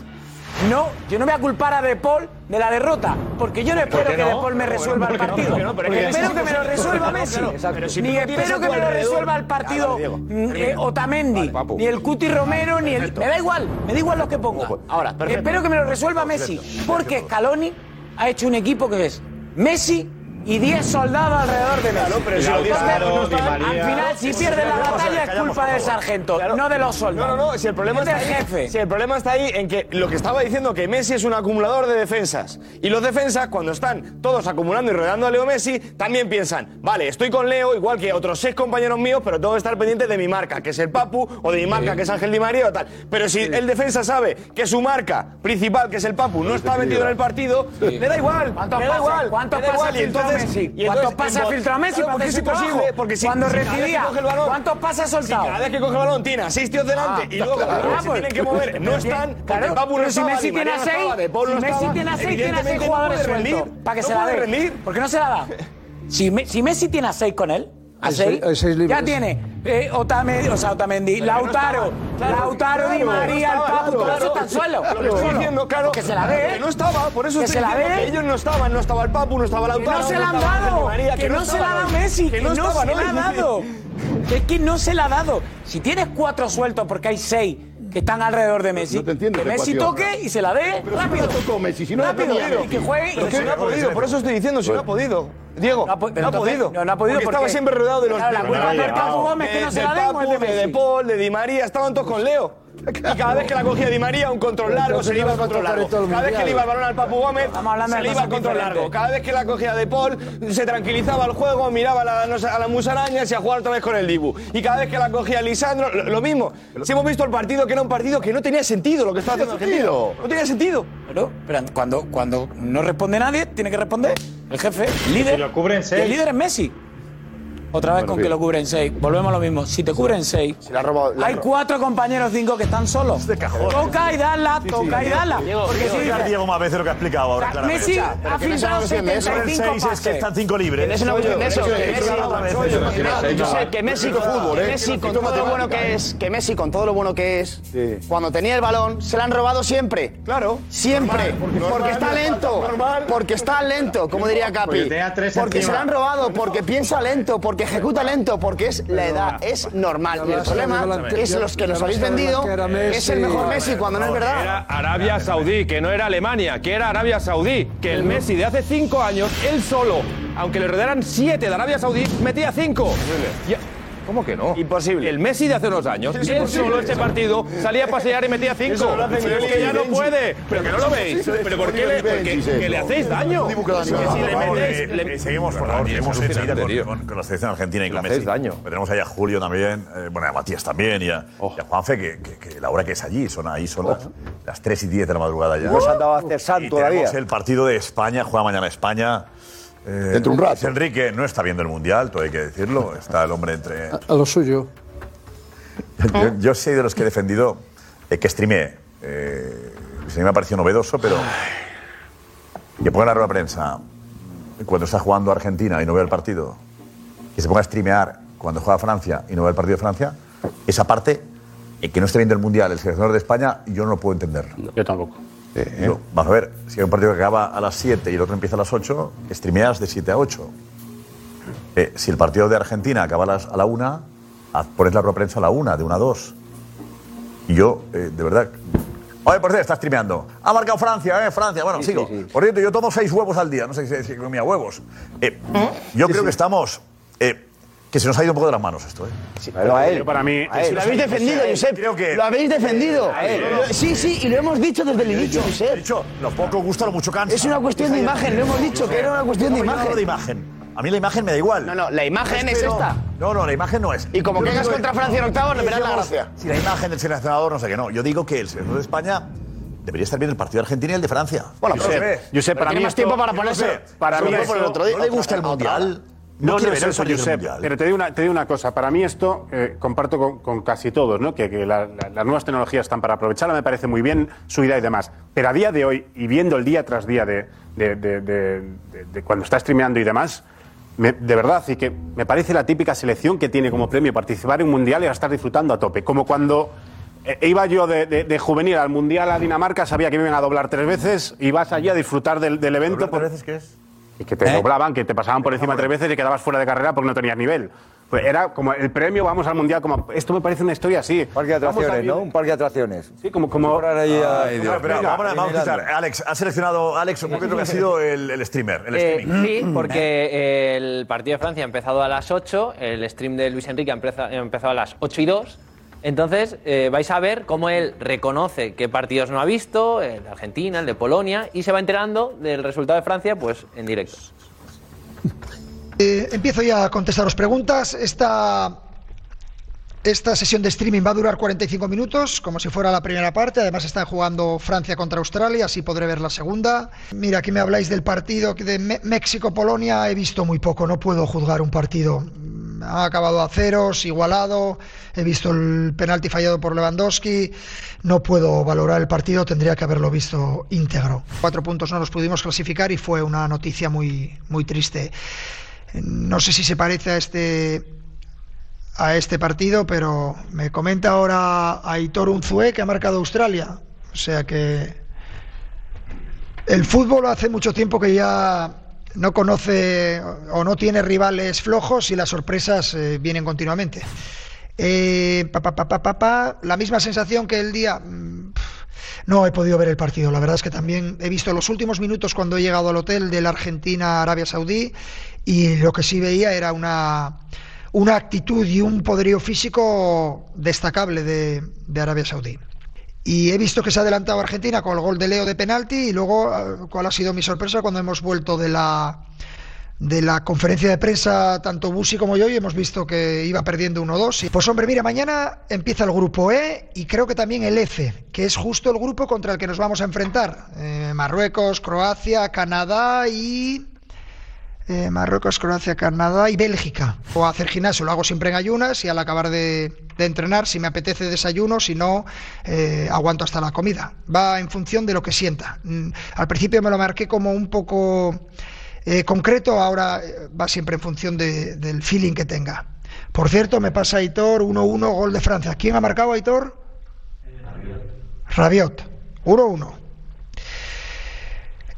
No, yo no voy a culpar a De Paul de la derrota, porque yo no espero que no? De Paul me resuelva el ¿por partido. ¿Por qué no? Pero es que espero que me lo resuelva Messi. Claro, si ni espero que me lo resuelva el partido eh, Otamendi, ni el Cuti Romero, ni el. Me da igual, me da igual lo que ponga. Ahora, perfecto. Espero que me lo resuelva Messi, porque Scaloni ha hecho un equipo que es Messi y 10 soldados alrededor de Messi. Claro, pero si Entonces, Lautaro, Di al final, si No, pierde la callamos, batalla es culpa del sargento, Claro. no de los soldados. No, no, no, si el problema es está del ahí, jefe. Si el problema está ahí en que lo que estaba diciendo que Messi es un acumulador de defensas y los defensas cuando están todos acumulando y rodeando a Leo Messi también piensan, vale, estoy con Leo igual que otros seis compañeros míos, pero tengo que estar pendiente de mi marca, que es el Papu o de mi marca, que es Ángel Di María o tal. Pero si el defensa sabe que su marca principal, que es el Papu, no está metido en el partido, le da igual, ¿Cuántos le da igual, cuántos le da pases igual, y filtró entonces- Messi? y entonces- ¿Cuántos pases en- filtró Messi Claro, porque es imposible, porque si Cuando si recibía, coge el balón- ¿cuántos pases ha si soltado? cada vez que coge el balón tiene a seis tíos delante Ah, y luego claro. Ah, se pues, tienen que mover no pues, están, claro, porque no pero si Messi tiene a seis, si Messi tiene a seis, tiene a seis jugadores sueltos para que no se la dé. ¿Por qué no se la da? Si Messi tiene a seis con él, a seis, seis- hay seis libres. ya tiene eh, Otamendi, o sea, Otamendi, Pero que no Lautaro, Lautaro, Di María, no el Papu, claro, todo eso está al suelo. Lo que estoy diciendo, claro, Que se la dé. Que no estaba, por eso Que estoy se la diciendo que ellos no estaban, no estaba el Papu, no estaba Que Lautaro, no se la han dado, María, que no se la ha dado Messi, que no se la ha dado. Es que no se la ha dado. Si tienes cuatro sueltos porque hay seis que están alrededor de Messi, que Messi toque y se la dé rápido. Messi, si no ha rápido, y que juegue. Pero y si no ha podido, por eso estoy diciendo, si no ha podido. Diego, no ha, podido. no, no ha podido porque, porque- estaba siempre rodeado de los Claro, la culpa de- del Papu Gómez, que no se la de Messi. De Paul, de Di María, estaban todos con Leo. Y cada vez que la cogía Di María, un control largo, se le iba al control largo. Cada vez que le iba el balón al Papu Gómez, se le iba al control largo. Cada vez que la cogía De Paul, se tranquilizaba el juego, miraba a la, no sé, a la musaraña y se a jugar otra vez con el Dibu. Y cada vez que la cogía Lisandro, lo, lo mismo. Si hemos visto el partido, que era un partido que no tenía sentido lo que estaba haciendo Argentina. No tenía sentido. Pero, pero cuando, cuando no responde nadie, tiene que responder el jefe, el líder. Si lo cubren Y seis. El líder es Messi. Otra vez Bueno, con bien. que lo cubren seis. Volvemos a lo mismo. Si te cubren seis, hay cuatro compañeros cinco que están solos. Toca y dala, toca y dala. Porque si Explicar dices, Diego más veces lo que ha explicado ahora, o sea. Messi ha filtrado una cuestión de eso. 75 El seis es que están cinco libres. Que no es una cuestión de eso, que Messi- Otra vez, que eso. Messi- yo sé que Messi, con, fútbol, que ¿eh? Messi con Esto todo lo bueno que ¿eh? es, que Messi con todo lo bueno que es, cuando tenía el balón se la han robado siempre. Claro. Siempre. Porque está lento. Porque está lento, como diría Capi. Porque Porque se la han robado, porque piensa lento, porque ejecuta lento, porque es la edad, es normal. Y el problema es los que nos habéis vendido, es el mejor Messi cuando no es verdad. Era Arabia Saudí, que no era Alemania, que era Arabia Saudí, que el Messi de hace cinco años, él solo, aunque le rodearan siete de Arabia Saudí, metía cinco. ¿Cómo que no? Imposible. El Messi de hace unos años, Es él solo este partido salía a pasear y metía cinco. Eso lo hace Pero es que ya no puede. Pero que no lo veis. Pero ¿por qué le, porque- que le hacéis daño? Que si le metéis... le- seguimos, por favor. Seguimos enseguida con, con- con la selección argentina y con Messi. daño. Tenemos ahí a Julio también, eh, bueno, a Matías también y a, Oh. y a Juanfe, que, que- que la hora que es allí, son ahí, son las, las 3 y 10 de la madrugada ya. Hemos andado a hacer Y todavía. el partido de España, juega mañana España. Eh, Dentro de un rato. Luis Enrique no está viendo el Mundial, todo hay que decirlo. Está el hombre entre... A lo suyo. Yo, yo soy de los que he defendido eh, que streamee. Eh, a mí me ha parecido novedoso, pero que ponga la prensa cuando está jugando Argentina y no ve el partido, que se ponga a streamear cuando juega Francia y no ve el partido de Francia, esa parte, eh, que no esté viendo el Mundial, el seleccionador de España, yo no lo puedo entender. Yo tampoco. Yo- vamos a ver, si hay un partido que acaba a las 7 y el otro empieza a las 8, streameas de 7 a 8. Eh, si el partido de Argentina acaba a, las, a la 1, haz- pones la rueda de prensa a la 1, de 1 a 2. Y yo, eh, de verdad. Oye, por cierto, está streameando. Ha marcado Francia, ¿eh? Francia. Bueno, sigo. Por cierto, yo tomo 6 huevos al día. No sé si, si comía huevos. Eh, yo creo que estamos. eh, que se nos ha ido un poco de las manos esto, ¿eh? Pero a él. Yo para mí. A él. Lo habéis defendido, Josep. Creo que- Lo habéis defendido. Sí, sí, y lo hemos dicho desde el inicio, Josep. dicho, lo poco gusta, lo mucho cansa. Es una cuestión de imagen, lo hemos dicho, que era una cuestión de No, yo no hablo de imagen. imagen. A mí la imagen me da igual. No, no, la imagen es Pero- esta. No, no, la imagen no es. Y como caigas digo- contra Francia en octavos, le verás la gracia. Si la imagen del seleccionador, no sé qué, no. Yo digo que el seleccionador de España debería estar viendo el partido de Argentina y el de Francia. Bueno, Yo sé. Josep, para mí más tiempo para ponerse. para mí esto- poner otro día. ¿No le gusta el Mundial? No, no el eso. Mundial. Pero te digo una, te digo una cosa. Para mí esto, eh, comparto con, con casi todos, ¿no? que, que la- la- las nuevas tecnologías están para aprovecharla, me parece muy bien su idea y demás. Pero a día de hoy, y viendo el día tras día de, de- de- de- de- de cuando está streameando y demás, me- de verdad, y que me parece la típica selección que tiene como premio participar en un mundial y a estar disfrutando a tope. Como cuando eh, iba yo de, de- de juvenil al mundial a Dinamarca, sabía que me iban a doblar tres veces y vas allí a disfrutar del, del evento. ¿Doblar por- tres veces qué es? Y que te ¿Eh? doblaban, que te pasaban por encima tres veces y quedabas fuera de carrera porque no tenías nivel. Pues era como el premio, vamos al mundial, como esto me parece una historia así. Parque de atracciones, ¿no? Un parque de atracciones. Sí, como. como ahí a- Ay, Dios. Pero vamos, a- vamos a escuchar. Alex, ha seleccionado Alex un poquito que ha sido el, el streamer. El Eh, sí, porque el partido de Francia ha empezado a las 8, el stream de Luis Enrique ha empezado, ha empezado a las 8 y 2. Entonces eh, vais a ver cómo él reconoce qué partidos no ha visto, el de Argentina, el de Polonia, y se va enterando del resultado de Francia pues en directo. Eh, empiezo ya a contestaros preguntas. Esta, esta sesión de streaming va a durar 45 minutos, como si fuera la primera parte. Además, está jugando Francia contra Australia, así podré ver la segunda. Mira, aquí me habláis del partido de México-Polonia. He visto muy poco, no puedo juzgar un partido. Ha acabado a ceros, igualado. He visto el penalti fallado por Lewandowski. No puedo valorar el partido, tendría que haberlo visto íntegro. Cuatro puntos no los pudimos clasificar y fue una noticia muy, muy triste. No sé si se parece a este a este partido, pero me comenta ahora Aitor Unzué que ha marcado Australia. O sea que el fútbol hace mucho tiempo que ya no conoce o no tiene rivales flojos y las sorpresas eh, vienen continuamente. Eh, pa, pa, pa, la misma sensación que el día. mm, No he podido ver el partido. La verdad es que también he visto los últimos minutos cuando he llegado al hotel de la Argentina-Arabia Saudí y lo que sí veía era una, una actitud y un poderío físico destacable de, de Arabia Saudí. Y he visto que se ha adelantado Argentina con el gol de Leo de penalti y luego eh, cuál ha sido mi sorpresa cuando hemos vuelto de la de la conferencia de prensa, tanto Busi como yo, y hemos visto que iba perdiendo 1-2. Y, Pues hombre, mira, mañana empieza el grupo E y creo que también el F, que es justo el grupo contra el que nos vamos a enfrentar. Eh, Marruecos, Croacia, Canadá y... eh, Marruecos, Croacia, Canadá y Bélgica. O hacer gimnasio, lo hago siempre en ayunas y al acabar de, de entrenar, si me apetece desayuno, si no, eh, aguanto hasta la comida. Va en función de lo que sienta. Mm, Al principio me lo marqué como un poco eh, concreto, ahora va siempre en función de- del feeling que tenga. Por cierto, me pasa Aitor 1-1, gol de Francia. ¿Quién ha marcado Aitor? Rabiot. 1-1.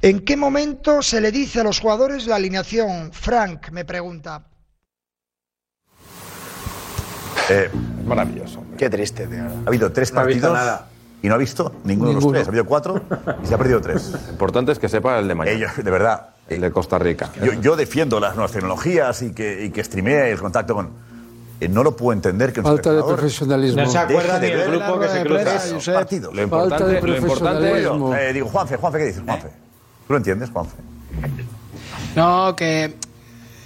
¿En qué momento se le dice a los jugadores la alineación? Frank me pregunta. Eh, Maravilloso. Qué triste, tío. Ha habido tres No ha visto partidos nada. y no ha visto ninguno, de los tres. Ha habido cuatro y se ha perdido tres. Lo importante es que sepa el de mañana. de verdad. El de Costa Rica. Yo, yo defiendo las nuevas tecnologías y que, y que streamee el contacto con. eh, no lo puedo entender que un Falta de profesionalismo. No se acuerda Deje de ni el ver grupo que se cruza partidos. Lo importante- Falta de lo importante- profesionalismo. Eh, digo, Juanfe, Juanfe, ¿qué dices, Juanfe? ¿Tú lo entiendes, Juanfe? No, que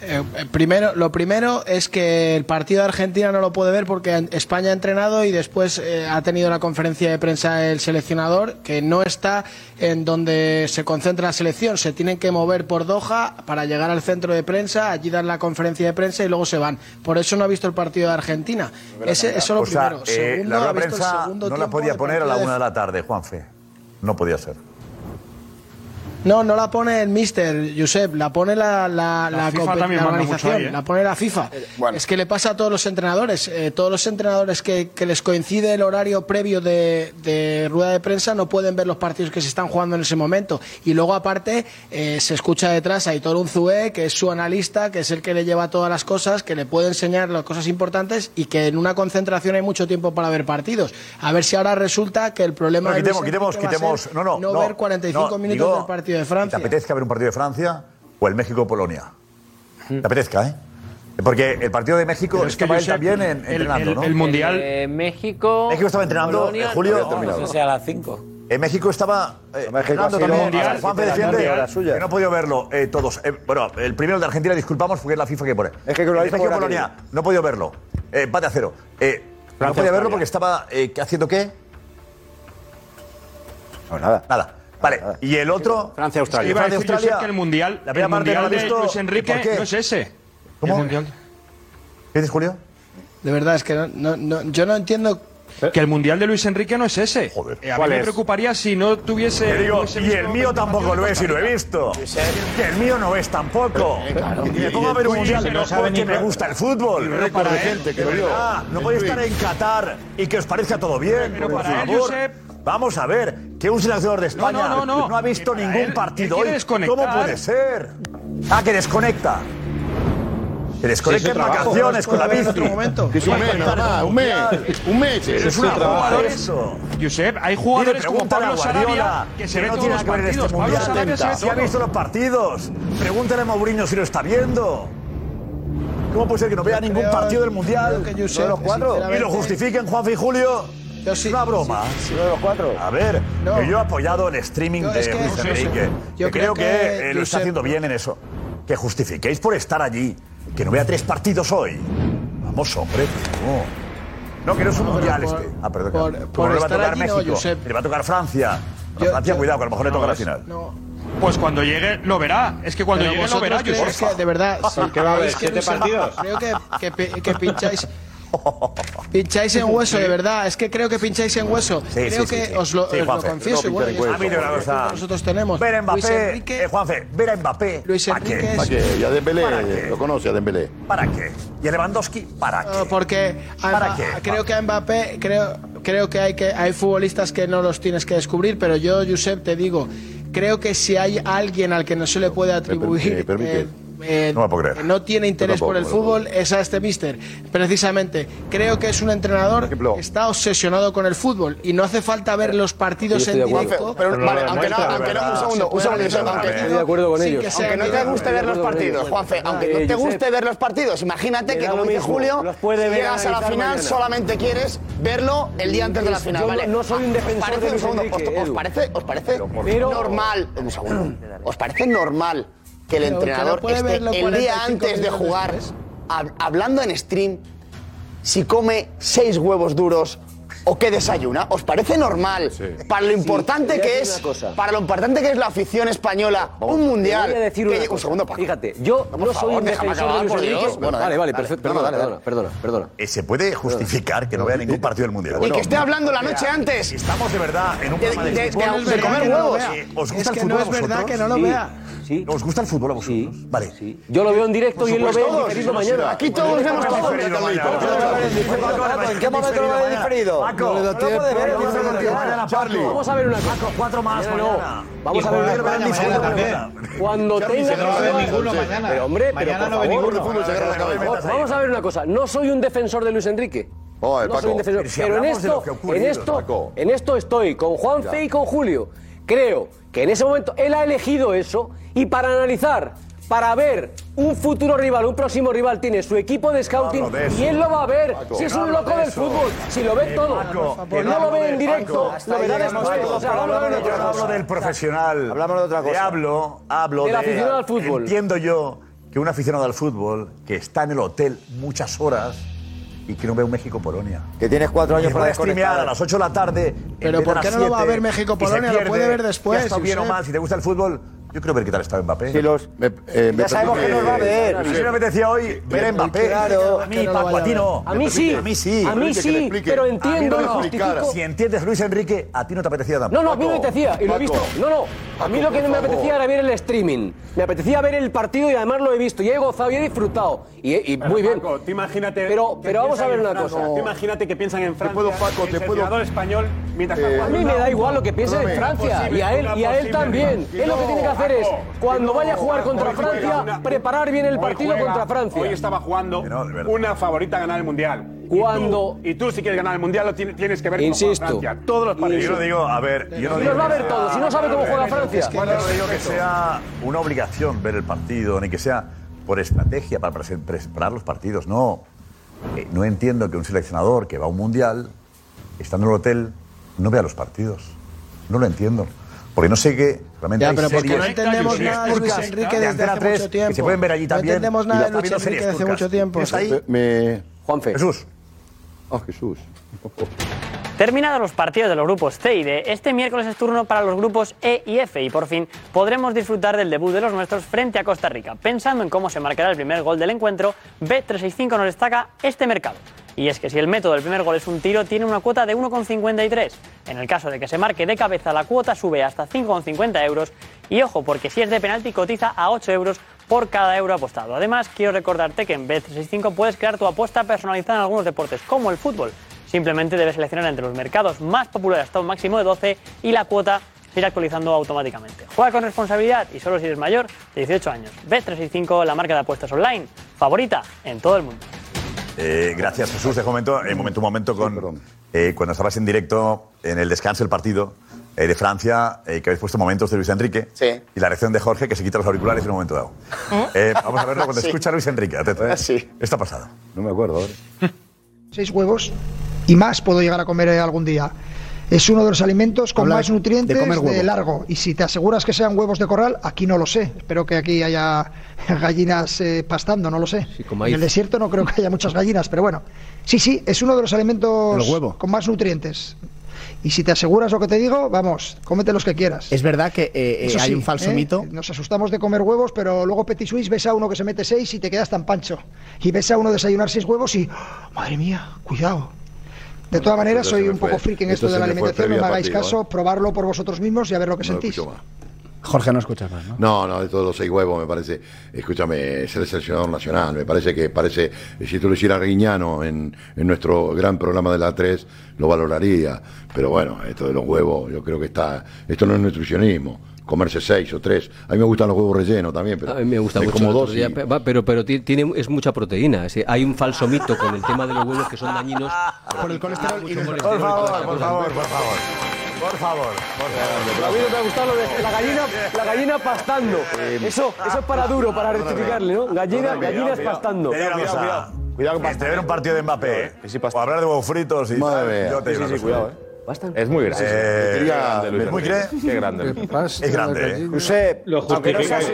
eh, primero, lo primero es que el partido de Argentina no lo puede ver porque España ha entrenado y después eh, ha tenido la conferencia de prensa el seleccionador que no está en donde se concentra la selección. Se tienen que mover por Doha para llegar al centro de prensa, allí dar la conferencia de prensa y luego se van. Por eso no ha visto el partido de Argentina. Ese, eso es lo o sea, primero. eh, Segundo, la ha visto el prensa segundo no la podía poner a la una de la tarde, Juanfe. No podía ser. No, no la pone el Mister, Josep, la pone la, la, La la FIFA compe- también la manda organización, ahí, ¿eh? la pone la FIFA. Es que le pasa a todos los entrenadores. eh, todos los entrenadores que, que les coincide el horario previo de, de rueda de prensa no pueden ver los partidos que se están jugando en ese momento. Y luego, aparte, eh, se escucha detrás a Aitor Unzué, que es su analista, que es el que le lleva todas las cosas, que le puede enseñar las cosas importantes y que en una concentración hay mucho tiempo para ver partidos. A ver si ahora resulta que el problema No, de quitemos, Luis quitemos, quitemos. No, no, no. ver 45 no, minutos digo, del partido de ¿Te apetezca ver un partido de Francia o el México-Polonia? Te apetezca, ¿eh? Porque el partido de México Pero es que, estaba él también en- el- entrenando, el- ¿no? el Mundial- Eh, México. México estaba entrenando, Polonia, eh, Julio. no, no sé si a las 5. En México estaba eh, México entrenando ha sido también. de la defiende suya. que no he podido verlo eh, todos. Eh, bueno, el primero de Argentina, disculpamos, porque es la FIFA que pone. Es que con la El FIFA México ahora Polonia, no he podido verlo. Eh, empate a cero. Eh, no podía verlo porque estaba eh, haciendo qué? No, nada. Nada. Vale, y el otro. Francia, Australia. Y Iba a Francia, Australia. que el mundial, La primera parte mundial he de visto. Luis Enrique ¿Por qué? no es ese. ¿Cómo? El mundial- ¿Qué dices, Julio? De verdad, es que no, no- no- yo no entiendo. Que el mundial de Luis Enrique no es ese. Eh, a mí ¿cuál me es? preocuparía si no tuviese. Te digo, y el mío 20 tampoco lo de es y lo he visto. Que el mío no es tampoco. Y me pongo a ver un mundial que no sabe porque ni me para- gusta el fútbol. Y récord de gente que De lo verdad, No podéis estar en Qatar y que os parezca todo bien. Pero por para él. Josep- Vamos a ver, que un seleccionador de España no, ha visto ningún partido hoy. ¿Cómo puede ser? Ah, que desconecta. Que desconecta en vacaciones con la bici. momento. Un mes, un mes. Un mes. Es una bomba eso. Josep, hay jugadores como Pablo Sarabia que no tiene que ver en este mundial. Si ha visto los partidos. Pregúntale a Mourinho si lo está viendo. ¿Cómo puede ser que no vea ningún partido del Mundial? de los cuatro. Y lo justifiquen Juanfe y Julio. Yo sí, es una broma. Sí, sí, los cuatro. A ver, no. yo he apoyado el streaming yo, de es que, Luis Enrique. Yo creo, creo que, que eh, lo está haciendo bien en eso. Que justifiquéis por estar allí. Que no vea tres partidos hoy. Vamos, hombre. No, no que no es un no, mundial por, este. Ah, perdón. Por, por, le va a tocar allí, México. le va a tocar Francia. Yo, Francia, cuidado, que a lo mejor le toca la final. No. Pues cuando llegue lo verá. Es que cuando Pero llegue lo verá. Yo que, de verdad, sí, que va a haber siete partidos. Creo que, que, que pincháis Pincháis en hueso, de verdad. Es que creo que pincháis en hueso. Sí, creo sí, que sí, os lo, os lo confieso. No, a mí cosa. Nosotros tenemos. Ver a Mbappé. Enrique, eh, Juanfe, ver a Mbappé. Luis Enrique. ¿Para qué? ¿Para qué? Y a Dembélé. ¿Para qué? Lo conoce a Dembélé. ¿Para qué? ¿Y a Lewandowski? ¿Para qué? Porque a ¿Para qué? creo que a Mbappé. Creo, creo que, hay que hay futbolistas que no los tienes que descubrir, pero yo, Josep, te digo. Creo que si hay alguien al que no se le puede atribuir. Me permite, me permite eh, no, que no tiene interés por el fútbol es a este mister. Precisamente, creo que es un entrenador que está obsesionado con el fútbol y no hace falta ver los partidos en directo. Pero, aunque no, un segundo, un segundo, ¿eh? estoy de acuerdo con ellos. aunque no te guste ver los partidos, Juanfe, aunque no te guste ver los partidos, imagínate que como dice Julio, llegas a la final solamente quieres verlo el día antes de la final. No soy un defensor de ¿Os parece normal? ¿Os parece normal? que el entrenador no esté el día antes de jugar hablando en stream si come seis huevos duros o qué desayuna. ¿Os parece normal sí. para lo importante sí, que es para lo importante que es la afición española Vamos, un mundial? Voy a decir que, un segundo, Paco. Fíjate, yo no, no soy favor, un defensor acabar, de Luis Enrique. Bueno, vale, vale, perfecto. Perdona, perdona, dale, perdona, perdona, perdona. se puede justificar que no vea ningún partido del mundial. Bueno, y que esté hablando la noche antes. Estamos de verdad en un de, de, de, de comer huevos. ¿Os gusta es que el fútbol no es verdad que no lo vea sí. ¿Os gusta el fútbol a vosotros? Sí. Vale. Sí. Yo lo veo en directo y él lo ve en diferido mañana. Aquí todos vemos todo. ¿En qué momento lo ve diferido? Paco, no lo puede ver. Charlie. Vamos a ver una cosa. Cuatro más, no. Vamos a ver una Cuando tenga... No ve ninguno mañana. Pero hombre, pero no ve ninguno. Vamos a ver una cosa. No soy un defensor de Luis Enrique. Oh, no soy un defensor. Si pero en esto, ocurrido, en, esto, en esto estoy con Juan Fe y con Julio. Creo que en ese momento él ha elegido eso y para analizar, para ver un futuro rival, un próximo rival, tiene su equipo de scouting de y él lo va a ver. Paco, si es un loco del fútbol, si lo ve eh, todo, Paco, no, lo ve en directo, lo verá después. O sea, hablo del profesional. Hablamos de otra cosa. Te hablo, hablo del aficionado al fútbol. Entiendo yo que un aficionado al fútbol que está en el hotel muchas horas y quiero ver un México-Polonia. Que tienes cuatro años para streamear a las 8 de la tarde. Pero ¿por qué no lo va a ver México-Polonia? Lo puede ver después. Si está bien o mal, si te gusta el fútbol. Yo quiero ver qué tal está Mbappé. Si eh, eh, ya sabemos que, nos va a ver. Sí. Si me apetecía hoy ver Mbappé. A mí, no Paco, a, mí sí. A mí sí. A mí sí, pero entiendo. No. Si entiendes Luis Enrique, a ti no te apetecía tampoco. No, no, a mí me apetecía y lo he visto. No, no. A mí lo que no me apetecía era ver el streaming. Me apetecía ver el partido y además lo he visto. Y he gozado y he disfrutado. Y, muy bien. Imagínate. Pero, pero vamos a ver una cosa. Imagínate que piensan en Francia. Te puedo, Paco, te puedo. español, mientras eh, a mí me da igual lo que piensen en Francia. Y a él, y a él también. él lo que tiene que hacer es, cuando vaya a jugar contra Francia, preparar bien el partido contra Francia. Hoy estaba jugando una favorita a ganar el mundial. Cuando... Y tú, y tú, si quieres ganar el Mundial, lo tienes, que ver Insisto. Francia. Todos los partidos. Yo no digo, a ver... Yo no digo los va a ver todos, si no sabe cómo juega Francia. Es que bueno, yo no digo que sea una obligación ver el partido, ni que sea por estrategia para preparar los partidos, no. Eh, no entiendo que un seleccionador que va a un Mundial, estando en el hotel, no vea los partidos. No lo entiendo. Porque no sé qué. Realmente ya, pero porque series, no entendemos nada de Luis Enrique desde hace 3, mucho tiempo. Que se pueden ver allí también. No entendemos nada de Luis Enrique desde hace mucho tiempo. Ahí? Me... Juanfe. Jesús. Oh, Jesús. Terminados los partidos de los grupos C y D, este miércoles es turno para los grupos E y F y por fin podremos disfrutar del debut de los nuestros frente a Costa Rica. Pensando en cómo se marcará el primer gol del encuentro, B365 nos destaca este mercado. Y es que si el método del primer gol es un tiro, tiene una cuota de 1,53. En el caso de que se marque de cabeza, la cuota sube hasta 5,50 euros. Y ojo, porque si es de penalti, cotiza a 8 euros por cada euro apostado. Además, quiero recordarte que en Bet365 puedes crear tu apuesta personalizada en algunos deportes, como el fútbol. Simplemente debes seleccionar entre los mercados más populares hasta un máximo de 12 y la cuota se irá actualizando automáticamente. Juega con responsabilidad y solo si eres mayor de 18 años. Bet365, la marca de apuestas online favorita en todo el mundo. Eh, gracias, Jesús. Un momento, eh, momento, un momento con. eh, cuando estabas en directo en el descanso del partido eh, de Francia, eh, que habéis puesto momentos de Luis Enrique. Sí. Y la reacción de Jorge, que se quita los auriculares en un momento dado. Eh, vamos a verlo cuando Sí. escucha a Luis Enrique. Atento, ¿eh? Esto ha pasado. No me acuerdo. Seis huevos y más puedo llegar a comer eh, algún día. Es uno de los alimentos con Habla más de- nutrientes de comer huevo. largo. Y si te aseguras que sean huevos de corral, aquí no lo sé. Espero que aquí haya gallinas eh, pastando, no lo sé. en maíz. el desierto no creo que haya muchas gallinas, pero bueno. Sí, sí, es uno de los alimentos huevo. con más nutrientes. Y si te aseguras lo que te digo, vamos, cómete los que quieras. Es verdad que eh, eh, Eso hay sí, un falso ¿eh? mito. Nos asustamos de comer huevos, pero luego Petit Suisse ves a uno que se mete seis y te quedas tan pancho. Y ves a uno desayunar seis huevos y, ¡oh, madre mía, cuidado. De todas maneras, soy un poco friki en esto esto de la alimentación, no me hagáis caso, probarlo por vosotros mismos y a ver lo que sentís. Jorge no escuchas más, ¿no? No, no, de todos los seis huevos me parece, escúchame, es el seleccionador nacional, me parece que parece, si tú lo hicieras Riñano en, en nuestro gran programa de la 3, lo valoraría, pero bueno, esto de los huevos, yo creo que está, esto no es nutricionismo, comerse seis o tres, a mí me gustan los huevos rellenos también, pero A mí me gusta me mucho. como dos y- pero pero ti- tiene, es mucha proteína. es hay un falso mito con el tema de los huevos que son daños. Por el colesterol y Por colesterol y todas favor, por favor, por favor. Por favor, por favor. A mí no me ha gustado lo de la gallina, la gallina pastando. Eso, eso es para duro, para rectificarle, ¿no? Gallina, gallinas pastando. Te digo una cosa, Entre ver un partido de Mbappé o hablar de huevos fritos y Madre mía. yo te digo Sí, sí, cuidado, cosa. Es muy grande. Eh, Quería- grande, Luis ¿Es muy grande? Qué grande. ¿Qué pasa? Es grande, ¿eh? Josep, Lo aunque no sea su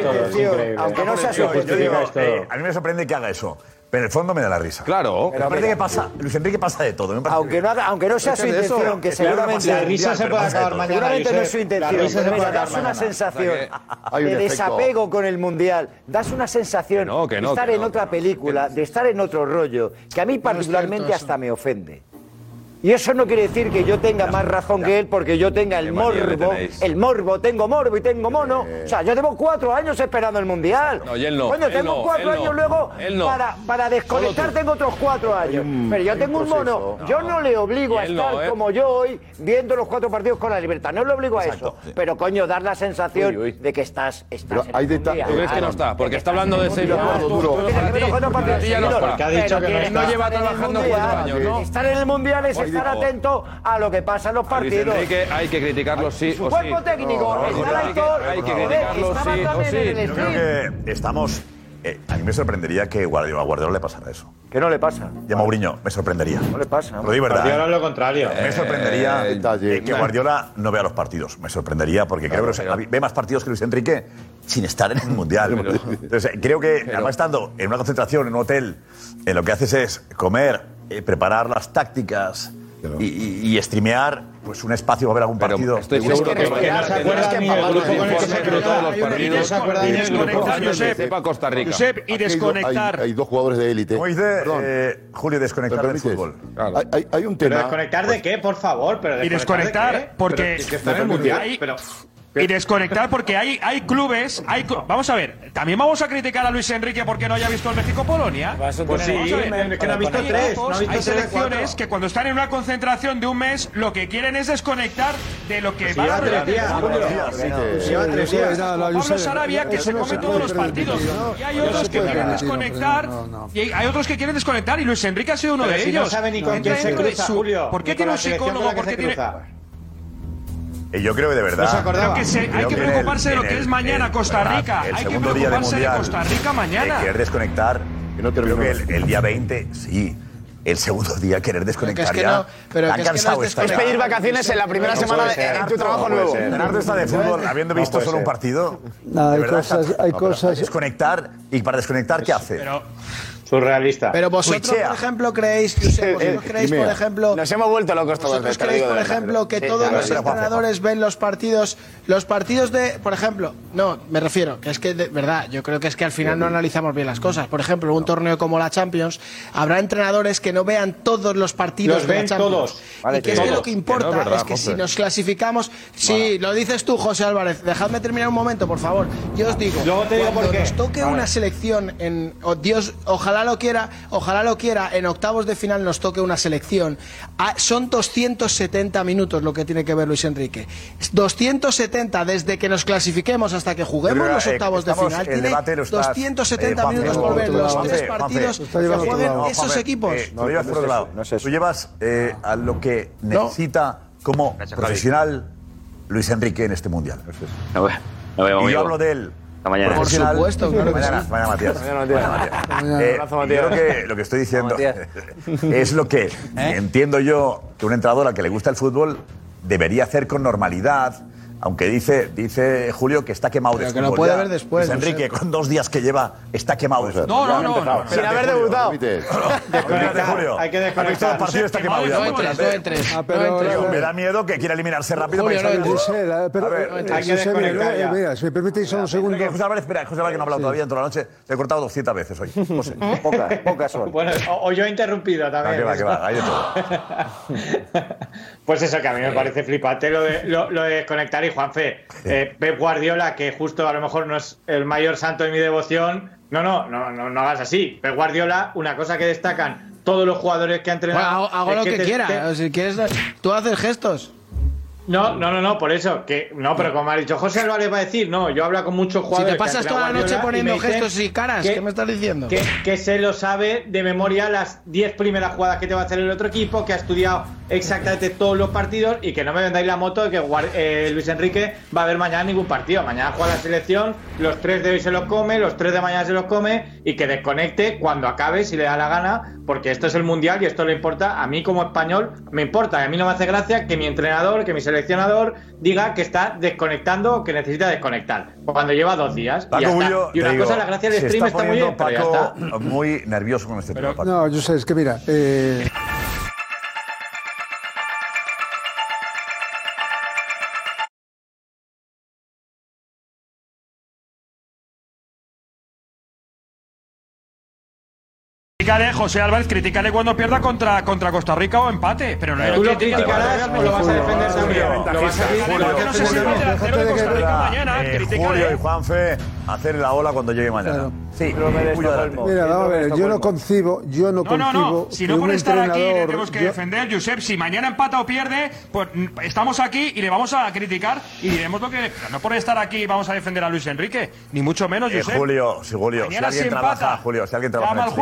aunque no sea su eh, a mí me sorprende que haga eso. Pero en el fondo me da la risa. Claro. Pero me parece que pasa, Luis Enrique pasa de todo. aunque no, haga- aunque no sea su intención, que es que ahora seguramente pasa el Mundial, pero pasa de todo. Seguramente no es su intención. risa se pero puede mira, acabar das una mañana. sensación de efecto. desapego con el mundial, das una sensación Que no, que no, de estar en no, otra película, de estar en otro rollo, que a mí particularmente hasta me ofende. Y eso no quiere decir que yo tenga más razón que él porque yo tenga el morbo, el morbo, tengo morbo y tengo mono. O sea, yo llevo cuatro años esperando el mundial. No, y él no, Coño, él tengo no, cuatro él no, años luego él no. para, para desconectar tengo otros cuatro años. Pero yo tengo un mono. Yo no le obligo a estar ¿eh? como yo hoy viendo los cuatro partidos con la libertad. No le obligo a eso. sí. Pero coño, dar la sensación Uy, uy. de que estás, estás Pero en hay el mundial. ¿Tú crees que no está? Porque está hablando de seis. Porque ha dicho que no lleva trabajando cuatro años, ¿no? Estar en el mundial es estar atento a lo que pasa en los A Luis partidos. Enrique hay que criticarlo sí Su o sí. cuerpo técnico, No, está la Aitor, hay que criticarlo sí o sí. Yo creo que estamos. eh, a mí me sorprendería que Guardiola, a Guardiola le pasara eso. ¿Qué no le pasa? Y a Mourinho, me sorprendería. No le pasa. Lo digo verdad. Guardiola ¿eh? es lo contrario. Me sorprendería Eh, eh, que Guardiola no vea los partidos. Me sorprendería porque creo que los- ve más partidos que Luis Enrique sin estar en el Mundial. Entonces, eh, creo que además estando en una concentración, en un hotel, en lo que haces es comer, eh, preparar las tácticas y, y, y streamear pues, un espacio para ver algún Pero partido. estoy seguro que no se acuerda ni del grupo con el que todos Costa Rica. Josep, y desconectar. Hay, hay dos jugadores de élite. Como dice Perdón, eh, Julio, ¿me desconectar del fútbol. Hay, hay- hay un ¿Pero tema. desconectar de qué, por favor? Pero Y desconectar porque. que está en el Mundial. Hay- Y desconectar porque hay, hay clubes. Hay, vamos a ver, también vamos a criticar a Luis Enrique porque no haya visto el México-Polonia. Pues sí, Vamos a ver, es que no ha visto hay tres, equipos, no ha visto hay selecciones cuatro. que cuando están en una concentración de un mes lo que quieren es desconectar de lo que Pues va a. Pablo Sarabia que se come todos los partidos. Y hay otros que quieren desconectar. Y hay- otros que quieren desconectar y Luis Enrique ha sido uno de ellos. ¿Por qué tiene un psicólogo? ¿Por qué tiene.? Cruza. Eh, yo creo que de verdad. No que se- hay Creo que en el- preocuparse de lo que el- es mañana el- Costa Rica. el Hay que segundo día de preocuparse de Mundial, Costa Rica mañana. de querer desconectar. Que no creo que el, el día 20, sí. El segundo día querer desconectar Pero que es que ya. no- pero Tan que es que no cansado es pedir vacaciones en la primera No semana de- en tu trabajo nuevo. Bernardo está de fútbol habiendo visto solo un partido. No, De hay verdad, cosas- hay cosas- Desconectar y para desconectar, ¿qué hace? Pero Surrealista. Pero vosotros, por ejemplo, creéis, Josep, vosotros creéis, por ejemplo, Nos hemos vuelto locos todos. ¿Vosotros te lo creéis, digo por ejemplo, que Sí, todos claro, los entrenadores ven los partidos, los partidos de, por ejemplo, no, me refiero, que es que de verdad, yo creo que es que al final no analizamos bien las cosas. Por ejemplo, un torneo como la Champions, habrá entrenadores que no vean todos los partidos Los de la ven Champions. todos. y que es que lo que importa Que no es verdad, es que José. si nos clasificamos, sí, lo dices tú, José Álvarez, dejadme terminar un momento, por favor. Yo os digo, Luego te digo cuando por qué. nos toque Vale. una selección en, o Dios, ojalá ojalá lo quiera, ojalá lo quiera, en octavos de final nos toque una selección. Ah, son 270 minutos lo que tiene que ver Luis Enrique. 270 desde que nos clasifiquemos hasta que juguemos Pero, los eh, octavos de final. el Tiene debate lo estás, 270 eh, Juanfe, minutos por ver no, los Juanfe, tres partidos que jueguen esos Juanfe, equipos. eh, lo llevas por otro lado. Tú llevas eh, a lo que necesita como profesional Luis Enrique en este mundial. Y yo amigo. hablo de él. Hasta mañana. Por supuesto, claro que mañana, sí. mañana, Matías. Mañana, Matías. Mañana, Eh, Abrazo, yo Matías. creo que lo que estoy diciendo es lo que entiendo yo que un entrenador al que le gusta el fútbol debería hacer con normalidad. Aunque dice, dice Julio que está quemado de Pero que lo fútbol puede ya. ver después, Luis no Enrique, con dos días que lleva, está quemado de fútbol. No, no, no, no. Espérate, Sin haber debutado. Espérate, Julio. Hay que ¿Has visto desconectar. el partido? Está quemado ya. No entres, no Espérate. entres. Ah, pero- no entres. Me da miedo que quiera eliminarse rápido Julio, para no Gisela, pero, A ver, eh, hay que desconectar ya. mira, si me permitís solo un segundo. Que José Álvarez, espera, José Álvarez que no ha hablado todavía en toda la noche. Le he cortado 200 veces hoy. José. Pocas, pocas son. Bueno, o, yo he interrumpido Ah, también. que va, que va, hay de todo. Pues eso, que a mí me parece flipante lo de, lo, lo de desconectar. Y Juanfe, eh, Pep Guardiola, que justo a lo mejor no es el mayor santo de mi devoción. No, no, no, no, no hagas así. Pep Guardiola, una cosa que destacan todos los jugadores que ha Bueno, entrenado. hago, lo que, te- quiera. te- Si quieres, tú haces gestos. No, no, no, no, por eso. que No, pero como ha dicho José Álvarez va a decir, no, yo hablo con muchos Si jugadores. te pasas toda la noche y poniendo gestos y caras, que- ¿qué me estás diciendo? que, que se lo sabe de memoria las 10 primeras jugadas que te va a hacer el otro equipo, que ha estudiado exactamente todos los partidos y que no me vendáis la moto de que eh, Luis Enrique va a ver mañana ningún partido. Mañana juega la selección, los tres de hoy se los come, los tres de mañana se los come y que desconecte cuando acabe si le da la gana, porque esto es el mundial y esto le importa a mí como español, me importa. Y a mí no me hace gracia que mi entrenador, que mi seleccionador diga que está desconectando o que necesita desconectar cuando lleva dos días. y, Paco ya está. Bullo, y una digo, cosa, la gracia del stream está está muy bien, pero ya está. Muy nervioso con este tema. Paco. No, yo sé, es que mira, eh, Critícale, José Álvarez, critícale cuando pierda contra, contra Costa Rica o empate. Pero no ¿Tú lo critica- criticarás o lo vas a defender también? Lo vas a defender no sé si va a delantero de Costa Rica mañana, Eh. Julio y Juanfe, hacer la ola cuando llegue mañana. Sí, adelante. mira, vamos a ver, yo no concibo, yo no No, no, concibo no. Si que no por estar aquí le tenemos que yo- defender, Josep. Si mañana empata o pierde, pues mm, estamos aquí y le vamos a criticar y diremos lo que. No por estar aquí vamos a defender a Luis Enrique, ni mucho menos, Eh, Josep. Julio, si Julio, si alguien si trabaja, Julio, si alguien trabaja en llama el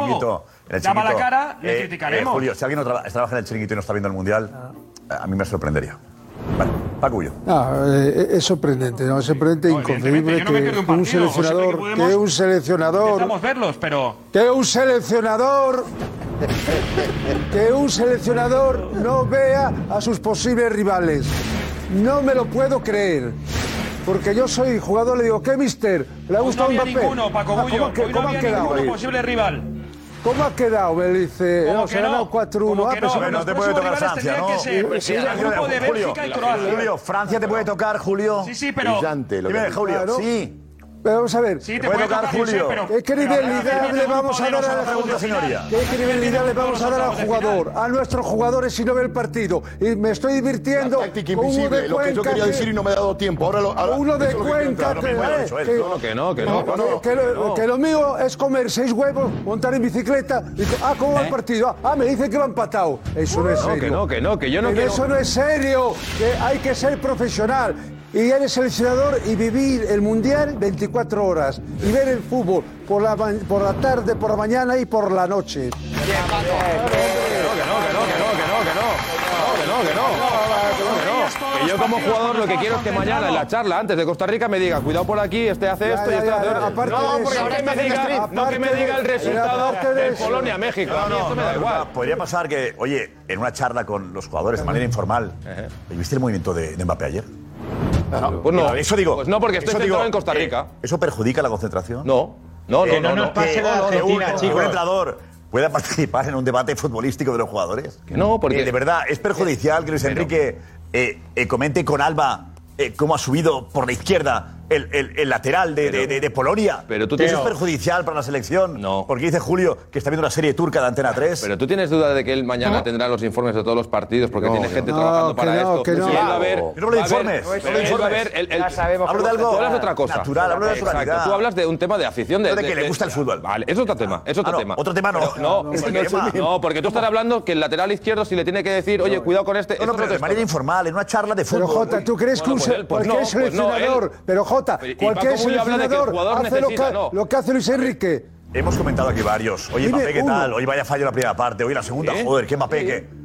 el llama a la cara, le criticaremos. Julio, si alguien no traba- trabaja en el chiringuito y no está viendo el mundial, a mí me sorprendería. Bullo. Ah, eh, es sorprendente, ¿no? Es sorprendente e inconcebible yo no me que un un que seleccionador, podemos, que un seleccionador, Intentamos verlos, pero. que un seleccionador, que un seleccionador no vea a sus posibles rivales. No me lo puedo creer. Porque yo soy jugador, le digo, ¿qué mister? ¿Le ha no gustado había Mbappé? ninguno, Paco Ah, Bullo. ¿Cómo, Hoy quedado ninguno ahí? posible rival. ¿Cómo ha quedado? Me dice, ¿Cómo que se ha ganado 4-1. ¿Cómo Ah, pero no? no te puede tocar Francia, ¿no? que ser, el grupo de Bélgica y Croacia. Julio, Francia te puede tocar, Julio. Sí, sí, pero- Brillante, lo que. Julio, Claro. sí. Vamos a ver. Sí, te puede tocar, Julio. pero- ¿Qué credibilidad le vamos a dar a la pregunta, señoría. ¿Qué credibilidad le vamos a dar al jugador, a nuestros jugadores si no ve el partido? Y me estoy divirtiendo con uno invisible, de lo que yo quería que- decir y no me ha dado tiempo. Ahora lo, ahora- uno de Cuenca que, eh, que- No, que no, que no. que- lo, que lo mío es comer seis huevos, montar en bicicleta. Y, ah, ¿cómo va el partido? Ah, me dice que va empatado. Eso no es ¿Eh? No, serio. que no, que no, que yo no quiero. Eso no es serio. Que hay que ser profesional. Y eres seleccionador y vivir el mundial 24 horas. Y ver el fútbol por la, por la tarde, por la mañana y por la noche. Que yo como jugador lo que quiero es que mañana en la charla antes de Costa Rica me diga, cuidado por aquí, este hace esto y ya, este ya, hace otro. No, porque no que me diga, no que me diga el resultado de de eso- Polonia-México. A mí esto me da igual. Podría pasar que, oye, en una charla con los jugadores de manera informal, ¿viste el movimiento de, de Mbappé ayer? Pues no. Eso digo. Pues no, porque estoy centrado digo, en Costa eh, Rica. ¿Eso perjudica la concentración? No, no, no, Eh, no. no nos no. pase la que un, Argentina, entrenador pueda participar en un debate futbolístico de los jugadores. Que no, porque- Eh, de verdad, es perjudicial que Luis Enrique eh, eh, comente con Alba eh, cómo ha subido por la izquierda el, el- el lateral de, de- de- de Polonia. Pero tú ¿Eso es perjudicial para la selección? No. Porque dice Julio que está viendo una serie turca de Antena 3. Pero tú tienes duda de que él mañana tendrá los informes de todos los partidos porque tiene gente no. trabajando para esto. que no. Y él va a ver. Yo no hablo de va a ver- informes, no hablo de él va a informes. ver. el- el- Ya sabemos hablo de algo. Tú hablas de otra cosa. Natural, hablo de naturalidad. Exacto. Tú hablas de un tema de afición. De, De que le gusta el fútbol. Vale, es otro tema. Es otro Ah, no, tema. otro tema no. Pero No, No, porque tú estás hablando que el lateral izquierdo si le tiene que decir, oye, cuidado con este. No, pero de manera informal, en una charla de fútbol. Pero Jota, ¿tú crees que un se- pues pues pues seleccionador, pero Jota, Cualquier Paco Bullo habla de que el seleccionador jugador hace lo que, no. lo que hace Luis Enrique? Hemos comentado aquí varios. Oye, Mbappé, ¿qué uno. tal? Hoy vaya fallo la primera parte, hoy la segunda. Joder, ¿qué Mbappé? ¿Qué?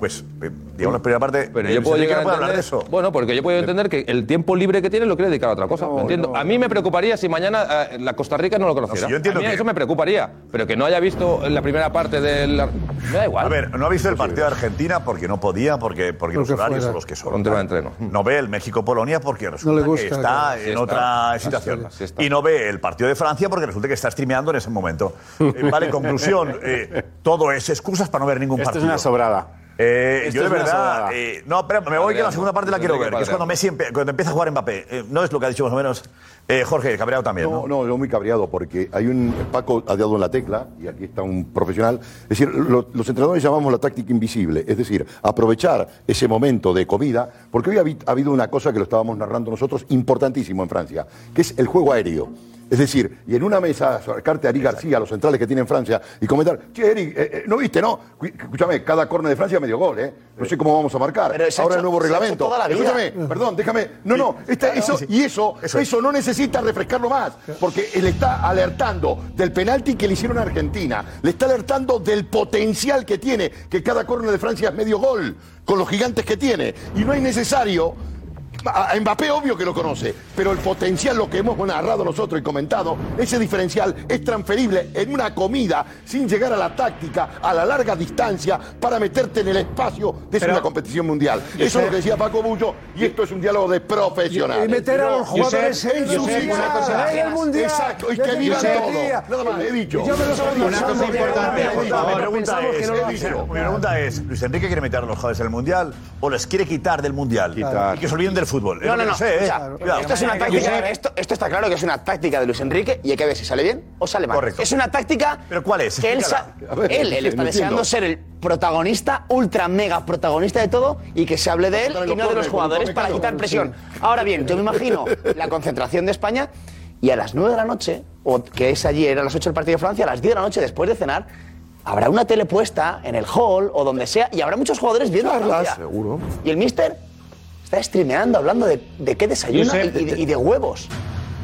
Pues, eh, digamos, la primera parte. Pero eh, yo puedo llegar a hablar entender de eso. Bueno, porque yo puedo entender que el tiempo libre que tiene lo quiere dedicar a otra cosa. entiendo. a mí me preocuparía si mañana eh, la Costa Rica no lo conociera. No, sí, yo entiendo a mí que- eso me preocuparía, pero que no haya visto la primera parte del. Me da igual. A ver, no ha visto el partido de Argentina porque no podía, porque, porque los horarios son los que son. De entreno. No ve el México-Polonia porque resulta le que está claro. en está. otra situación. Y no ve el partido de Francia porque resulta que está streameando en ese momento. Eh, vale, conclusión. eh, todo es excusas para no ver ningún Esto es partido. una sobrada. Eh, Esto yo de verdad, eh, no, espera, me voy que la segunda parte la quiero ver, que es cuando Messi empe- cuando empieza a jugar Mbappé. Eh, no es lo que ha dicho más o menos eh, Jorge Cabreado también, ¿no? No, no, yo muy cabreado porque hay un. Paco ha dado en la tecla, y aquí está un profesional. Es decir, lo- los entrenadores llamamos la táctica invisible, es decir, aprovechar ese momento de comida, porque hoy ha, habi- ha habido una cosa que lo estábamos narrando nosotros importantísimo en Francia, que es el juego aéreo. Es decir, y en una mesa acercarte a Ari García, los centrales que tiene en Francia, y comentar, che, Eri, eh, eh, ¿no viste, no? Escúchame, cada córner de Francia medio gol, ¿eh? No sé cómo vamos a marcar. Pero Ahora hecho- el nuevo reglamento. toda la vida. Escúchame, perdón, déjame. No, no, esta- eso, y eso, Eso eso, es. no necesita refrescarlo más, porque él está alertando del penalti que le hicieron a Argentina, le está alertando del potencial que tiene, que cada córner de Francia es medio gol, con los gigantes que tiene, y no es necesario. A Mbappé obvio que lo conoce, pero el potencial, lo que hemos narrado nosotros y comentado, ese diferencial es transferible en una comida sin llegar a la táctica, a la larga distancia, para meterte en el espacio de Pero- una competición mundial. Eso es lo que decía Paco Bullo, y esto es un diálogo de profesionales. Y meter a los jugadores en su el mundial. Exacto, y que vivan todo. Nada más, he dicho. Yo me lo Una cosa importante, por favor. Mi pregunta es, mi pregunta es, ¿Luis Enrique quiere meter a los jugadores en el Mundial o les quiere quitar del Mundial? Quitar. Y que se olviden del fútbol. No, no, no. sé, ¿eh? esto es una táctica. Esto, esto está claro que es una táctica de Luis Enrique y hay que ver si sale bien o sale mal. Correcto. Es una táctica. ¿Pero cuál es? Que él, ver, él, él está entiendo. deseando ser el protagonista, ultra mega protagonista de todo y que se hable de él Contra y no de los jugadores para quitar presión. Ahora bien, yo me imagino la concentración de España y a las 9 de la noche, o que es allí, era a las 8 el partido de Francia, a las 10 de la noche después de cenar. Habrá una tele puesta en el hall o donde sea y habrá muchos jugadores viendo a Francia. seguro. Y el mister está streameando, hablando de, de qué desayuno Josep, y, y de, y de huevos.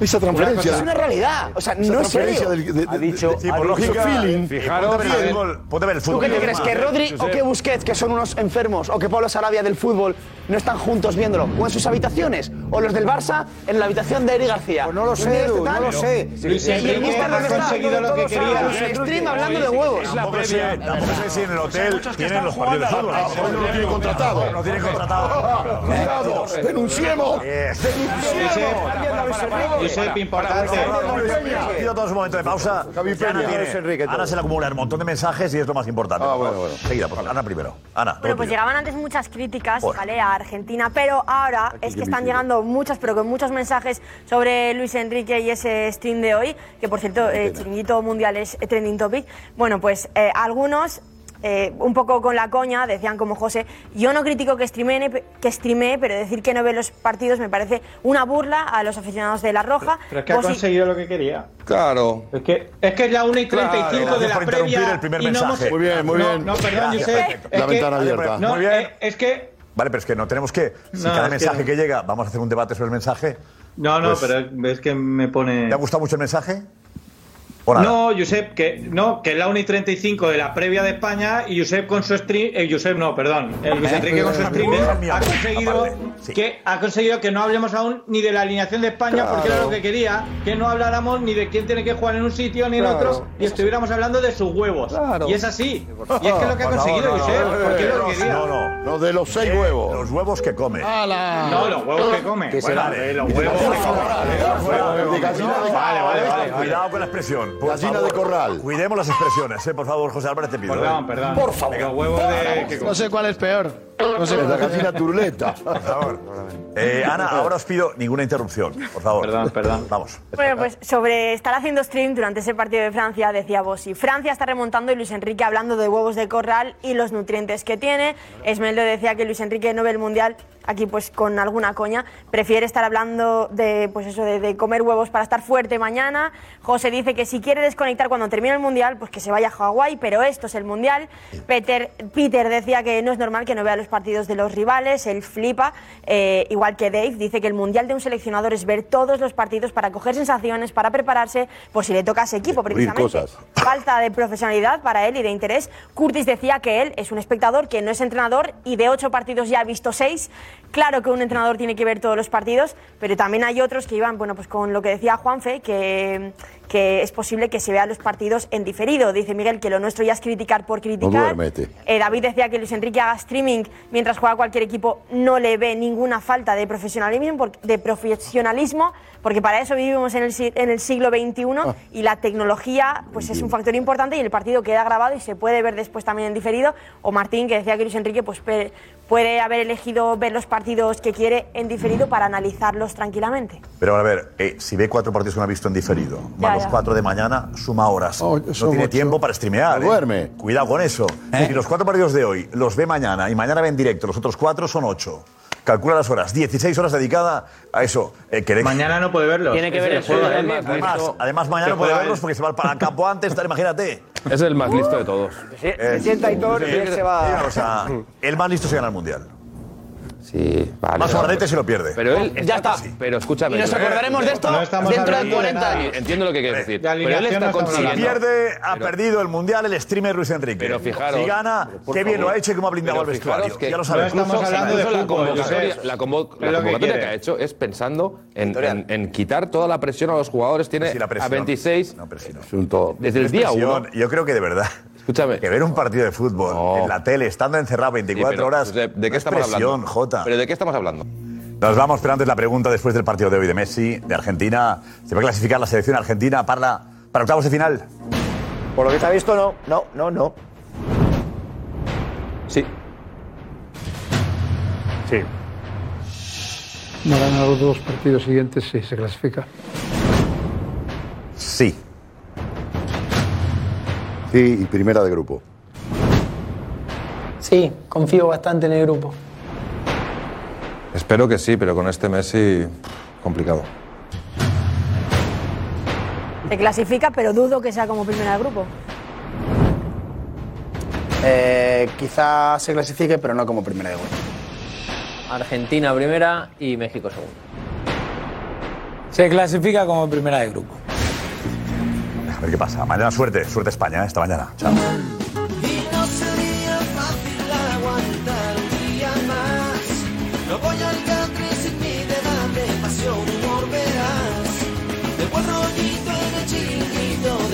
Esa transferencia. Es una realidad. O sea, no es serio. del- de- de- ha dicho. Sí, ha por lógica, feeling. Fijaros, ponte a ver el fútbol. Ponte a ver el ¿Tú qué te crees? ¿Que Rodri o que Busquets, que son unos enfermos, o que Pablo Sarabia del fútbol, no están juntos viéndolo? ¿O en sus habitaciones? ¿O los del Barça en la habitación de Eri García? Pues no lo ¿Un sé, este Edu, no lo sé. Luis Y el Enrique mister ha conseguido lo que quería. En el stream hablando de huevos. Tampoco sé, si en el hotel tienen los partidos de fútbol. No lo tiene contratado. No tienen contratado. Cuidado, denunciemos. Josep, importante. Pido todo su momento de pausa. Ana, se le acumula un montón de mensajes y es lo más importante. Ah, bueno, bueno. Seguida, por favor. Ana primero. Ana, Bueno, pues llegaban antes muchas críticas. A Argentina, pero ahora es que están llegando muchas, pero con muchos mensajes sobre Luis Enrique y ese stream de hoy, que por cierto, eh, Chiringuito Mundial es trending topic. Bueno, pues eh, algunos eh, un poco con la coña, decían como José, yo no critico que streamee, que streamee, pero decir que no ve los partidos me parece una burla a los aficionados de La Roja. Pero es que ha Vos conseguido lo que quería. Claro. Es que es, que es la 1 y 35 Claro, de la por interrumpir previa. el primer y no hemos- mensaje. Muy bien, muy no, bien. No, perdón, Josep. perfecto. es La que- ventana abierta. No, Muy bien. eh, es que. Vale, pero es que no tenemos que. Si No, cada que mensaje que llega, vamos a hacer un debate sobre el mensaje. No, no, Pues- pero es que me pone. ¿Te ha gustado mucho el mensaje? No, Josep, que no, que es la 1 y 35 de la previa de España y Josep con su stream, eh, Josep no, perdón, el Luis Enrique con su streaming ha conseguido que ha conseguido que no hablemos aún ni de la alineación de España porque era lo que quería, que no habláramos ni de quién tiene que jugar en un sitio ni en Claro. otro y estuviéramos hablando de sus huevos. Claro. Y es así. Y es que es lo que ha conseguido no, no, Josep, no, porque lo no, que quería. No, no. No, de los seis Eh, huevos. Los huevos que come. No, los huevos que come. ¿Qué Bueno, será? eh, los huevos que come. Vale, vale, vale. Cuidado con la expresión. Por Gallina favor, de corral. Cuidemos las expresiones, ¿eh? por favor, José Álvarez, te pido. Perdón, ¿eh? perdón. Por favor. Los huevos de. No sé cuál es peor. No sé la gallina turleta. Por favor. Eh, Ana, ahora os pido ninguna interrupción, por favor. Perdón, perdón. Vamos. Bueno, pues sobre estar haciendo stream durante ese partido de Francia, decía Bossi. Francia está remontando y Luis Enrique hablando de huevos de corral y los nutrientes que tiene. Esmeldo decía que Luis Enrique no ve el mundial aquí pues con alguna coña. Prefiere estar hablando de pues eso de, de comer huevos para estar fuerte mañana. José dice que si quiere desconectar cuando termine el mundial, pues que se vaya a Hawái, pero esto es el mundial. Peter, Peter decía que no es normal que no vea los partidos de los rivales, él flipa, eh, igual que Dave, dice que el mundial de un seleccionador es ver todos los partidos para coger sensaciones, para prepararse por si le toca a ese equipo, precisamente. cosas. Falta de profesionalidad para él y de interés. Curtis decía que él es un espectador, que no es entrenador y de ocho partidos ya ha visto seis. Claro que un entrenador tiene que ver todos los partidos, pero también hay otros que iban, bueno, pues con lo que decía Juanfe, que, que es posible que se vean los partidos en diferido. Dice Miguel que lo nuestro ya es criticar por criticar. Eh, David decía que Luis Enrique haga streaming mientras juega cualquier equipo no le ve ninguna falta de profesionalismo, por- de profesionalismo porque para eso vivimos en el, si- en el siglo XXI Ah. y la tecnología pues es un factor importante y el partido queda grabado y se puede ver después también en diferido. O Martín, que decía que Luis Enrique pues, puede haber elegido ver los partidos que quiere en diferido para analizarlos tranquilamente. Pero a ver, eh, si ve cuatro partidos que no ha visto en diferido, más los ya. cuatro de mañana, suma horas. Oh, no tiene ocho. tiempo para streamear. No ¿eh? duerme. Cuidado con eso. Si los cuatro partidos de hoy los ve mañana y mañana ve en directo, los otros cuatro son ocho. Calcula las horas. 16 horas dedicadas a eso. Eh, que- Mañana no puede verlo. Tiene que ver el juego. Además, además mañana Se no puede verlos porque se va para el campo antes, tal, imagínate. Es el más listo de todos. Eh, sienta y él se va- O sea, el más listo se gana el mundial. Sí, vale. Más vale. Suarrete se lo pierde. Pero él Ya está. Pero escúchame. Y nos acordaremos de esto No estamos dentro de hablando de 40 nada. años. Entiendo lo que quieres decir. De Pero él está no estamos Si consiguiendo. pierde, ha Pero- perdido el mundial el streamer Luis Enrique. Pero fijaros- Si gana, qué bien favor. lo ha hecho y cómo ha blindado el vestuario. ya lo no sabemos. estamos Incluso- hablando de la fútbol, convocatoria, la, que convocatoria que, quiere. ha hecho es pensando en, en- en quitar toda la presión a los jugadores. Tiene Sí, la presión. a 26 No, pero no. Desde el día Presión, 1. Yo creo que de verdad. Escúchame. Que ver un partido de fútbol No. en la tele, estando encerrado 24 Sí, pero, horas. ¿De no qué es estamos presión, hablando? Jota. ¿Pero de qué estamos hablando? Nos vamos, pero antes la pregunta después del partido de hoy de Messi, de Argentina. ¿Se va a clasificar la selección argentina para, la- para octavos de final? Por lo que se ha visto, no, no, no, no. Sí. Sí. No ganan los dos partidos siguientes, sí, se clasifica. Sí. Sí, y primera de grupo. Sí, confío bastante en el grupo. Espero que sí, pero con este Messi, complicado. Se clasifica, pero dudo que sea como primera de grupo. Eh, quizá se clasifique, pero no como primera de grupo. Argentina primera y México segunda. Se clasifica como primera de grupo. A ver qué pasa. Mañana suerte, suerte España, ¿eh? esta mañana. Chao.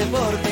Deporte